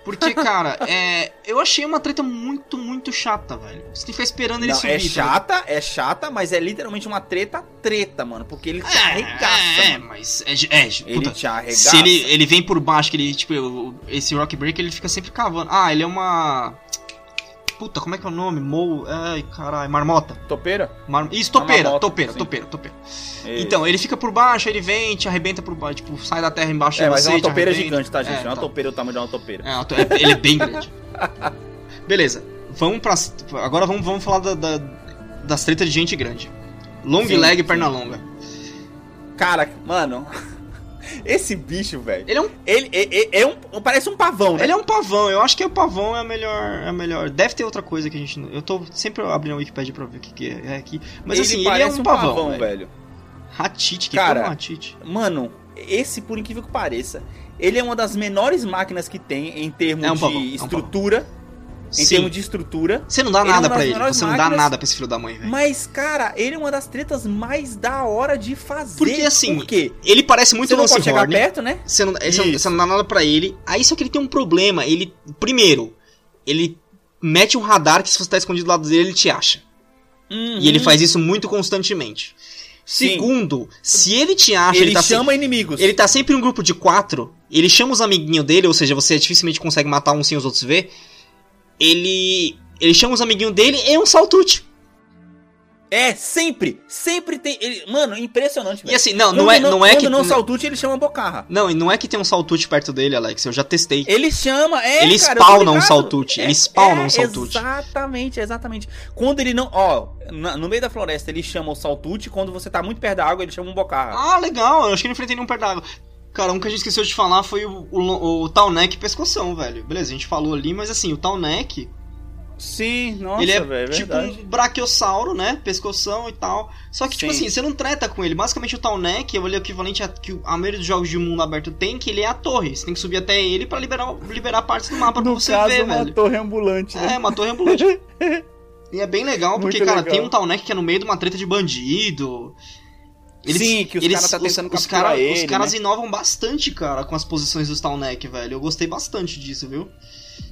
Porque, cara, é, eu achei uma treta muito, muito chata, velho. Você tem que ficar esperando ele Não, subir. é tá chata, é chata, mas é literalmente uma treta treta, mano. Porque ele te ligado? arregaça, É, é, mano. mas. É, é, Ele puta, te arregaça. se ele, ele vem por baixo, que ele, tipo, esse Rock Breaker, ele fica sempre cavando. Ah, ele é uma. Puta, como é que é o nome? Mou. Ai, caralho, marmota. Topeira? Mar... Isso, topeira, marmota, topeira, sim. topeira, topeira. Isso. Então, ele fica por baixo, ele vem, te arrebenta por baixo, tipo, sai da terra embaixo É, de mas você, é uma topeira gigante, tá, gente? É, É, uma tá. topeira, o tamanho de uma topeira. É, uma to- é- ele é bem grande. Beleza, vamos pra. Agora vamos, vamos falar da, da- das tretas de gente grande. Long Sim, leg sim. perna longa. Cara, mano, esse bicho, velho. Ele é um, Ele é, é- é um. Parece um pavão, né? ele é um pavão, eu acho que o pavão é a melhor. É a melhor. Deve ter outra coisa que a gente. Eu tô sempre abrindo a Wikipedia pra ver o que, que é aqui. Mas ele assim, ele é um pavão. velho. velho. Ratite, que Cara, é um ratite. Mano, esse, por incrível que pareça, ele é uma das menores máquinas que tem em termos É um de pavão, é um estrutura. Em Sim. termos de estrutura. Você não dá é nada das pra ele, você não dá nada pra esse filho da mãe, velho. Mas, cara, ele é uma das tretas mais da hora de fazer. Porque, assim, Por quê? Ele parece muito Você não Lance pode chegar Horn. perto, né? Você não, você, não, você não dá nada pra ele. Aí só que ele tem um problema. Ele. Primeiro, ele mete um radar que se você tá escondido do lado dele, ele te acha. E ele faz isso muito constantemente. Uhum. Sim. Segundo, se ele te acha, Ele, ele, tá chama inimigos. se- ele tá sempre em um grupo de quatro, ele chama os amiguinhos dele, ou seja, você dificilmente consegue matar um sem os outros ver. Ele. Ele chama os amiguinhos dele e é um saltute. É, sempre. Sempre tem. Ele, mano, impressionante. E assim, não, Quando não é, não é quando que. não saltute, ele chama Bocarra. Não, e não é que tem um saltute perto dele, Alex. Eu já testei. Ele chama, é, Ele cara, spawna um saltute, ele spawna um saltute. Exatamente, exatamente. Quando ele não, ó, na- no meio da floresta ele chama o saltute, quando você tá muito perto da água ele chama um bocarra. Ah, legal. Eu acho que eu não enfrentei nenhum perto d'água. Cara, um que a gente esqueceu de falar foi o, o, o Tallneck pescoção, velho. Beleza, a gente falou ali, mas assim, o Tallneck, Sim, nossa, ele é velho, tipo verdade. um braquiossauro, né? Pescoção e tal. Só que, tipo Sim. assim, você não treta com ele. Basicamente, o Tallneck é o equivalente a que a maioria dos jogos de mundo aberto tem, que ele é a torre. Você tem que subir até ele pra liberar, liberar partes do mapa pra No você caso, ver, uma velho. torre ambulante, né? É, uma torre ambulante. e é bem legal, porque, Muito cara, legal. tem um Tallneck que é no meio de uma treta de bandido. Sim, que os caras tá tentando os, os cara- ele, Os caras né? inovam bastante, cara, com as posições dos Tallneck, velho. Eu gostei bastante disso, viu?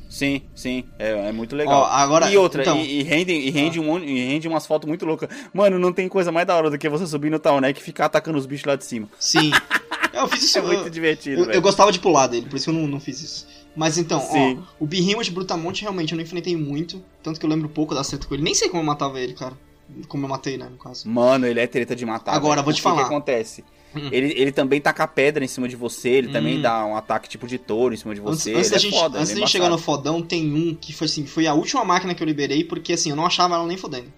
Sim, sim, é, é muito legal. Ó, agora- e outra, então- e, e rende, e, rende um, monte- e rende umas fotos muito loucas. Mano, não tem coisa mais da hora do que você subir no Tallneck e ficar atacando os bichos lá de cima. Sim. Eu fiz isso. É muito eu, divertido, eu, eu gostava de pular dele, por isso que eu não, não fiz isso. Mas então, Sim. ó, o Behemoth Brutamonte realmente eu não enfrentei muito. Tanto que eu lembro pouco da treta com ele. Nem sei como eu matava ele, cara. Como eu matei, né, no caso. Mano, ele é treta de matar. Agora, velho. vou te O que que falar. acontece? Hum. Ele, ele também taca pedra em cima de você, ele também Hum. dá um ataque tipo de touro em cima de Antes, você. antes ele da é gente, foda, antes ele da é gente chegar no fodão, tem um que foi assim, foi a última máquina que eu liberei, porque assim, eu não achava ela nem fodendo.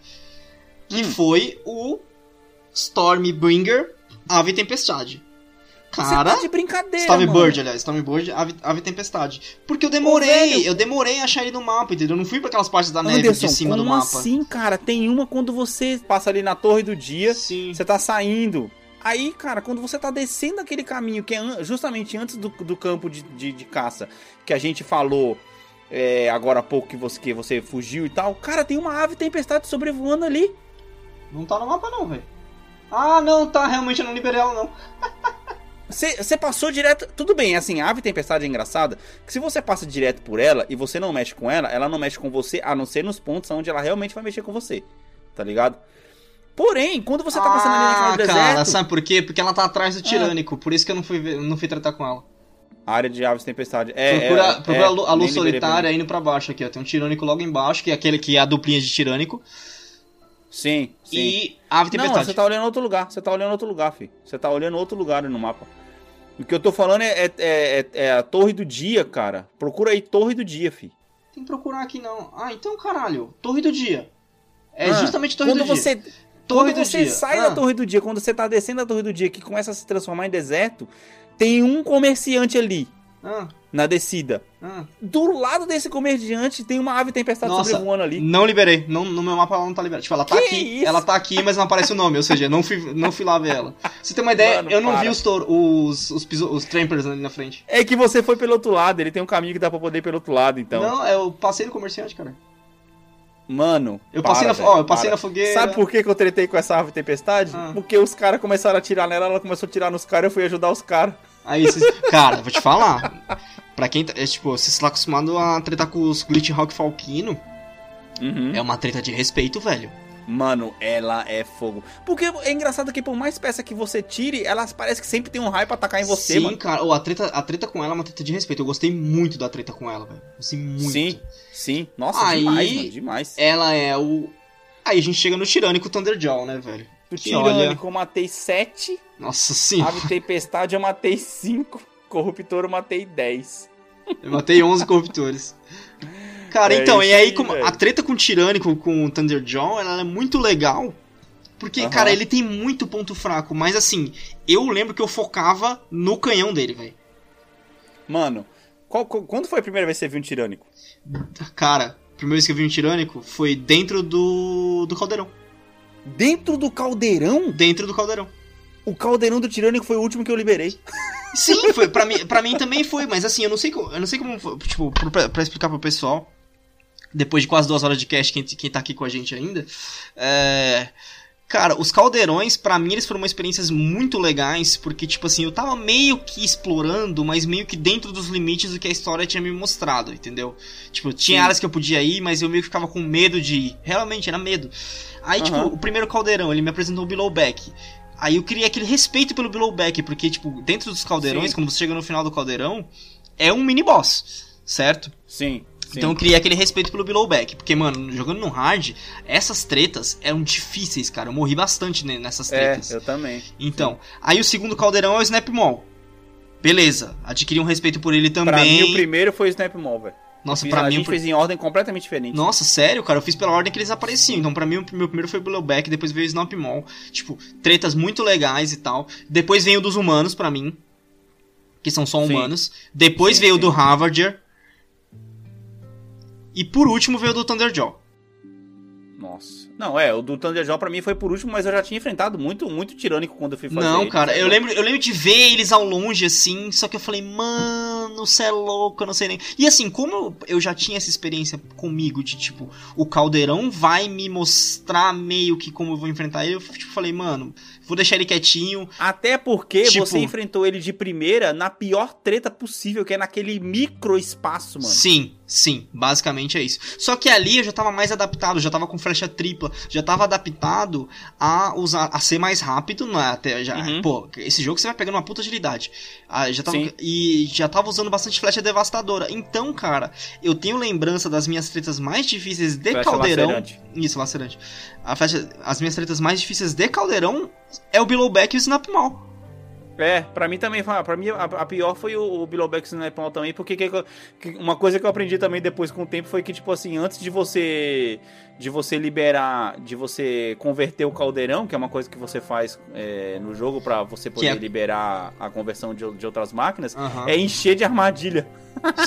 Que Hum. foi o Stormbringer Ave Tempestade. Cara, Você tá de brincadeira, Stormbird, aliás, Stormbird, Ave, Ave Tempestade. Porque eu demorei, eu demorei a achar ele no mapa, entendeu? Eu não fui pra aquelas partes da neve Anderson, de cima do como mapa. assim, cara? Tem uma quando você passa ali na torre do dia, Sim. você tá saindo. Aí, cara, quando você tá descendo aquele caminho, que é justamente antes do, do campo de, de, de caça, que a gente falou é, agora há pouco que você, que você fugiu e tal, cara, tem uma ave tempestade sobrevoando ali. Não tá no mapa não, velho. Ah, não, tá, realmente eu não liberei ela não. Você passou direto. Tudo bem, assim, a ave tempestade é engraçada. Que se você passa direto por ela e você não mexe com ela, ela não mexe com você, a não ser nos pontos onde ela realmente vai mexer com você. Tá ligado? Porém, quando você tá passando ali naquela ah, deserto. cara, sabe por quê? Porque ela tá atrás do tirânico, por isso que eu não fui, não fui tratar com ela. Área de aves tempestade. É, procura é, procura é, a luz pra solitária mim. indo pra baixo aqui, ó. Tem um tirânico logo embaixo, que é aquele que é a duplinha de tirânico. Sim, sim. E ave Não, tempestade. você tá olhando outro lugar. Você tá olhando outro lugar, fi. Você tá olhando outro lugar no mapa. O que eu tô falando é, é, é- é a Torre do Dia, cara. Procura aí Torre do Dia, fi. Tem que procurar aqui não. Ah, então caralho. Torre do dia. É Ah, justamente Torre quando do dia. você, Torre quando do você dia. sai Ah. da Torre do Dia, quando você tá descendo a Torre do Dia, que começa a se transformar em deserto, tem um comerciante ali, Ah, na descida. ah. Do lado desse comerciante tem uma ave tempestade Nossa, sobrevoando ali. Não liberei. Não, no meu mapa ela não tá liberada. Tipo, ela tá Que aqui. isso? Ela tá aqui, mas não aparece o nome. Ou seja, não fui, não fui lá ver ela. Você ter uma ideia, Mano, eu não para. vi os, os, os, piso- os trampers ali na frente. É que você foi pelo outro lado, ele tem um caminho que dá pra poder ir pelo outro lado, então. Não, eu passei no comerciante, cara. Mano. Eu para, passei na, velho, ó, eu passei para. na fogueira. Sabe por que, que eu tretei com essa ave tempestade? Ah. Porque os caras começaram a atirar nela, ela começou a tirar nos caras, eu fui ajudar os caras. Aí vocês. Cara, vou te falar. Pra quem tá. É, tipo, você está acostumado a tretar com os Glitch Hawk Falquino, Uhum. é uma treta de respeito, velho. Mano, ela é fogo. Porque é engraçado que por mais peça que você tire, elas parece que sempre tem um raio pra atacar em você, Sim, mano. cara. Ô, a, treta, a treta com ela é uma treta de respeito. Eu gostei muito da treta com ela, velho. Gostei muito. Sim, sim. Nossa, Aí- demais, mano, demais. Ela é o. Aí a gente chega no tirânico Thunderjaw, né, velho? Do Tirânico eu matei 7, Nossa sim. Ave Tempestade eu matei 5, Corruptor eu matei 10. Eu matei 11 corruptores. Cara, É então, e aí, aí, a treta com o Tirânico, com o Thunderjaw, ela é muito legal. Porque, Aham. cara, ele tem muito ponto fraco. Mas, assim, eu lembro que eu focava no canhão dele, velho. Mano, qual- quando foi a primeira vez que você viu um Tirânico? Cara, a primeira vez que eu vi um Tirânico foi dentro do, do caldeirão. Dentro do caldeirão? Dentro do caldeirão. O caldeirão do Tirânico foi o último que eu liberei. Sim, foi, pra, mim, pra mim também foi, mas assim, eu não sei, eu não sei como, foi, tipo, pra explicar pro pessoal, depois de quase duas horas de cast, quem, quem tá aqui com a gente ainda, é... Cara, os caldeirões, pra mim, eles foram uma experiências muito legais, porque, tipo assim, eu tava meio que explorando, mas meio que dentro dos limites do que a história tinha me mostrado, entendeu? Tipo, tinha Sim. áreas que eu podia ir, mas eu meio que ficava com medo de ir. Realmente, era medo. Aí, tipo, Aham. o primeiro caldeirão, ele me apresentou o Billowback. Aí eu criei aquele respeito pelo Billowback, porque, tipo, dentro dos caldeirões, Sim. quando você chega no final do caldeirão, é um mini boss, certo? Sim. sim. Então eu criei aquele respeito pelo Below Back. Porque, mano, jogando no hard, essas tretas eram difíceis, cara. Eu morri bastante ne- nessas É, tretas. eu também. Então, aí o segundo caldeirão é o Snap Mall. Beleza, adquiri um respeito por ele também. Pra mim, o primeiro foi o Snap Mall, velho. Nossa, Fiz- pra a mim. o gente fez em ordem completamente diferente. Nossa, sério, cara? Eu fiz pela ordem que eles apareciam. Então, pra mim, o meu primeiro foi o Blowback, depois veio o Snap Mall. Tipo, tretas muito legais e tal. Depois veio o dos humanos, pra mim. Que são só Sim. humanos. Depois Sim, veio o sim. do Harvarder. E por último veio o do Thunderjaw. Nossa. Não, é, o do Thunderjaw pra mim foi por último, mas eu já tinha enfrentado muito, muito tirânico quando eu fui fazer. Não, cara, eu lembro, eu lembro de ver eles ao longe, assim, só que eu falei, mano, cê é louco, eu não sei nem. E assim, como eu, eu já tinha essa experiência comigo de, tipo, o caldeirão vai me mostrar meio que como eu vou enfrentar ele, eu tipo, falei, mano, vou deixar ele quietinho. Até porque Tipo- você enfrentou ele de primeira na pior treta possível, que é naquele micro espaço, mano. Sim, sim, basicamente é isso. Só que ali eu já tava mais adaptado, já tava com flecha tripla, já tava adaptado a usar, a ser mais rápido, né? Até já, Uhum. pô, esse jogo você vai pegando uma puta agilidade. Ah, já tava, Sim. e já tava usando bastante flecha devastadora. Então, cara, eu tenho lembrança das minhas tretas mais difíceis de Flecha caldeirão. lacerante. Isso, lacerante. A flecha, as minhas tretas mais difíceis de caldeirão é o Billowback e o Snap Mall. É, pra mim também, foi- pra mim a, a pior foi o, o Snap Mall também, porque que- que- uma coisa que eu aprendi também depois com o tempo foi que, tipo assim, antes de você de você liberar, de você converter o caldeirão, que é uma coisa que você faz é, no jogo pra você poder é- liberar a conversão de, de outras máquinas, Aham. é encher de armadilha.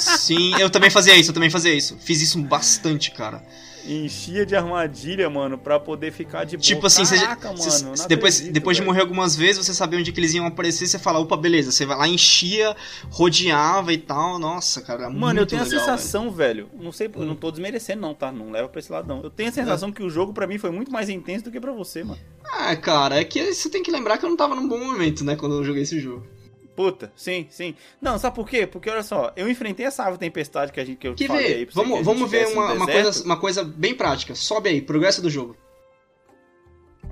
Sim, eu também fazia isso, eu também fazia isso. Fiz isso bastante, cara. Enchia de armadilha, mano, pra poder ficar de boa. Tipo assim, Caraca, mano, depois, acredito, depois de velho. morrer algumas vezes, você sabia onde que eles iam aparecer, você fala, opa, beleza, você vai lá, enchia, rodeava e tal. Nossa, cara, Mano, eu tenho legal, a sensação, velho. Não sei, eu não tô desmerecendo, não, tá? Não leva pra esse lado, não. Eu tenho a sensação que o jogo, pra mim, foi muito mais intenso do que pra você, mano. velho. Ah, cara, é que você tem que lembrar que eu não tava num bom momento, né, quando eu joguei esse jogo. Puta, sim, sim. Não, sabe por quê? Porque olha só, eu enfrentei essa ave tempestade que a gente que eu Quer falei aí ver? pra você, que a Vamos, vamos ver uma, uma coisa, uma coisa bem prática. Sobe aí, progresso do jogo.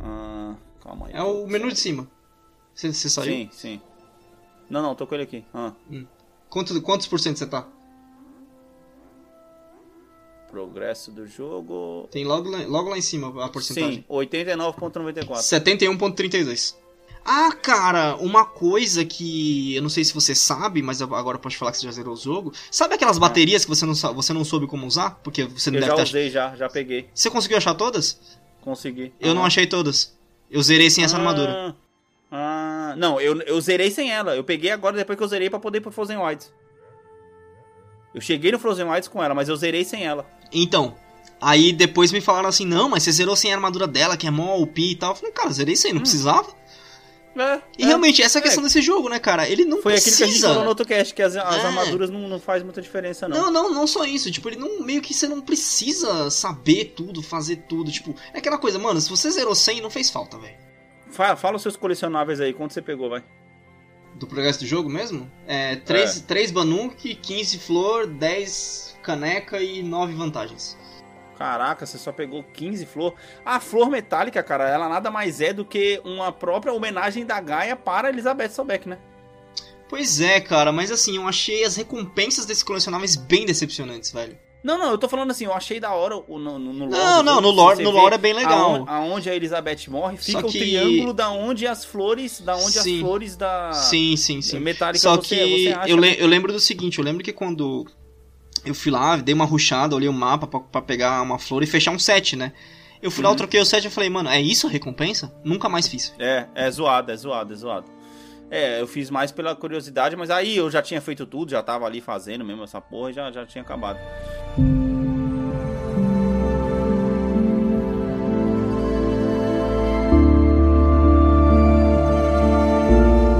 Ah, calma aí. É o menu de cima. Você, você saiu? Sim, sim. Não, não, tô com ele aqui. Ah, Quanto, quantos por cento você tá? progresso do jogo. Tem logo lá, logo lá em cima a porcentagem. Sim, 89.94. 71.32. Ah, cara, uma coisa que eu não sei se você sabe, mas agora eu posso falar que você já zerou o jogo. Sabe aquelas baterias que você não, você não soube como usar? Porque você não Eu deve já ter usei, já, já peguei. Você conseguiu achar todas? Consegui. Eu não Ah. achei todas. Eu zerei sem essa armadura. Ah, não, eu, eu zerei sem ela. Eu peguei agora depois que eu zerei pra poder ir pro Frozen Wilds. Eu cheguei no Frozen Wilds com ela, mas eu zerei sem ela. Então, aí depois me falaram assim: não, mas você zerou sem a armadura dela, que é mó OP e tal. Eu falei, cara, zerei sem, não Hum. precisava. É, E é. realmente, essa é a É. questão desse jogo, né, cara? Ele não Foi aquilo precisa. que a gente falou no outro cast, que as, as É. armaduras não, não faz muita diferença, não. Não, não, não só isso. Tipo, ele não. Meio que você não precisa saber tudo, fazer tudo. Tipo, é aquela coisa, mano, se você zerou 100, não fez falta, velho. Fala, fala os seus colecionáveis aí, quanto você pegou, vai. Do progresso do jogo mesmo? É 3, É. 3 Banuk, 15 flor, 10 caneca e 9 vantagens. Caraca, você só pegou 15 flor. A flor metálica, cara, ela nada mais é do que uma própria homenagem da Gaia para Elizabeth Sobeck, né? Pois é, cara, mas assim, eu achei as recompensas desses colecionáveis bem decepcionantes, velho. Não, não, eu tô falando assim, eu achei da hora o- no, no, no lore Não, não, no lore, no lore é bem legal. Aonde, a Elizabeth morre, fica Só o que- triângulo da onde as flores, da onde as Sim. flores da Sim, sim, sim. metálicas Só você, que você acha. eu, né? le- eu lembro do seguinte, eu lembro que quando eu fui lá, dei uma ruchada, olhei o mapa pra, pra pegar uma flor e fechar um set, né? Eu fui lá, eu Uhum. troquei o set e falei, mano, é isso a recompensa? Nunca mais fiz. É, é zoado, é zoado, é zoado. É, eu fiz mais pela curiosidade, mas aí eu já tinha feito tudo, já tava ali fazendo mesmo essa porra e já, já tinha acabado.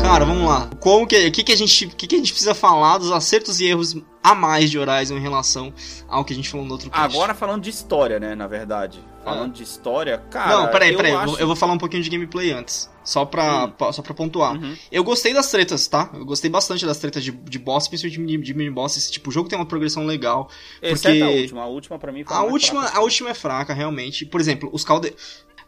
Cara, vamos lá. Como que, que, que, a gente, que, que a gente precisa falar dos acertos e erros a mais de Horizon em relação ao que a gente falou no outro cast? Agora falando de história, né, na verdade. Falando de história, cara. Não, peraí, eu peraí. acho- Eu, eu vou falar um pouquinho de gameplay antes. Só pra, Hum. pa- só pra pontuar. Uhum. Eu gostei das tretas, tá? Eu gostei bastante das tretas de, de boss, principalmente de mini, de mini bosses. Tipo, o jogo tem uma progressão legal. Exceto porque- a última. A última pra mim foi A última, fraca. a última é fraca, realmente. Por exemplo, os calde...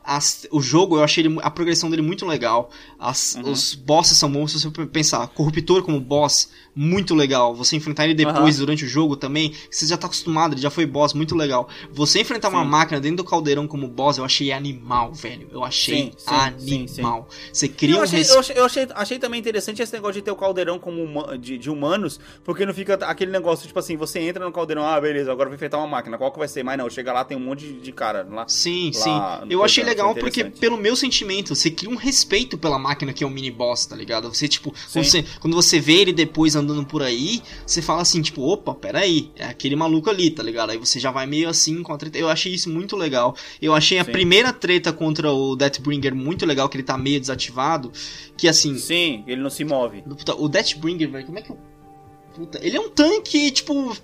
as, o jogo, eu achei ele, a progressão dele muito legal. As, uhum. Os bosses são bons. Se você pensar, Corruptor como boss, muito legal. Você enfrentar ele depois, uhum. durante o jogo também, você já tá acostumado, ele já foi boss, muito legal. Você enfrentar sim. uma máquina dentro do caldeirão como boss, eu achei animal, velho. Eu achei sim, sim, animal. Você cria eu um achei, res... eu, achei, eu achei, achei, também interessante esse negócio de ter o caldeirão como de, de, humanos, porque não fica aquele negócio, tipo assim, você entra no caldeirão, ah, beleza, agora vou enfrentar uma máquina, qual que vai ser? Mas não, chega lá, tem um monte de cara lá. Sim, lá sim. Eu achei legal porque, pelo meu sentimento, você cria um respeito pela máquina que é um mini boss, tá ligado? Você, tipo, quando você, quando você vê ele depois andando por aí, você fala assim, tipo, opa, peraí, é aquele maluco ali, tá ligado? Aí você já vai meio assim com a treta. Eu achei isso muito legal. Eu achei a Sim. primeira treta contra o Deathbringer muito legal, que ele tá meio desativado. Que assim. Sim, ele não se move. O Deathbringer, velho, como é que eu. Puta, ele é um tanque, tipo.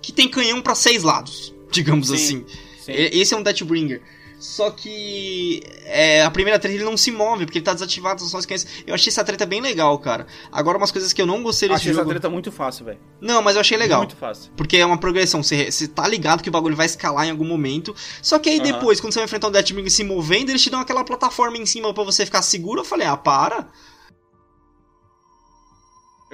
Que tem canhão para seis lados, digamos Sim. assim. Sim. Esse é um Deathbringer. Só que é, a primeira treta ele não se move, porque ele tá desativado as suas cães. Eu achei essa treta bem legal, cara. Agora, umas coisas que eu não gostei desse achei jogo... Achei essa treta muito fácil, velho. Não, mas eu achei legal. Muito fácil. Porque é uma progressão. Você, você tá ligado que o bagulho vai escalar em algum momento. Só que aí uhum. depois, quando você vai enfrentar o Deathwing se movendo, eles te dão aquela plataforma em cima para você ficar seguro. Eu falei, ah, para.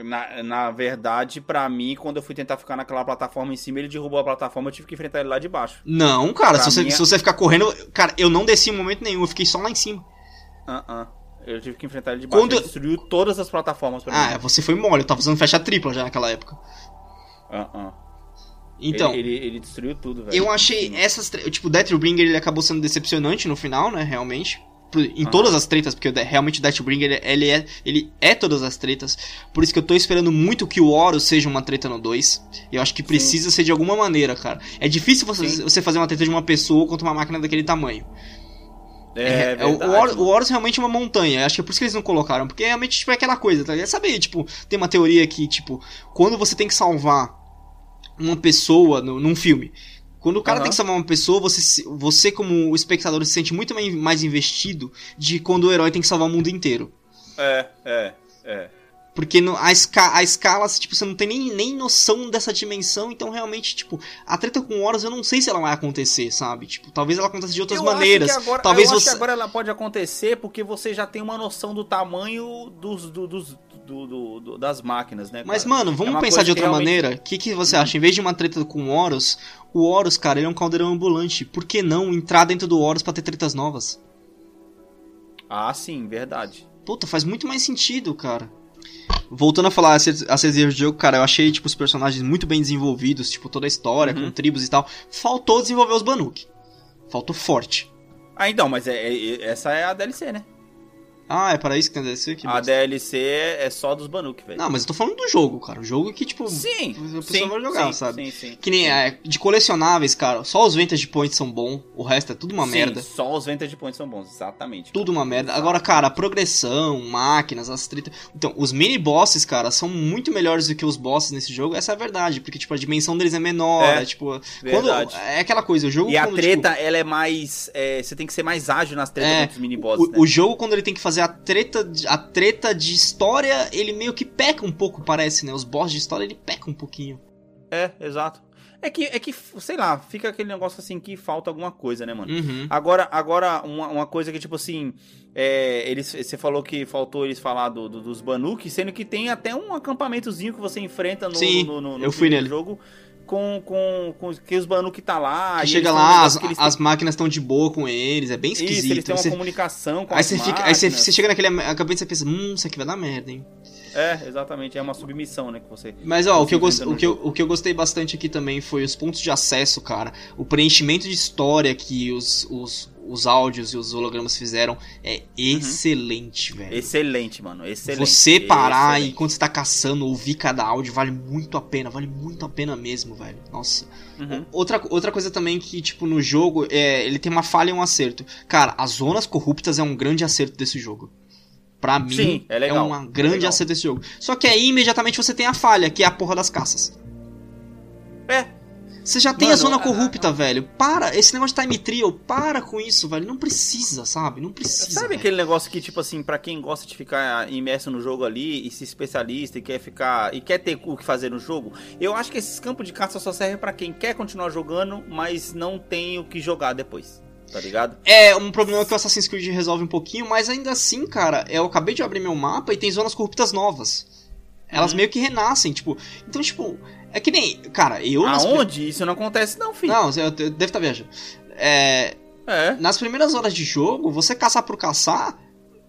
Na, na verdade, para mim, quando eu fui tentar ficar naquela plataforma em cima, ele derrubou a plataforma, eu tive que enfrentar ele lá de baixo. Não, cara, se você, minha... se você ficar correndo. Cara, eu não desci em momento nenhum, eu fiquei só lá em cima. Ah, uh, uh Eu tive que enfrentar ele de baixo. Quando... Ele destruiu todas as plataformas pra ah, mim. Ah, você foi mole, eu tava usando fecha tripla já naquela época. Ah, uh, Então, ele, ele, ele, destruiu tudo, velho. Eu achei essas. Tipo, Deathbringer ele acabou sendo decepcionante no final, né? Realmente em ah. todas as tretas, porque realmente o Deathbringer ele é, ele é todas as tretas. Por isso que eu tô esperando muito que o Horus seja uma treta no 2. Eu acho que precisa Sim. ser de alguma maneira, cara. É difícil você, você fazer uma treta de uma pessoa contra uma máquina daquele tamanho. É, é, é o, Horus, o Horus realmente é uma montanha. Acho que é por isso que eles não colocaram. Porque realmente tipo, é aquela coisa, tá ligado? Sabe, tipo, tem uma teoria que, tipo, quando você tem que salvar uma pessoa no, num filme quando o cara uhum. tem que salvar uma pessoa, você, você como espectador se sente muito mais investido de quando o herói tem que salvar o mundo inteiro. É, é, é. Porque no, a, esca, a escala, tipo, você não tem nem, nem noção dessa dimensão, então realmente, tipo, a treta com Horus eu não sei se ela vai acontecer, sabe? Tipo, talvez ela aconteça de outras eu maneiras. Acho agora, talvez eu você... acho que agora ela pode acontecer porque você já tem uma noção do tamanho dos, do, dos, do, do, do, das máquinas, né? Cara? Mas, mano, vamos é pensar de outra realmente... maneira. O que, que você acha? Em vez de uma treta com Horus, o Horus, cara, ele é um caldeirão ambulante. Por que não entrar dentro do Horus pra ter tretas novas? Ah, sim, verdade. Puta, faz muito mais sentido, cara. Voltando a falar a seis erros de jogo, cara, eu achei, tipo, os personagens muito bem desenvolvidos, tipo, toda a história, uhum. com tribos e tal. Faltou desenvolver os Banuk. Faltou forte. Ah, então, mas é, é, essa é a DLC, né? Ah, é para isso que tem a DLC? Que a DLC é só dos Banuk, velho. Não, mas eu tô falando do jogo, cara. O jogo que, tipo, sim, a pessoa vai jogar, sim, sabe? Sim, sim. Que nem é, de colecionáveis, cara, só os Vantage Points são bons, o resto é tudo uma sim, merda. Só os Vantage Points são bons, exatamente. Tudo uma merda. Agora, cara, a progressão, máquinas, as tritas. Então, os mini bosses, cara, são muito melhores do que os bosses nesse jogo, essa é a verdade. Porque, tipo, a dimensão deles é menor, é, é tipo. Verdade. Quando, é aquela coisa, o jogo. E quando, a treta, tipo, ela é mais. É, você tem que ser mais ágil nas tretas é, dos mini bosses. O, né? o jogo, quando ele tem que fazer a treta a treta de história, ele meio que peca um pouco, parece, né? Os boss de história, ele peca um pouquinho. É, exato. É que, é que, sei lá, fica aquele negócio assim que falta alguma coisa, né, mano? Uhum. Agora, agora uma, uma coisa que, tipo assim, é, eles, você falou que faltou eles falar do, do, dos Banuk, sendo que tem até um acampamentozinho que você enfrenta no, Sim, no, no, no, eu fui nele. jogo com, com, com que os Banuk tá lá. chega lá, as, as máquinas estão de boa com eles, é bem esquisito. Isso, eles têm uma você... comunicação com aí as você máquinas. Fica, aí você, você chega naquele acampamento e você pensa, hum, isso aqui vai dar merda, hein. É, exatamente, é uma submissão, né, que você... Mas, ó, o que, eu gost... o, que eu, o que eu gostei bastante aqui também foi os pontos de acesso, cara. O preenchimento de história que os, os, os áudios e os hologramas fizeram é uhum. excelente, velho. Excelente, mano. Excelente. Você parar excelente. e quando você tá caçando, ouvir cada áudio, vale muito a pena. Vale muito a pena mesmo, velho. Nossa. Uhum. Outra, outra coisa também que, tipo, no jogo, é, ele tem uma falha e um acerto. Cara, as zonas corruptas é um grande acerto desse jogo. Pra mim, Sim, é, é uma grande é acerto desse jogo. Só que aí, imediatamente, você tem a falha, que é a porra das caças. É, você já tem Mano, a zona corrupta, a... velho. Para, esse negócio de time trial, para com isso, velho. Não precisa, sabe? Não precisa. Sabe velho. aquele negócio que, tipo assim, para quem gosta de ficar imerso no jogo ali e se especialista e quer ficar. e quer ter o que fazer no jogo, eu acho que esses campos de caça só servem para quem quer continuar jogando, mas não tem o que jogar depois. Tá ligado? É um problema que o Assassin's Creed resolve um pouquinho, mas ainda assim, cara, eu acabei de abrir meu mapa e tem zonas corruptas novas. Elas Uhum. meio que renascem, tipo. Então, tipo, é que nem. Cara, eu. nas Aonde? Isso não acontece, não, filho. Não, eu deve estar viajando. É, É. nas primeiras horas de jogo, você caçar por caçar.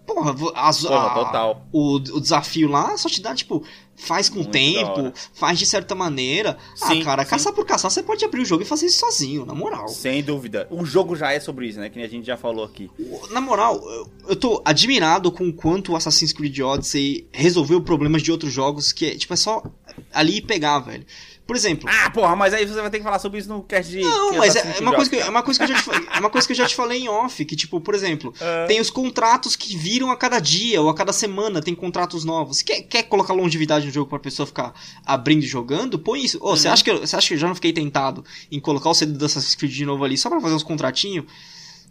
Porra, as, Porra, a- total. O, o desafio lá só te dá, tipo, faz com Muito tempo, faz de certa maneira. Sim, ah, cara, sim. caçar por caçar, você pode abrir o jogo e fazer isso sozinho, na moral. Sem dúvida. O jogo já é sobre isso, né? Que nem a gente já falou aqui. Na moral, eu- eu tô admirado com o quanto o Assassin's Creed Odyssey resolveu problemas de outros jogos que, tipo, é só ali e pegar, velho. Por exemplo. Ah, porra, mas aí você vai ter que falar sobre isso no cast de. Não, mas é, Assassin's é uma coisa que, é uma coisa que eu já te, é uma coisa que eu já te falei em off, que tipo, por exemplo, É. tem os contratos que viram a cada dia ou a cada semana, tem contratos novos. Quer, quer colocar longevidade no jogo pra pessoa ficar abrindo e jogando? Põe isso. Ô, você Uhum. acha que eu, você acha que eu já não fiquei tentado em colocar o CD do Assassin's Creed de novo ali só pra fazer uns contratinhos?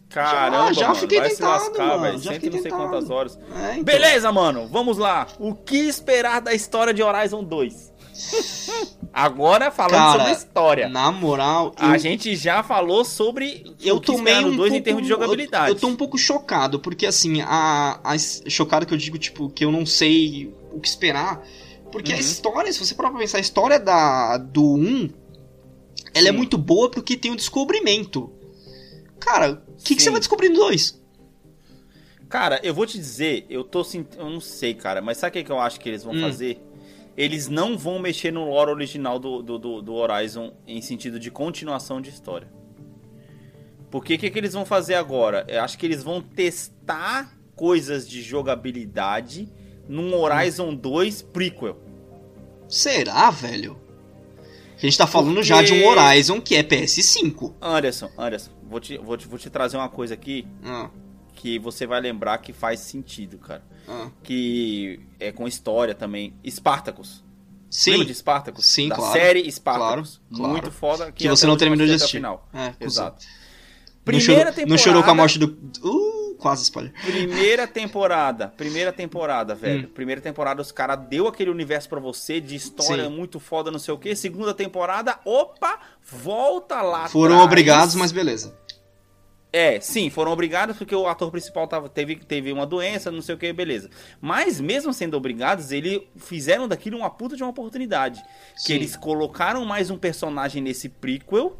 Caramba, já mano, fiquei vai se tentado, lascar, mano, velho. já fiquei não sei tentado. quantas horas. É, então. Beleza, mano. Vamos lá. O que esperar da história de Horizon 2? Agora falando Cara, sobre história. Na moral, A eu- gente já falou sobre eu tomei um 2 pouco, em termos de jogabilidade. Eu, eu tô um pouco chocado, porque assim, a, a chocado que eu digo, tipo, que eu não sei o que esperar. Porque a Uhum. história, se você parar pra pensar, a história da, do 1, ela é Sim. muito boa porque tem o descobrimento. Cara, o que, que você vai descobrir no 2? Cara, eu vou te dizer, eu tô sentindo. Eu não sei, cara, mas sabe o que, que eu acho que eles vão Hum. fazer? Eles não vão mexer no lore original do, do, do, do Horizon em sentido de continuação de história. Porque o que, que eles vão fazer agora? Eu acho que eles vão testar coisas de jogabilidade num Horizon 2 prequel. Será, velho? A gente tá falando Porque- já de um Horizon que é PS5. Anderson, Anderson, vou te, vou te, vou te trazer uma coisa aqui Ah, que você vai lembrar que faz sentido, cara. ah. Que é com história também. Spartacus. Sim, Lembra de Spartacus? Sim, da claro. série Spartacus. Claro, claro. Muito foda. que você não terminou de assistir. final. É. Exato. Não Primeira chorou, temporada. não chorou com a morte do... Uh, quase spoiler. Primeira temporada. Primeira temporada, velho. Hum. Primeira temporada, os caras deu aquele universo pra você de história Sim. muito foda, não sei o quê. Segunda temporada, opa, volta lá. Foram obrigados, mas beleza. É, sim, foram obrigados porque o ator principal tava, teve, teve uma doença, não sei o que, beleza. Mas mesmo sendo obrigados, eles fizeram daquilo uma puta de uma oportunidade. Sim. Que eles colocaram mais um personagem nesse prequel.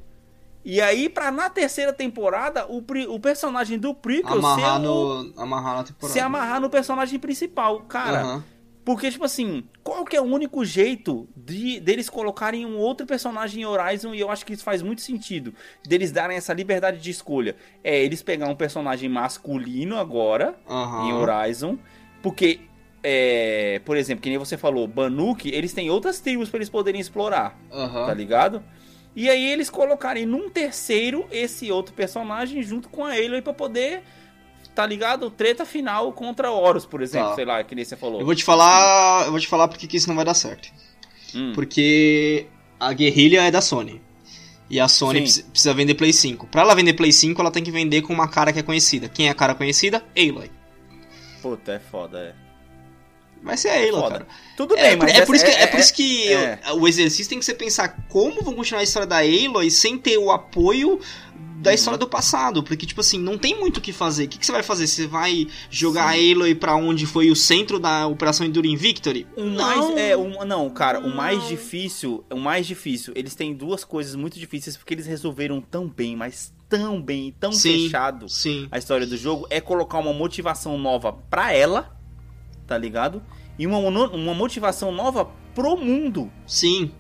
E aí, pra na terceira temporada, o, o personagem do prequel Amarrar, ser, o- no, amarrar na temporada. se amarrar no personagem principal. Cara, Aham. Porque, tipo assim, qual que é o único jeito de deles colocarem um outro personagem em Horizon? E eu acho que isso faz muito sentido. Deles darem essa liberdade de escolha. É eles pegar um personagem masculino agora, Aham. em Horizon. Porque, é, por exemplo, que nem você falou, Banuki, eles têm outras tribos pra eles poderem explorar, Aham. tá ligado? E aí eles colocarem num terceiro esse outro personagem junto com a Aloy pra poder, tá ligado? Treta final contra Horus, por exemplo, Tá. sei lá, que nem você falou. Eu vou te falar, eu vou te falar porque que isso não vai dar certo. Hum. Porque a guerrilha é da Sony. E a Sony Sim. precisa- vender Play 5. Pra ela vender Play 5, ela tem que vender com uma cara que é conhecida. Quem é a cara conhecida? Aloy. Puta, é foda, é. Vai ser a Aloy, cara. Tudo É, bem, mas é, por isso que, essa- é por isso que é. o exercício tem que ser pensar como vão continuar a história da Aloy sem ter o apoio da Uhum. história do passado. Porque, tipo assim, não tem muito o que fazer. O que, que você vai fazer? Você vai jogar a Aloy pra onde foi o centro da Operação Enduring Victory? O mais, é, o, não, cara, o mais difícil, o mais difícil, eles têm duas coisas muito difíceis porque eles resolveram tão bem, mas tão bem, tão Sim. fechado Sim. a história do jogo, é colocar uma motivação nova pra ela, tá ligado? E uma, uma motivação nova pro mundo. Sim.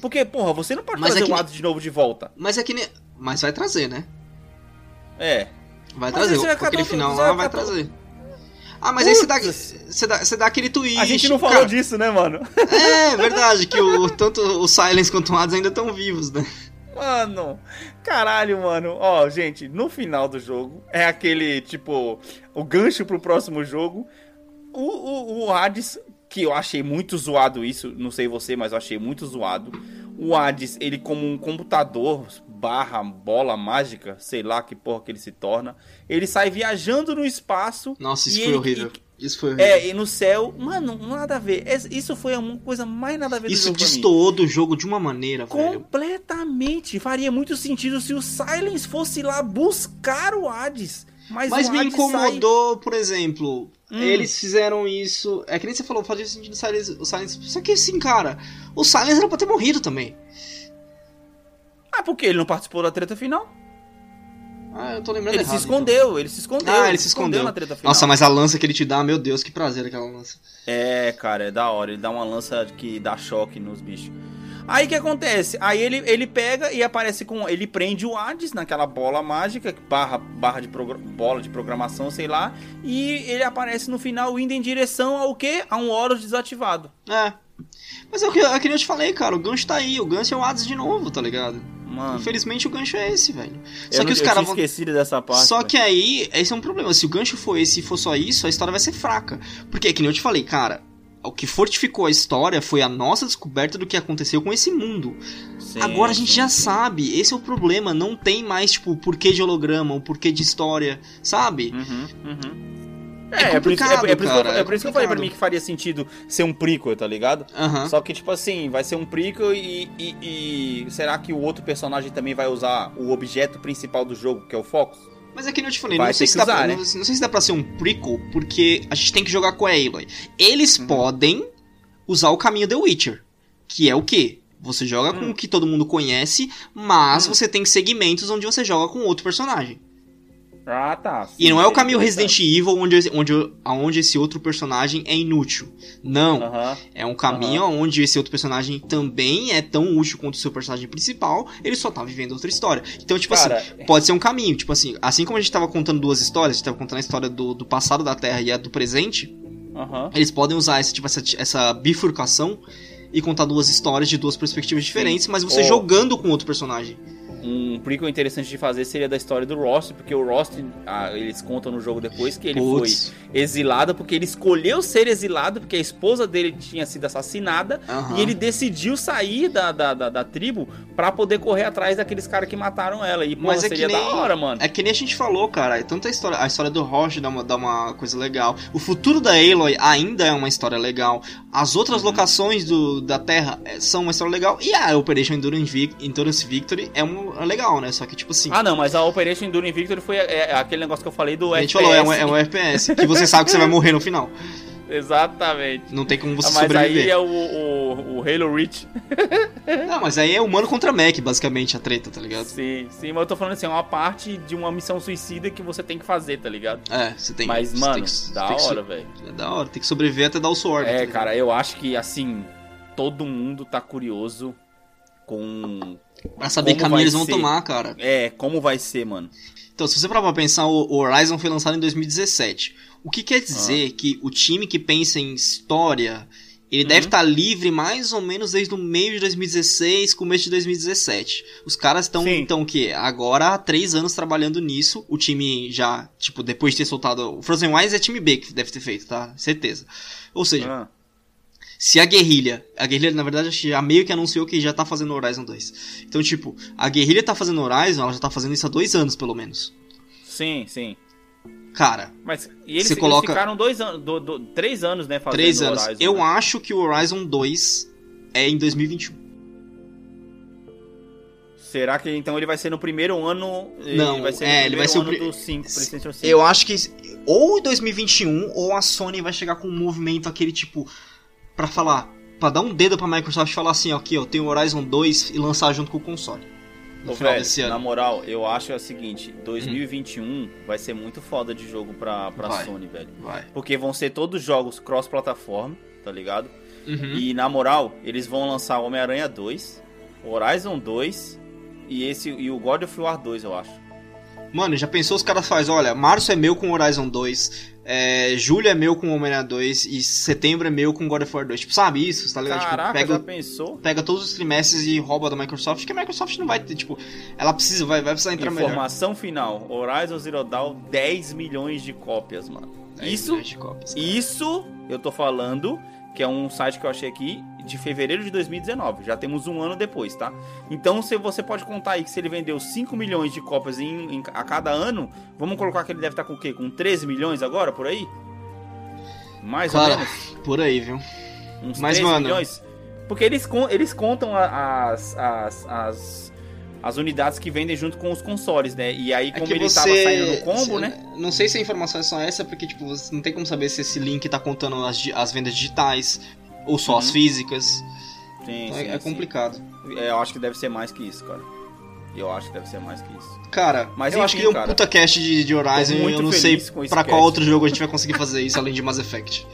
Porque, porra, você não pode Mas trazer é que o Hades de novo de volta. Mas é que nem. Mas vai trazer, né? É. Vai Mas trazer. aquele final lá vai trazer. Ah, mas aí você dá, Putz. você, dá, você dá aquele twist. A gente não falou cara. disso, né, mano? É, verdade, que o, tanto o Silence quanto o Hades ainda estão vivos, né? Mano, caralho, mano. Ó, gente, no final do jogo é aquele, tipo, o gancho pro próximo jogo. O, o, o Hades, que eu achei muito zoado isso, não sei você, mas eu achei muito zoado. O Hades, ele como um computador barra bola mágica, sei lá que porra que ele se torna, ele sai viajando no espaço. Nossa, isso foi ele- horrível. e- Isso foi É, e no céu, mano, nada a ver. Isso foi a uma coisa mais nada a ver do Isso mim. destoou do jogo de uma maneira, velho. Completamente. Faria muito sentido se o Silence fosse lá buscar o Hades. Mas, Mas me Hades incomodou, por exemplo, Hum. eles fizeram isso. É que nem você falou, fazia sentido o Silence, o Silence. Só que assim, cara, o Silence era pra ter morrido também. Ah, por que ele não participou da treta final? Ah, eu tô lembrando Ele errado. se escondeu, ele se escondeu. Ah, ele se escondeu. na treta final. Nossa, mas a lança que ele te dá, meu Deus, que prazer aquela lança. É, cara, é da hora. Ele dá uma lança que dá choque nos bichos. Aí o que acontece? Aí ele, ele pega e aparece com. Ele prende o Hades naquela bola mágica, barra, barra de bola de programação, sei lá. E ele aparece no final indo em direção ao quê? A um Horus desativado. É. Mas é o que, é que nem eu te falei, cara, o gancho tá aí, o gancho é o Hades de novo, tá ligado? Mano. Infelizmente o gancho é esse, velho. eu Só que não- os eu caras vão. esquecido dessa parte. Só velho. que aí, esse é um problema. Se o gancho for esse e for só isso, a história vai ser fraca. Porque, que nem eu te falei, cara, o que fortificou a história foi a nossa descoberta do que aconteceu com esse mundo. Sim, Agora a gente sim, já sim. sabe, esse é o problema. Não tem mais, tipo, o porquê de holograma, o porquê de história, sabe? Uhum, uhum. É É, é por isso, é, é por isso que eu- cara, é é por isso que eu falei pra mim que faria sentido ser um prequel, tá ligado? Aham. Só que, tipo assim, vai ser um prequel e, e- e será que o outro personagem também vai usar o objeto principal do jogo, que é o Focus? Mas é que eu te falei, Vai não sei, se usar, pra, né? não, não sei se dá pra ser um prequel, porque a gente tem que jogar com a Aloy. Eles Uhum. podem usar o caminho The Witcher, que é o quê? Você joga com Hum. o que todo mundo conhece, mas Hum. você tem segmentos onde você joga com outro personagem. Ah, tá. E não é o caminho Interessante. Resident Evil onde, onde, onde esse outro personagem é inútil. Não. Aham. É um caminho onde esse outro personagem também é tão útil quanto o seu personagem principal, ele só tá vivendo outra história. Então, tipo Cara, assim, pode ser um caminho. Tipo assim, assim como a gente tava contando duas histórias, a gente tava contando a história do, do passado da Terra e a do presente, aham. eles podem usar esse, tipo, essa, essa bifurcação e contar duas histórias de duas perspectivas diferentes, mas você Oh. jogando com outro personagem. Um prequel interessante de fazer seria da história do Rost, porque o Rost, ah, eles contam no jogo depois que ele foi exilado, porque ele escolheu ser exilado, porque a esposa dele tinha sido assassinada, Aham. e ele decidiu sair da, da, da, da tribo pra poder correr atrás daqueles caras que mataram ela. E, pô, Mas é que seria nem- da hora, mano. É que nem a gente falou, cara. é Tanto a história, a história do Roche dá uma, dá uma coisa legal. O futuro da Aloy ainda é uma história legal. As outras Uhum. locações do, da Terra é, são uma história legal. E a Operation Endurance, Vic- Endurance Victory é, um, é legal, né? Só que, tipo assim. Ah, não, mas a Operation Enduring Victory foi é, é aquele negócio que eu falei do a gente FPS. falou, é um, é um FPS. que você sabe que você vai morrer no final. Exatamente. Não tem como você Ah, mas aí sobreviver. é o, o, o Halo Reach. Não, mas aí é humano contra Mac, basicamente, a treta, tá ligado? Sim, sim, mas eu tô falando assim, é uma parte de uma missão suicida que você tem que fazer, tá ligado? É, você tem mas, você mano, tem que- da tem hora, velho. É da hora, tem que sobreviver até dar o sword. tá É, ligado? cara, eu acho que, assim, todo mundo tá curioso com... Pra saber que como caminho eles vão ser. tomar, cara. É, como vai ser, mano. Então, se você parar pra pensar, o Horizon foi lançado em 2017. O que quer Ah. dizer que o time que pensa em história, ele Uhum. deve estar livre mais ou menos desde o meio de 2016, começo de 2017. Os caras estão, então, o quê? Agora há três anos trabalhando nisso. O time já, tipo, depois de ter soltado... O Frozen Wise é time B que deve ter feito, tá? Certeza. Ou seja, Ah, se a guerrilha, a guerrilha na verdade acho que já meio que anunciou que já tá fazendo Horizon 2. Então, tipo, a guerrilha tá fazendo Horizon, ela já tá fazendo isso há dois anos pelo menos. sim, sim. Cara, Mas e eles, Você eles coloca- ficaram dois anos, do- do- três anos, né, fazendo três anos. Horizon, Eu né? acho que o Horizon 2 é em 2021. Será que então ele vai ser no primeiro ano? Não, ele vai ser é, no ele primeiro vai ser o ano do 5, PlayStation 5. Eu acho que ou em 2021 ou a Sony vai chegar com um movimento aquele tipo pra falar, Pra dar um dedo pra Microsoft e falar assim, ó, aqui, ó, tem o Horizon 2 e lançar junto com o console. No Ô, final velho, desse na ano. moral, eu acho é o seguinte, 2021 vai ser muito foda de jogo pra, pra Vai. Sony, velho. Vai. Porque vão ser todos jogos cross-plataforma, tá ligado? Uhum. E na moral, eles vão lançar Homem-Aranha 2, Horizon 2 e esse e o God of War 2, eu acho. Mano, já pensou os caras fazem, olha, março é meu com Horizon 2, é, julho é meu com Homem-Aranha 2 e setembro é meu com God of War 2. Tipo, sabe isso, tá ligado? Caraca, tipo, já pega, pensou? pega todos os trimestres e rouba da Microsoft, que a Microsoft não vai ter, tipo, ela precisa, vai, vai precisar entrar melhor. Informação final, Horizon Zero Dawn 10 milhões de cópias, mano. 10 Isso, milhões de cópias, isso eu tô falando, que é um site que eu achei aqui de fevereiro de 2019. Já temos um ano depois, tá? Então, se você pode contar aí que se ele vendeu 5 milhões de cópias em, em- a cada ano, vamos colocar que ele deve estar com o quê? Com 13 milhões agora, por aí? Mais Cara, ou menos? por aí, viu? Uns mas, 13 mano- milhões? Porque eles, eles contam as, as, as, as unidades que vendem junto com os consoles, né? E aí, É como que ele você. tava saindo no combo, se- né? Não sei se a informação é só essa, porque, tipo, você não tem como saber se esse link tá contando as, as vendas digitais ou só as Uhum. físicas. Sim, Então sim, é, é sim. complicado. É, eu acho que deve ser mais que isso, cara. Eu acho que deve ser mais que isso. Cara, Mas eu enfim, acho que é um cara. puta cast de, de Horizon e eu não sei pra qual cast. outro jogo a gente vai conseguir fazer isso além de Mass Effect.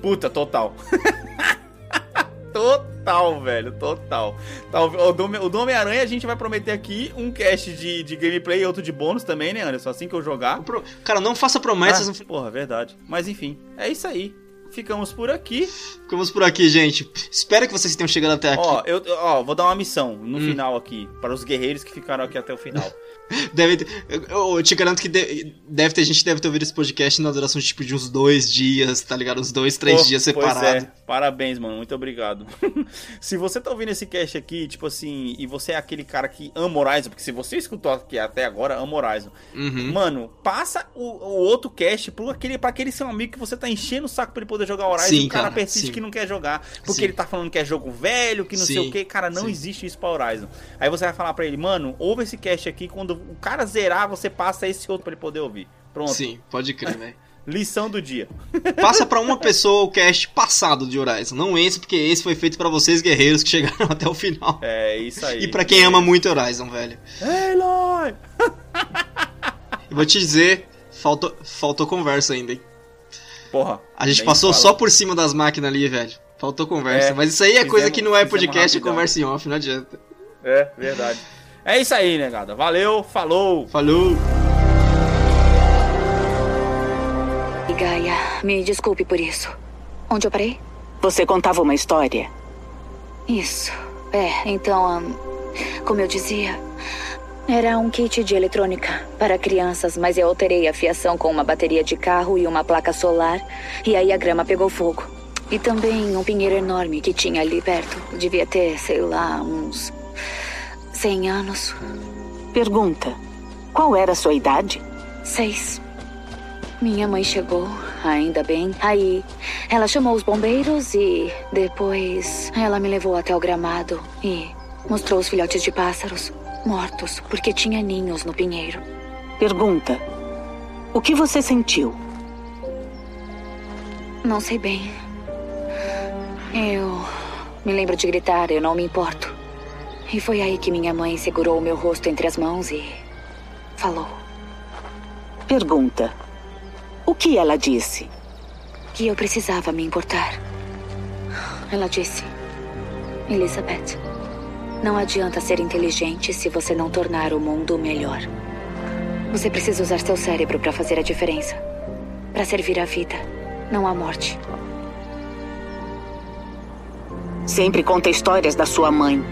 Puta, total. total, velho, total. Talvez- O do, o do Homem-Aranha a gente vai prometer aqui um cast de, de gameplay e outro de bônus também, né, Anderson? Assim que eu jogar. Pro- Cara, não faça promessas, Ah, porra, verdade. Mas enfim, é isso aí. Ficamos por aqui. ficamos por aqui, gente. Espero que vocês tenham chegado até aqui. Ó, eu, ó, vou dar uma missão no Hum. final aqui, para os guerreiros que ficaram aqui até o final. Deve ter- eu, eu te garanto que de- deve ter gente deve ter ouvido esse podcast na duração de, tipo, de uns dois dias, tá ligado? Uns dois, três Pô, dias pois separados. é. Parabéns, mano. Muito obrigado. se você tá ouvindo esse cast aqui, tipo assim, e você é aquele cara que ama Horizon, porque se você escutou aqui até agora, ama Horizon. Uhum. Mano, passa o, o outro cast pro aquele, pra aquele seu amigo que você tá enchendo o saco pra ele poder jogar Horizon Sim, e o cara, cara, persiste sim. que não quer jogar. Porque Sim. ele tá falando que é jogo velho, que não sei o que. Cara, não existe isso pra Horizon. Aí você vai falar pra ele, mano, ouve esse cast aqui. Quando o cara zerar, você passa esse outro pra ele poder ouvir. Pronto. Sim, pode crer, velho. Lição do dia. Passa pra uma pessoa o cast passado de Horizon, não esse, porque esse foi feito pra vocês guerreiros que chegaram até o final. É isso aí. E pra quem ama muito Horizon, velho. Aloy! Eu vou te dizer, faltou, faltou conversa ainda, hein? Porra. A gente passou fala. só por cima das máquinas ali, velho. Faltou conversa. É, Mas isso aí é coisa fizemos- que não é podcast, é conversa em off, não adianta. É, verdade. É isso aí, negada. Valeu, falou. Falou! Gaia, me desculpe por isso. Onde eu parei? Você contava uma história. Isso. É, então, ahn, como eu dizia, era um kit de eletrônica para crianças, mas eu alterei a fiação com uma bateria de carro e uma placa solar, e aí a grama pegou fogo. E também um pinheiro enorme que tinha ali perto. Devia ter, sei lá, uns 100 anos. Pergunta: qual era a sua idade? Seis. Minha mãe chegou, ainda bem. Aí ela chamou os bombeiros e depois ela me levou até o gramado e mostrou os filhotes de pássaros mortos porque tinha ninhos no pinheiro. Pergunta: o que você sentiu? Não sei bem. Eu me lembro de gritar, eu não me importo. E foi aí que minha mãe segurou o meu rosto entre as mãos e falou Pergunta: o que ela disse? que eu precisava me importar. Ela disse: Elizabeth, não adianta ser inteligente se você não tornar o mundo melhor. Você precisa usar seu cérebro para fazer a diferença. Para servir a vida, não a morte. Sempre conta histórias da sua mãe,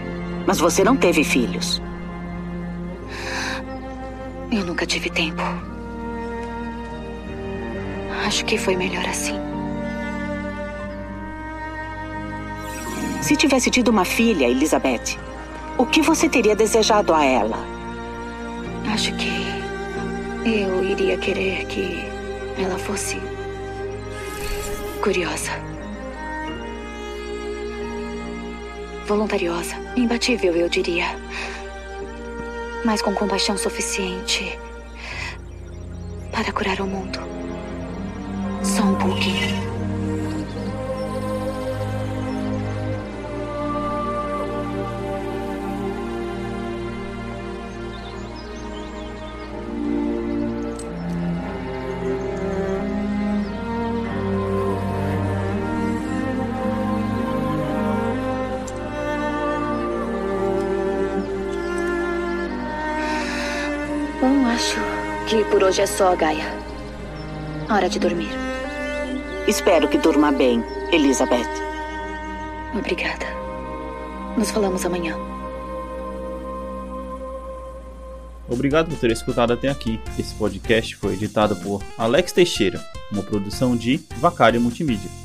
mas você não teve filhos. Eu nunca tive tempo. Acho que foi melhor assim. Se tivesse tido uma filha, Elizabeth, o que você teria desejado a ela? Acho que eu iria querer que ela fosse curiosa. Voluntariosa, imbatível, eu diria. Mas com compaixão suficiente para curar o mundo. Só um pouquinho. Bom, acho que por hoje é só, Gaia. Hora de dormir. Espero que durma bem, Elizabeth. Obrigada. Nos falamos amanhã. Obrigado por ter escutado até aqui. Esse podcast foi editado por Alex Teixeira, uma produção de Vacária Multimídia.